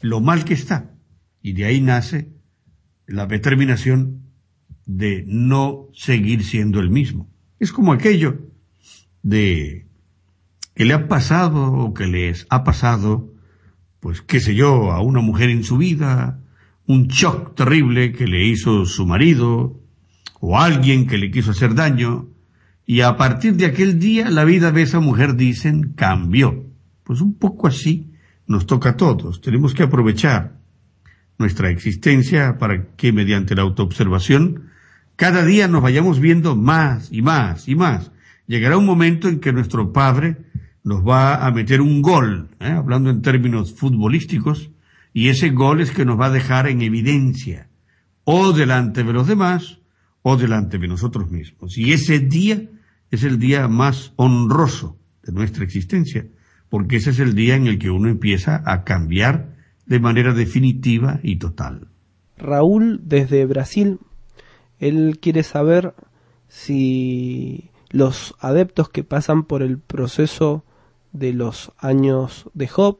lo mal que está. Y de ahí nace la determinación de no seguir siendo el mismo. Es como aquello de que le ha pasado o que les ha pasado, pues qué sé yo, a una mujer en su vida, un shock terrible que le hizo su marido, o alguien que le quiso hacer daño, y a partir de aquel día la vida de esa mujer, dicen, cambió. Pues un poco así nos toca a todos. Tenemos que aprovechar nuestra existencia para que mediante la autoobservación cada día nos vayamos viendo más y más y más. Llegará un momento en que nuestro Padre nos va a meter un gol, ¿eh? hablando en términos futbolísticos, y ese gol es que nos va a dejar en evidencia, o delante de los demás, o delante de nosotros mismos. Y ese día es el día más honroso de nuestra existencia, porque ese es el día en el que uno empieza a cambiar de manera definitiva y total. Raúl desde Brasil, él quiere saber si los adeptos que pasan por el proceso de los años de Job,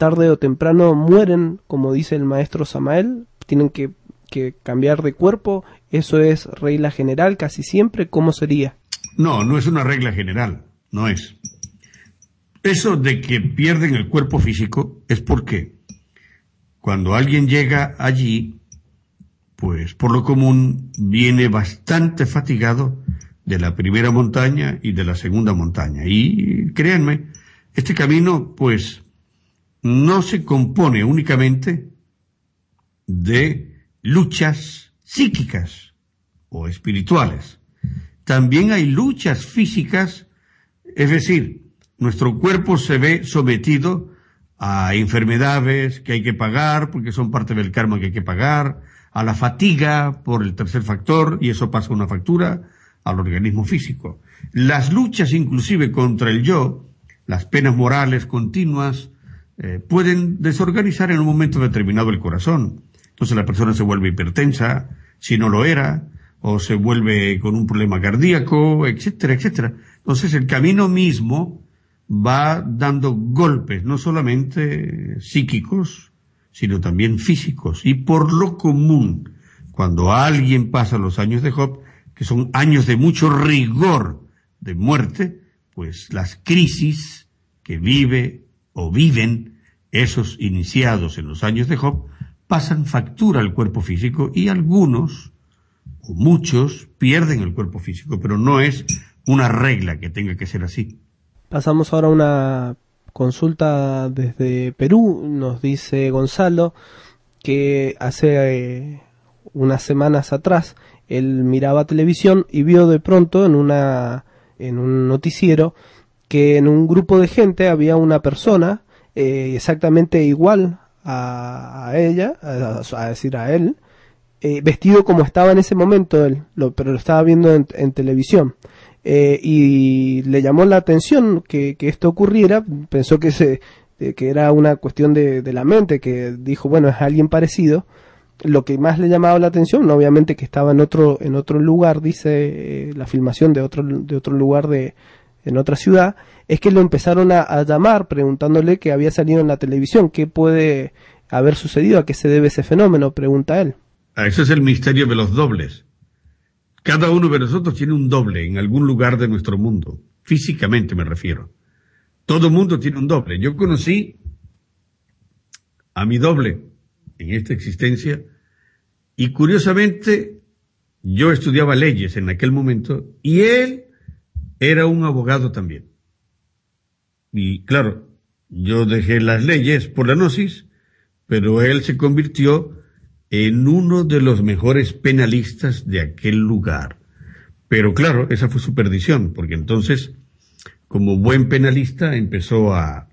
tarde o temprano mueren, como dice el maestro Samael, tienen que, que cambiar de cuerpo, eso es regla general casi siempre, ¿cómo sería? No, no es una regla general, no es. Eso de que pierden el cuerpo físico es porque cuando alguien llega allí, pues por lo común viene bastante fatigado de la primera montaña y de la segunda montaña. Y créanme, este camino pues no se compone únicamente de luchas psíquicas o espirituales. También hay luchas físicas, es decir, nuestro cuerpo se ve sometido a enfermedades que hay que pagar porque son parte del karma que hay que pagar, a la fatiga por el tercer factor y eso pasa una factura al organismo físico. Las luchas inclusive contra el yo, las penas morales continuas, eh, pueden desorganizar en un momento determinado el corazón. Entonces la persona se vuelve hipertensa, si no lo era, o se vuelve con un problema cardíaco, etcétera, etcétera. Entonces el camino mismo va dando golpes, no solamente psíquicos, sino también físicos. Y por lo común, cuando alguien pasa los años de Job, que son años de mucho rigor de muerte, pues las crisis que vive o viven esos iniciados en los años de Job pasan factura al cuerpo físico y algunos o muchos pierden el cuerpo físico, pero no es una regla que tenga que ser así. Pasamos ahora a una consulta desde Perú. Nos dice Gonzalo que hace eh, unas semanas atrás él miraba televisión y vio de pronto en una en un noticiero que en un grupo de gente había una persona eh, exactamente igual a, ella, a, decir a él, eh, vestido como estaba en ese momento él, lo, pero lo estaba viendo en, televisión. Eh, y le llamó la atención que, esto ocurriera, pensó que, se, que era una cuestión de, de, la mente, que dijo, bueno, es alguien parecido. Lo que más le llamaba la atención, obviamente que estaba en otro, en otro lugar, dice la filmación de otro, de otro lugar de, en otra ciudad, es que lo empezaron a, llamar preguntándole que había salido en la televisión, qué puede haber sucedido, a qué se debe ese fenómeno, pregunta él. Ah, ese es el misterio de los dobles. Cada uno de nosotros tiene un doble en algún lugar de nuestro mundo, físicamente me refiero. Todo mundo tiene un doble. Yo conocí a mi doble en esta existencia y curiosamente yo estudiaba leyes en aquel momento y él era un abogado también. Y claro, yo dejé las leyes por la gnosis, pero él se convirtió en uno de los mejores penalistas de aquel lugar. Pero claro, esa fue su perdición, porque entonces, como buen penalista, empezó a,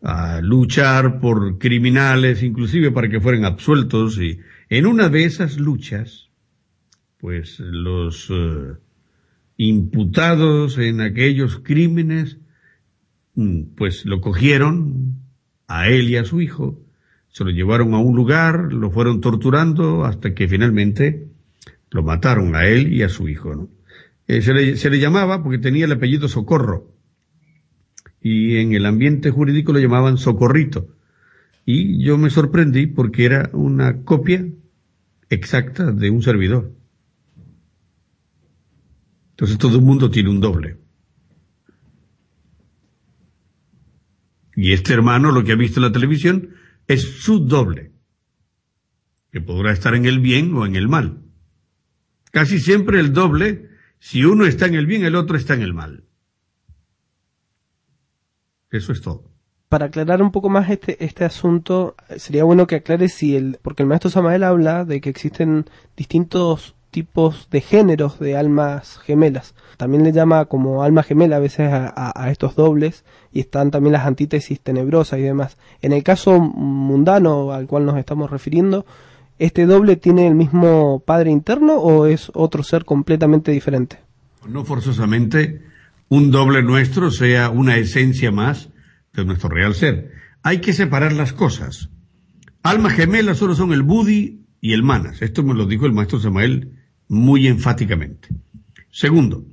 a luchar por criminales, inclusive para que fueran absueltos, y en una de esas luchas, pues los eh, imputados en aquellos crímenes, mm, pues lo cogieron a él y a su hijo, se lo llevaron a un lugar, lo fueron torturando hasta que finalmente lo mataron a él y a su hijo. ¿no? Eh, se, le, se le llamaba porque tenía el apellido Socorro y en el ambiente jurídico lo llamaban Socorrito. Y yo me sorprendí porque era una copia exacta de un servidor. Entonces todo el mundo tiene un doble. Y este hermano lo que ha visto en la televisión es su doble, que podrá estar en el bien o en el mal. Casi siempre el doble, si uno está en el bien, el otro está en el mal. Eso es todo. Para aclarar un poco más este, este asunto, sería bueno que aclare si el, porque el maestro Samael habla de que existen distintos tipos de géneros de almas gemelas. También le llama como alma gemela a veces a, estos dobles y están también las antítesis tenebrosas y demás. En el caso mundano al cual nos estamos refiriendo, ¿este doble tiene el mismo padre interno o es otro ser completamente diferente? No forzosamente un doble nuestro sea una esencia más de nuestro real ser. Hay que separar las cosas. Almas gemelas solo son el Budi y el Manas. Esto me lo dijo el maestro Samael muy enfáticamente. Segundo,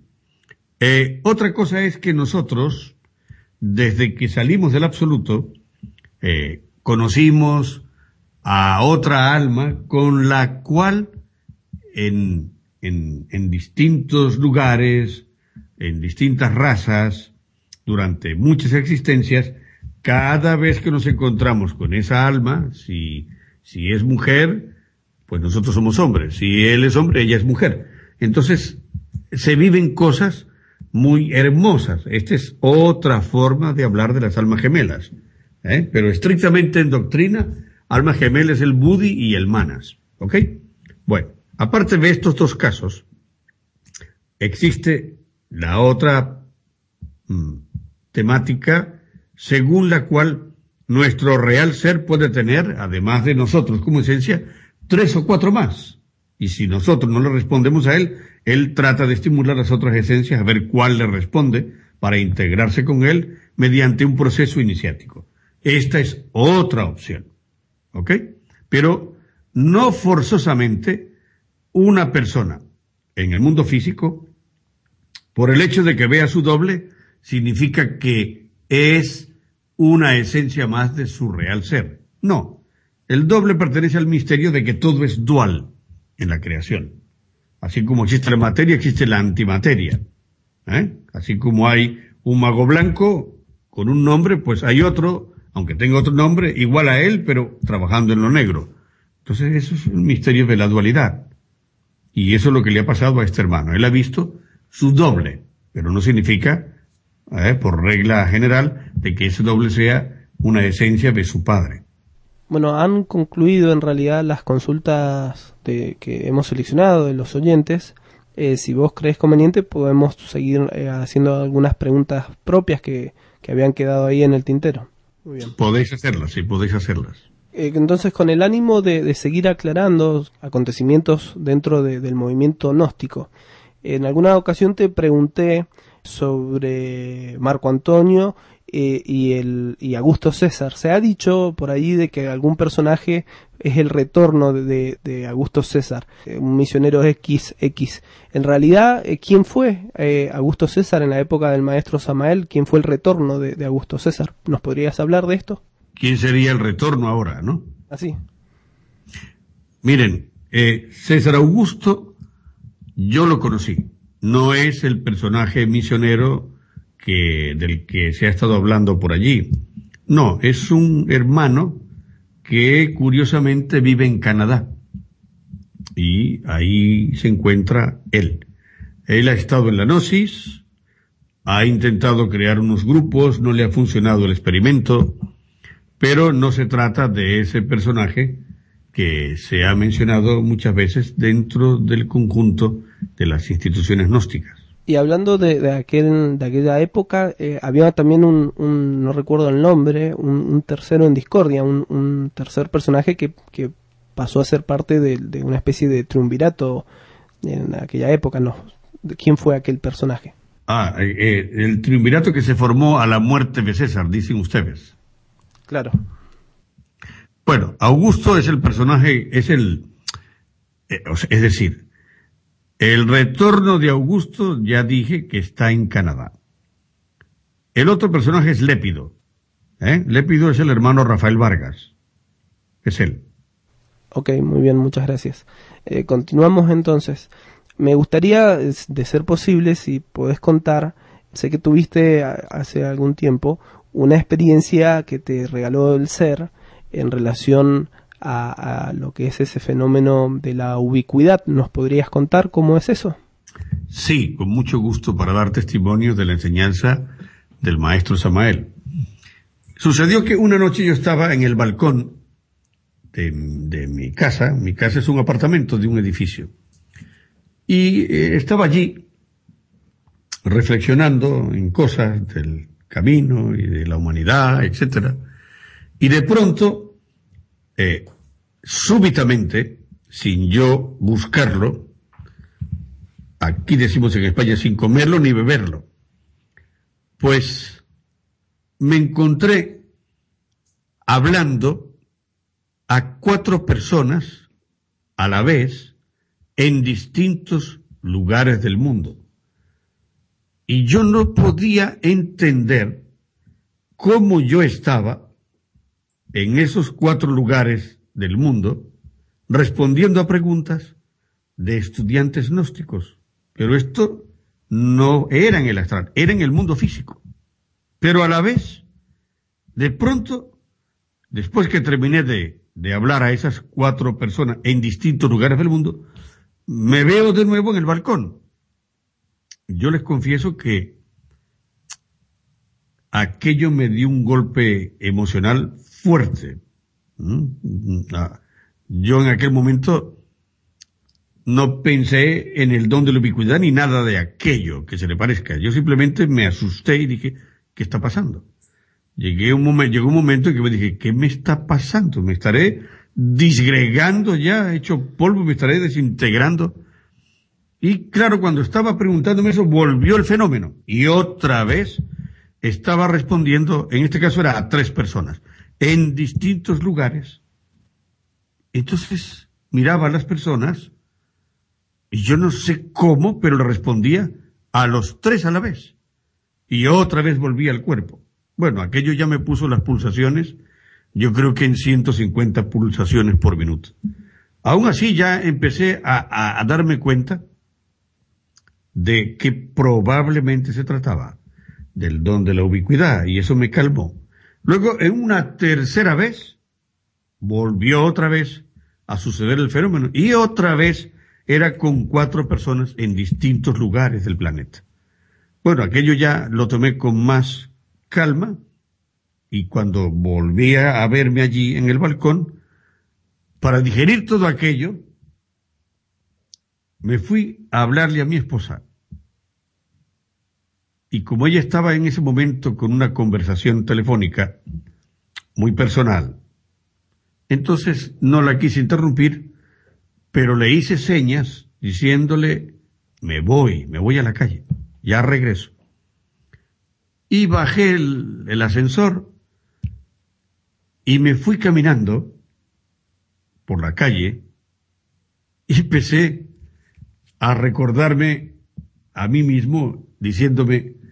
eh, otra cosa es que nosotros, desde que salimos del absoluto, eh, conocimos a otra alma con la cual en, en, en distintos lugares, en distintas razas, durante muchas existencias, cada vez que nos encontramos con esa alma, si, si es mujer, pues nosotros somos hombres. Si él es hombre, ella es mujer. Entonces, se viven cosas muy hermosas. Esta es otra forma de hablar de las almas gemelas. ¿eh? Pero estrictamente en doctrina, alma gemela es el Budi y el Manas. ¿Ok? Bueno, aparte de estos dos casos, existe la otra mm, temática según la cual nuestro real ser puede tener, además de nosotros como esencia, tres o cuatro más. Y si nosotros no le respondemos a él, él trata de estimular las otras esencias a ver cuál le responde para integrarse con él mediante un proceso iniciático. Esta es otra opción. ¿Ok? Pero no forzosamente una persona en el mundo físico, por el hecho de que vea su doble, significa que es una esencia más de su real ser. No. El doble pertenece al misterio de que todo es dual en la creación. Así como existe la materia, existe la antimateria. ¿eh? Así como hay un mago blanco con un nombre, pues hay otro, aunque tenga otro nombre, igual a él, pero trabajando en lo negro. Entonces eso es un misterio de la dualidad. Y eso es lo que le ha pasado a este hermano. Él ha visto su doble, pero no significa, ¿eh? por regla general, de que ese doble sea una esencia de su padre. Bueno, han concluido en realidad las consultas de, que hemos seleccionado de los oyentes. Eh, si vos crees conveniente, podemos seguir eh, haciendo algunas preguntas propias que, que, habían quedado ahí en el tintero. Muy bien. Podéis hacerlas, sí, podéis hacerlas. Eh, entonces, con el ánimo de, de seguir aclarando acontecimientos dentro de, del movimiento gnóstico, en alguna ocasión te pregunté sobre Marco Antonio eh, y, el, y Augusto César. Se ha dicho por ahí de que algún personaje es el retorno de, de Augusto César, eh, un misionero XX. En realidad, eh, ¿quién fue Augusto César en la época del maestro Samael? ¿Quién fue el retorno de, de Augusto César? ¿Nos podrías hablar de esto? ¿Quién sería el retorno ahora, no? Así. Miren, César Augusto, yo lo conocí. No es el personaje misionero que, del que se ha estado hablando por allí. No, es un hermano que curiosamente vive en Canadá. Y ahí se encuentra él. Él ha estado en la Gnosis, ha intentado crear unos grupos, no le ha funcionado el experimento, pero no se trata de ese personaje que se ha mencionado muchas veces dentro del conjunto de las instituciones gnósticas. Y hablando de, de, aquel, de aquella época, eh, había también un, un, no recuerdo el nombre, un, un tercero en discordia, un, un tercer personaje que, que, pasó a ser parte de, de, una especie de triunvirato en aquella época, ¿no? ¿Quién fue aquel personaje? Ah, eh, eh, el triunvirato que se formó a la muerte de César, dicen ustedes. Claro. Bueno, Augusto es el personaje, es el, eh, es decir, el retorno de Augusto ya dije que está en Canadá. El otro personaje es Lépido. ¿eh? Lépido es el hermano Rafael Vargas. Es él. Ok, muy bien, muchas gracias. Eh, continuamos entonces. Me gustaría, de ser posible, si podés contar, sé que tuviste hace algún tiempo una experiencia que te regaló el ser en relación a, lo que es ese fenómeno de la ubicuidad. ¿Nos podrías contar cómo es eso? Sí, con mucho gusto para dar testimonio de la enseñanza del maestro Samael. Sucedió que una noche yo estaba en el balcón de, de mi casa, mi casa es un apartamento de un edificio, y eh, estaba allí reflexionando en cosas del camino y de la humanidad, etcétera, y de pronto eh, súbitamente, sin yo buscarlo, aquí decimos en España sin comerlo ni beberlo, pues me encontré hablando a cuatro personas a la vez en distintos lugares del mundo. Y yo no podía entender cómo yo estaba en esos cuatro lugares del mundo respondiendo a preguntas de estudiantes gnósticos. Pero esto no era en el astral, era en el mundo físico. Pero a la vez, de pronto, después que terminé de hablar a esas cuatro personas en distintos lugares del mundo, me veo de nuevo en el balcón. Yo les confieso que aquello me dio un golpe emocional fuerte. Ah, yo en aquel momento no pensé en el don de la ubicuidad ni nada de aquello que se le parezca. Yo simplemente me asusté y dije, ¿qué está pasando? Llegué un momento, llegó un momento en que me dije, ¿qué me está pasando? ¿Me estaré disgregando ya, hecho polvo, me estaré desintegrando? Y claro, cuando estaba preguntándome eso, volvió el fenómeno. Y otra vez estaba respondiendo, en este caso era a tres personas, en distintos lugares. Entonces miraba a las personas y yo no sé cómo, pero le respondía a los tres a la vez. Y otra vez volvía al cuerpo. Bueno, aquello ya me puso las pulsaciones, yo creo que en 150 pulsaciones por minuto. Aún así ya empecé a, a darme cuenta de que probablemente se trataba del don de la ubicuidad y eso me calmó. Luego, en una tercera vez, volvió otra vez a suceder el fenómeno y otra vez era con cuatro personas en distintos lugares del planeta. Bueno, aquello ya lo tomé con más calma y cuando volvía a verme allí en el balcón, para digerir todo aquello, me fui a hablarle a mi esposa. Y como ella estaba en ese momento con una conversación telefónica muy personal, entonces no la quise interrumpir, pero le hice señas diciéndole, me voy, me voy a la calle, ya regreso y bajé el, ascensor y me fui caminando por la calle y empecé a recordarme a mí mismo diciéndome,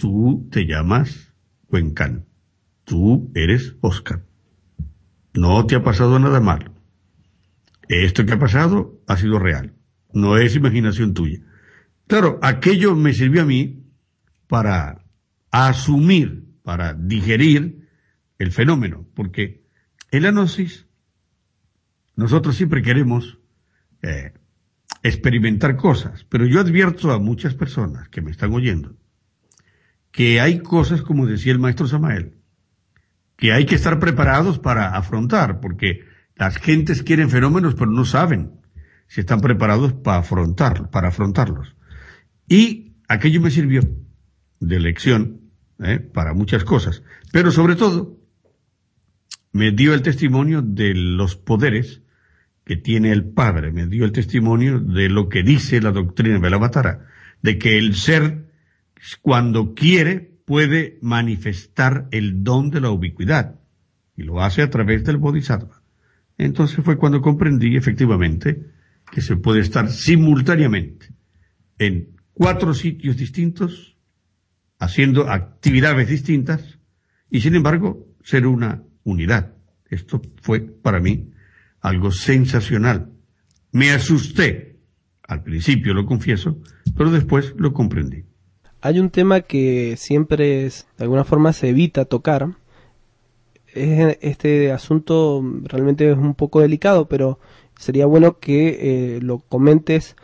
tú te llamas Cuencan, tú eres Oscar, no te ha pasado nada mal, esto que ha pasado ha sido real, no es imaginación tuya. Claro, aquello me sirvió a mí para asumir, para digerir el fenómeno, porque en la gnosis nosotros siempre queremos eh, experimentar cosas, pero yo advierto a muchas personas que me están oyendo que hay cosas, como decía el maestro Samael, que hay que estar preparados para afrontar, porque las gentes quieren fenómenos, pero no saben si están preparados para afrontar, para afrontarlos. Y aquello me sirvió de lección ¿eh? para muchas cosas, pero sobre todo me dio el testimonio de los poderes que tiene el Padre, me dio el testimonio de lo que dice la doctrina de la Matara, de que el ser cuando quiere puede manifestar el don de la ubicuidad y lo hace a través del Bodhisattva. Entonces fue cuando comprendí efectivamente que se puede estar simultáneamente en cuatro sitios distintos haciendo actividades distintas y sin embargo ser una unidad. Esto fue para mí algo sensacional. Me asusté. Al principio lo confieso, pero después lo comprendí. Hay un tema que siempre es, de alguna forma se evita tocar. este asunto realmente es un poco delicado, pero sería bueno que eh, lo comentes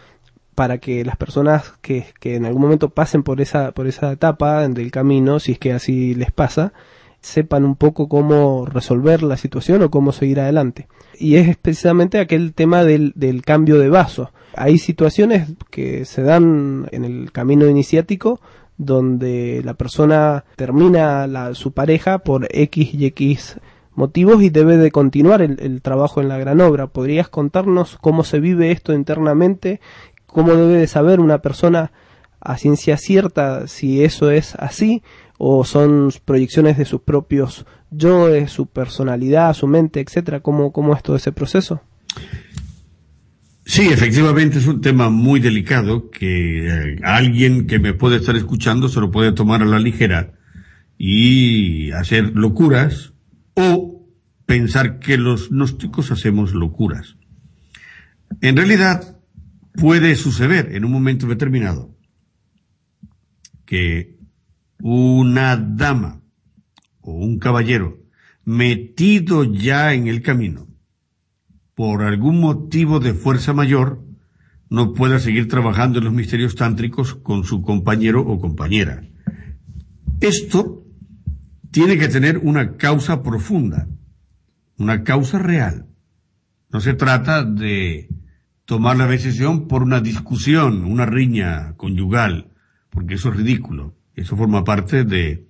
para que las personas que, que, en algún momento pasen por esa, por esa etapa del camino, si es que así les pasa, sepan un poco cómo resolver la situación o cómo seguir adelante. Y es precisamente aquel tema del, del cambio de vaso. Hay situaciones que se dan en el camino iniciático donde la persona termina la, su pareja por X y X motivos y debe de continuar el, el, trabajo en la gran obra. ¿Podrías contarnos cómo se vive esto internamente cómo debe de saber una persona a ciencia cierta si eso es así o son proyecciones de sus propios yo, de su personalidad, su mente, etcétera, cómo, cómo es todo ese proceso. Sí, efectivamente es un tema muy delicado que eh, alguien que me puede estar escuchando se lo puede tomar a la ligera y hacer locuras o pensar que los gnósticos hacemos locuras. En realidad, puede suceder en un momento determinado que una dama o un caballero metido ya en el camino, por algún motivo de fuerza mayor, no pueda seguir trabajando en los misterios tántricos con su compañero o compañera. Esto tiene que tener una causa profunda, una causa real. No se trata de tomar la decisión por una discusión, una riña conyugal, porque eso es ridículo. Eso forma parte de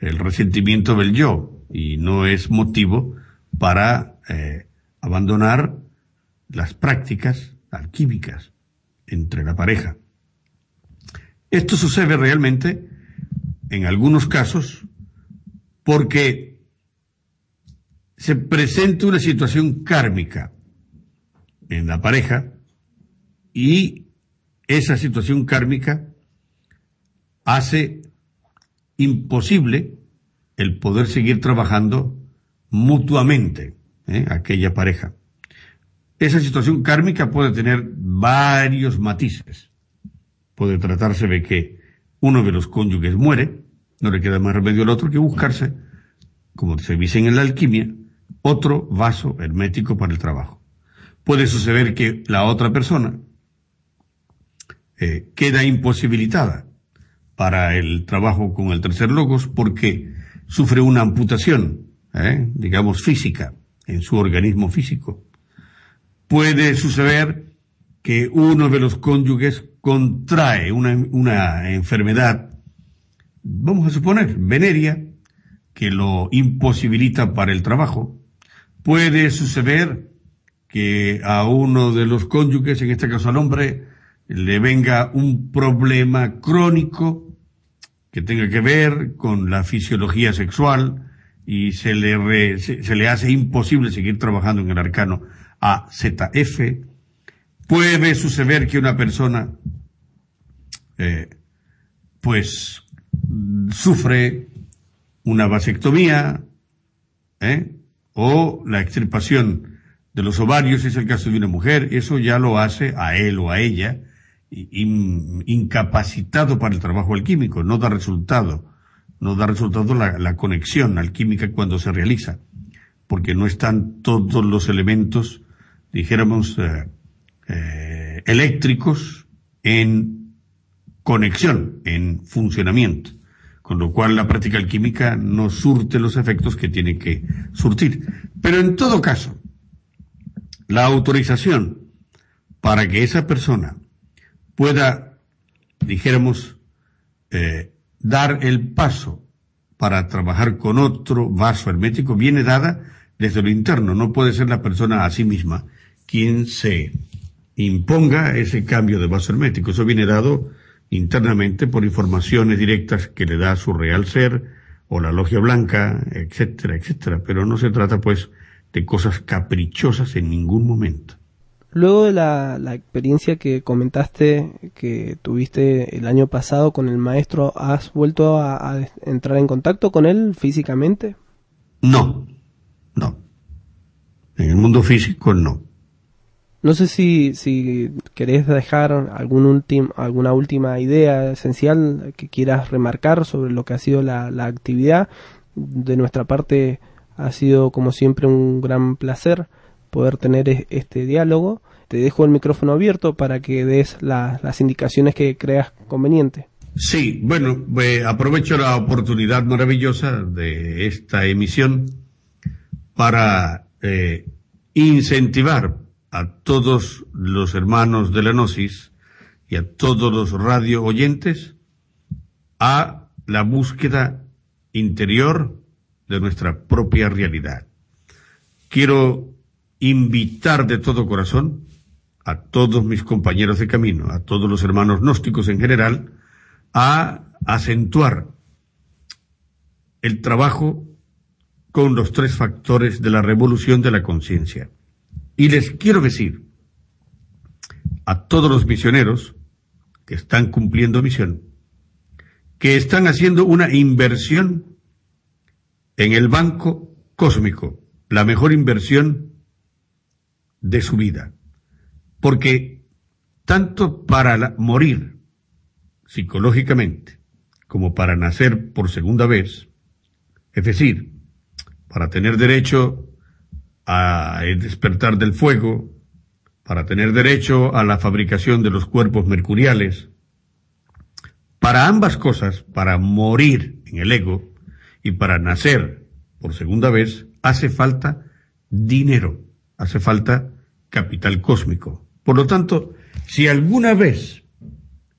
el resentimiento del yo y no es motivo para eh, abandonar las prácticas alquímicas entre la pareja. Esto sucede realmente en algunos casos porque se presenta una situación kármica en la pareja y esa situación kármica hace imposible el poder seguir trabajando mutuamente ¿eh? aquella pareja. Esa situación kármica puede tener varios matices. Puede tratarse de que uno de los cónyuges muere, no le queda más remedio al otro que buscarse, como se dice en la alquimia, otro vaso hermético para el trabajo. Puede suceder que la otra persona eh, queda imposibilitada para el trabajo con el tercer logos porque sufre una amputación, ¿eh? digamos, física en su organismo físico. Puede suceder que uno de los cónyuges contrae una, una enfermedad, vamos a suponer, veneria, que lo imposibilita para el trabajo. Puede suceder que a uno de los cónyuges, en este caso al hombre, le venga un problema crónico que tenga que ver con la fisiología sexual y se le, se, le hace imposible seguir trabajando en el arcano AZF. Puede suceder que una persona, eh, pues, sufre una vasectomía, ¿eh? o la extirpación de los ovarios, es el caso de una mujer, eso ya lo hace a él o a ella, incapacitado para el trabajo alquímico, no da resultado, no da resultado la, conexión alquímica cuando se realiza, porque no están todos los elementos, dijéramos, eh, eh, eléctricos en conexión, en funcionamiento, con lo cual la práctica alquímica no surte los efectos que tiene que surtir. Pero en todo caso, la autorización para que esa persona pueda, dijéramos, eh, dar el paso para trabajar con otro vaso hermético viene dada desde lo interno. No puede ser la persona a sí misma quien se imponga ese cambio de vaso hermético. Eso viene dado internamente por informaciones directas que le da su real ser o la logia blanca, etcétera, etcétera. Pero no se trata pues de cosas caprichosas en ningún momento. Luego de la, experiencia que comentaste que tuviste el año pasado con el maestro, ¿has vuelto a, entrar en contacto con él físicamente? No, no. En el mundo físico no. No sé si, si querés dejar algún alguna última idea esencial que quieras remarcar sobre lo que ha sido la, la actividad. De nuestra parte ha sido como siempre un gran placer poder tener este diálogo. Te dejo el micrófono abierto para que des las indicaciones que creas conveniente. Sí, bueno, aprovecho la oportunidad maravillosa de esta emisión para eh, incentivar a todos los hermanos de la Gnosis y a todos los radio oyentes a la búsqueda interior de nuestra propia realidad. Quiero invitar de todo corazón a todos mis compañeros de camino, a todos los hermanos gnósticos en general, a acentuar el trabajo con los tres factores de la revolución de la conciencia. Y les quiero decir a todos los misioneros que están cumpliendo misión, que están haciendo una inversión en el banco cósmico, la mejor inversión de su vida. Porque tanto para morir psicológicamente como para nacer por segunda vez, es decir, para tener derecho a despertar del fuego, para tener derecho a la fabricación de los cuerpos mercuriales. Para ambas cosas, para morir en el ego y para nacer por segunda vez, hace falta dinero, hace falta capital cósmico. Por lo tanto, si alguna vez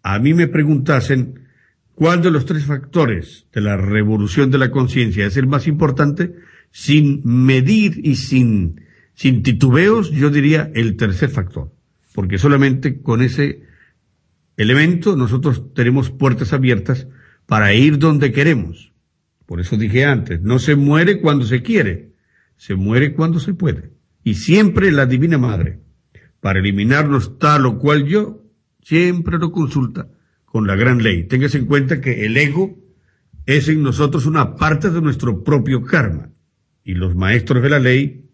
a mí me preguntasen cuál de los tres factores de la revolución de la conciencia es el más importante, sin medir y sin, sin titubeos, yo diría el tercer factor. Porque solamente con ese elemento nosotros tenemos puertas abiertas para ir donde queremos. Por eso dije antes, no se muere cuando se quiere, se muere cuando se puede. Y siempre la Divina Madre, para eliminarnos tal o cual yo, siempre lo consulta con la gran ley. Téngase en cuenta que el ego es en nosotros una parte de nuestro propio karma. Y los maestros de la ley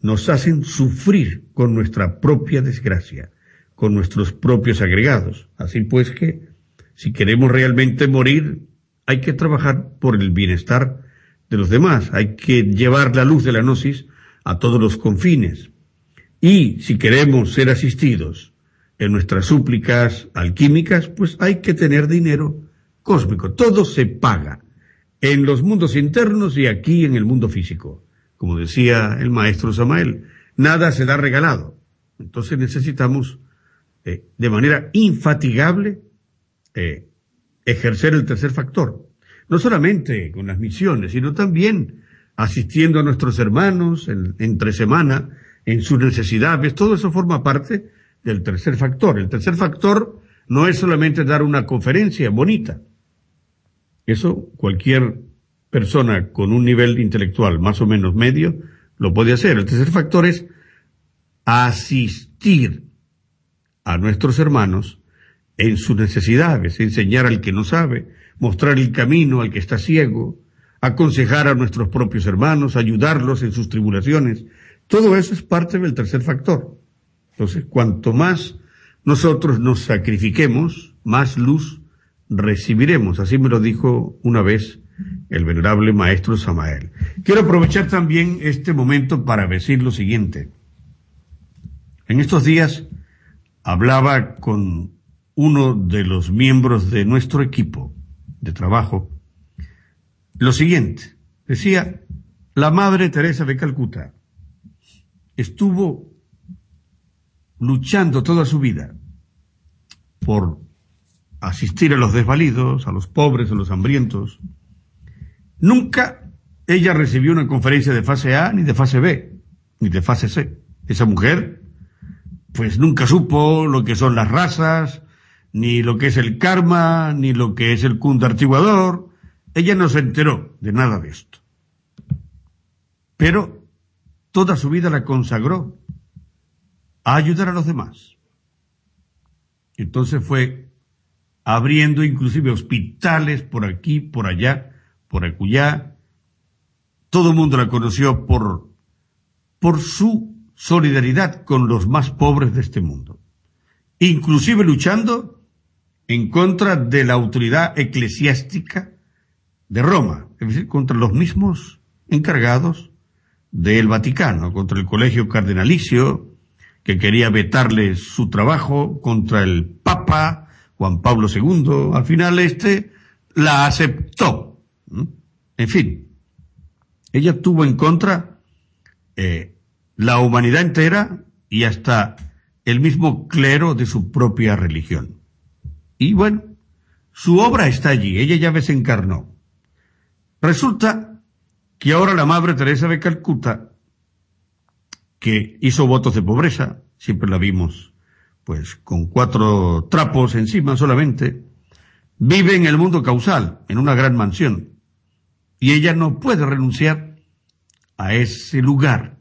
nos hacen sufrir con nuestra propia desgracia, con nuestros propios agregados. Así pues que, si queremos realmente morir, hay que trabajar por el bienestar de los demás, hay que llevar la luz de la gnosis a todos los confines. Y si queremos ser asistidos en nuestras súplicas alquímicas, pues hay que tener dinero cósmico. Todo se paga en los mundos internos y aquí en el mundo físico. Como decía el maestro Samael, nada se da regalado. Entonces necesitamos eh, de manera infatigable eh, ejercer el tercer factor. No solamente con las misiones, sino también asistiendo a nuestros hermanos en, entre semana en sus necesidades. Todo eso forma parte del tercer factor. El tercer factor no es solamente dar una conferencia bonita. Eso cualquier persona con un nivel intelectual más o menos medio lo puede hacer. El tercer factor es asistir a nuestros hermanos en sus necesidades, enseñar al que no sabe, mostrar el camino al que está ciego, aconsejar a nuestros propios hermanos, ayudarlos en sus tribulaciones. Todo eso es parte del tercer factor. Entonces, cuanto más nosotros nos sacrifiquemos, más luz recibiremos. Así me lo dijo una vez el venerable maestro Samael. Quiero aprovechar también este momento para decir lo siguiente. En estos días hablaba con uno de los miembros de nuestro equipo de trabajo lo siguiente. Decía, la Madre Teresa de Calcuta estuvo luchando toda su vida por asistir a los desvalidos, a los pobres, a los hambrientos. Nunca ella recibió una conferencia de fase A, ni de fase B, ni de fase C. Esa mujer, pues nunca supo lo que son las razas, ni lo que es el karma, ni lo que es el cundartiguador. Ella no se enteró de nada de esto. Pero toda su vida la consagró a ayudar a los demás. Entonces fue abriendo inclusive hospitales por aquí, por allá, por acullá. Todo el mundo la conoció por, por su solidaridad con los más pobres de este mundo. Inclusive luchando en contra de la autoridad eclesiástica de Roma, es decir, contra los mismos encargados del Vaticano, contra el colegio cardenalicio, que quería vetarle su trabajo, contra el Papa Juan Pablo II, al final este la aceptó. En fin, ella tuvo en contra eh, la humanidad entera y hasta el mismo clero de su propia religión. Y bueno, su obra está allí, ella ya desencarnó. Resulta que ahora la Madre Teresa de Calcuta, que hizo votos de pobreza, siempre la vimos, pues con cuatro trapos encima solamente, vive en el mundo causal, en una gran mansión, y ella no puede renunciar a ese lugar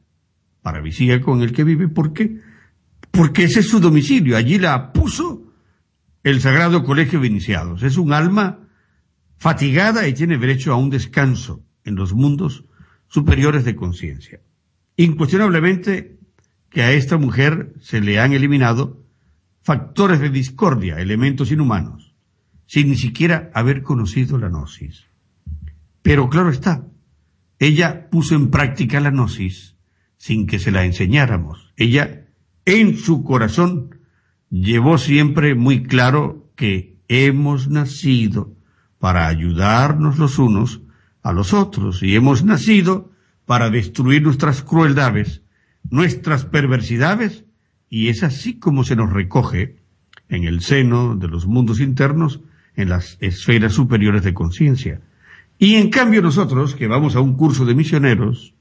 para con el que vive, ¿por qué? Porque ese es su domicilio, allí la puso el Sagrado Colegio de Iniciados. Es un alma fatigada y tiene derecho a un descanso en los mundos superiores de conciencia. Incuestionablemente que a esta mujer se le han eliminado factores de discordia, elementos inhumanos, sin ni siquiera haber conocido la gnosis. Pero claro está, ella puso en práctica la gnosis sin que se la enseñáramos. Ella, en su corazón, llevó siempre muy claro que hemos nacido para ayudarnos los unos a los otros y hemos nacido para destruir nuestras crueldades, nuestras perversidades, y es así como se nos recoge en el seno de los mundos internos, en las esferas superiores de conciencia. Y en cambio nosotros, que vamos a un curso de misioneros,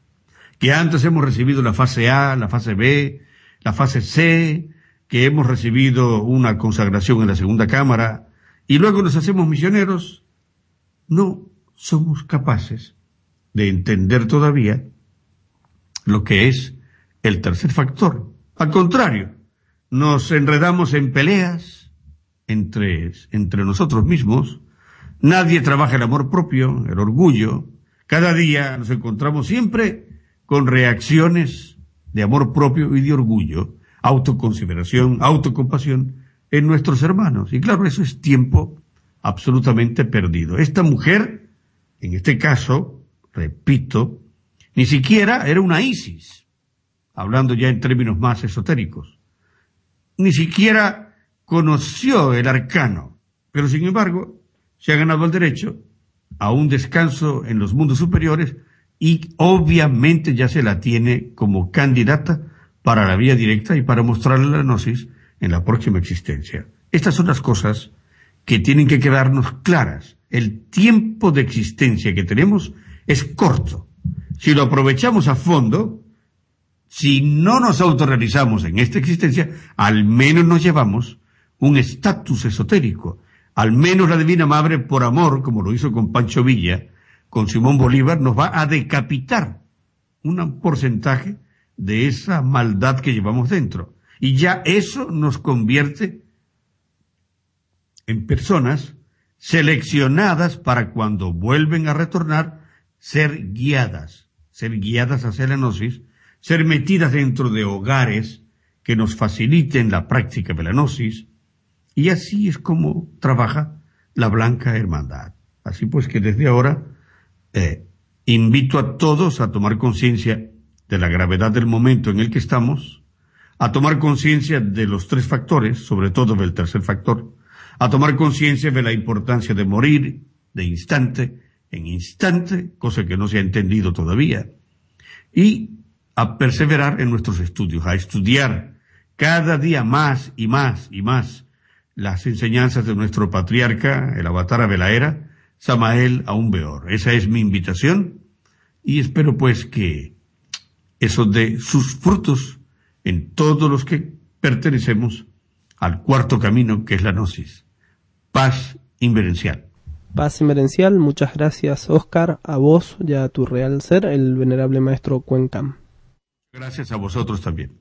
que antes hemos recibido la fase A, la fase B, la fase C, que hemos recibido una consagración en la segunda cámara, y luego nos hacemos misioneros, no somos capaces de entender todavía lo que es el tercer factor. Al contrario, nos enredamos en peleas entre, entre nosotros mismos, Nadie trabaja el amor propio, el orgullo. Cada día nos encontramos siempre con reacciones de amor propio y de orgullo, autoconsideración, autocompasión en nuestros hermanos. Y claro, eso es tiempo absolutamente perdido. Esta mujer, en este caso, repito, ni siquiera era una Isis, hablando ya en términos más esotéricos. Ni siquiera conoció el arcano, pero sin embargo se ha ganado el derecho a un descanso en los mundos superiores y obviamente ya se la tiene como candidata para la vía directa y para mostrarle la gnosis en la próxima existencia. Estas son las cosas que tienen que quedarnos claras. El tiempo de existencia que tenemos es corto. Si lo aprovechamos a fondo, si no nos autorrealizamos en esta existencia, al menos nos llevamos un estatus esotérico, al menos la Divina Madre, por amor, como lo hizo con Pancho Villa, con Simón Bolívar, nos va a decapitar un porcentaje de esa maldad que llevamos dentro. Y ya eso nos convierte en personas seleccionadas para cuando vuelven a retornar, ser guiadas, ser guiadas hacia la gnosis, ser metidas dentro de hogares que nos faciliten la práctica de la gnosis, y así es como trabaja la Blanca Hermandad. Así pues que desde ahora eh, invito a todos a tomar conciencia de la gravedad del momento en el que estamos, a tomar conciencia de los tres factores, sobre todo del tercer factor, a tomar conciencia de la importancia de morir de instante en instante, cosa que no se ha entendido todavía, y a perseverar en nuestros estudios, a estudiar cada día más y más y más las enseñanzas de nuestro patriarca, el avatar de la era, Samael Aumbeor. Esa es mi invitación y espero pues que eso dé sus frutos en todos los que pertenecemos al cuarto camino que es la gnosis. Paz inverencial. Paz inverencial, muchas gracias Oscar, a vos y a tu real ser, el venerable maestro Cuencam. Gracias a vosotros también.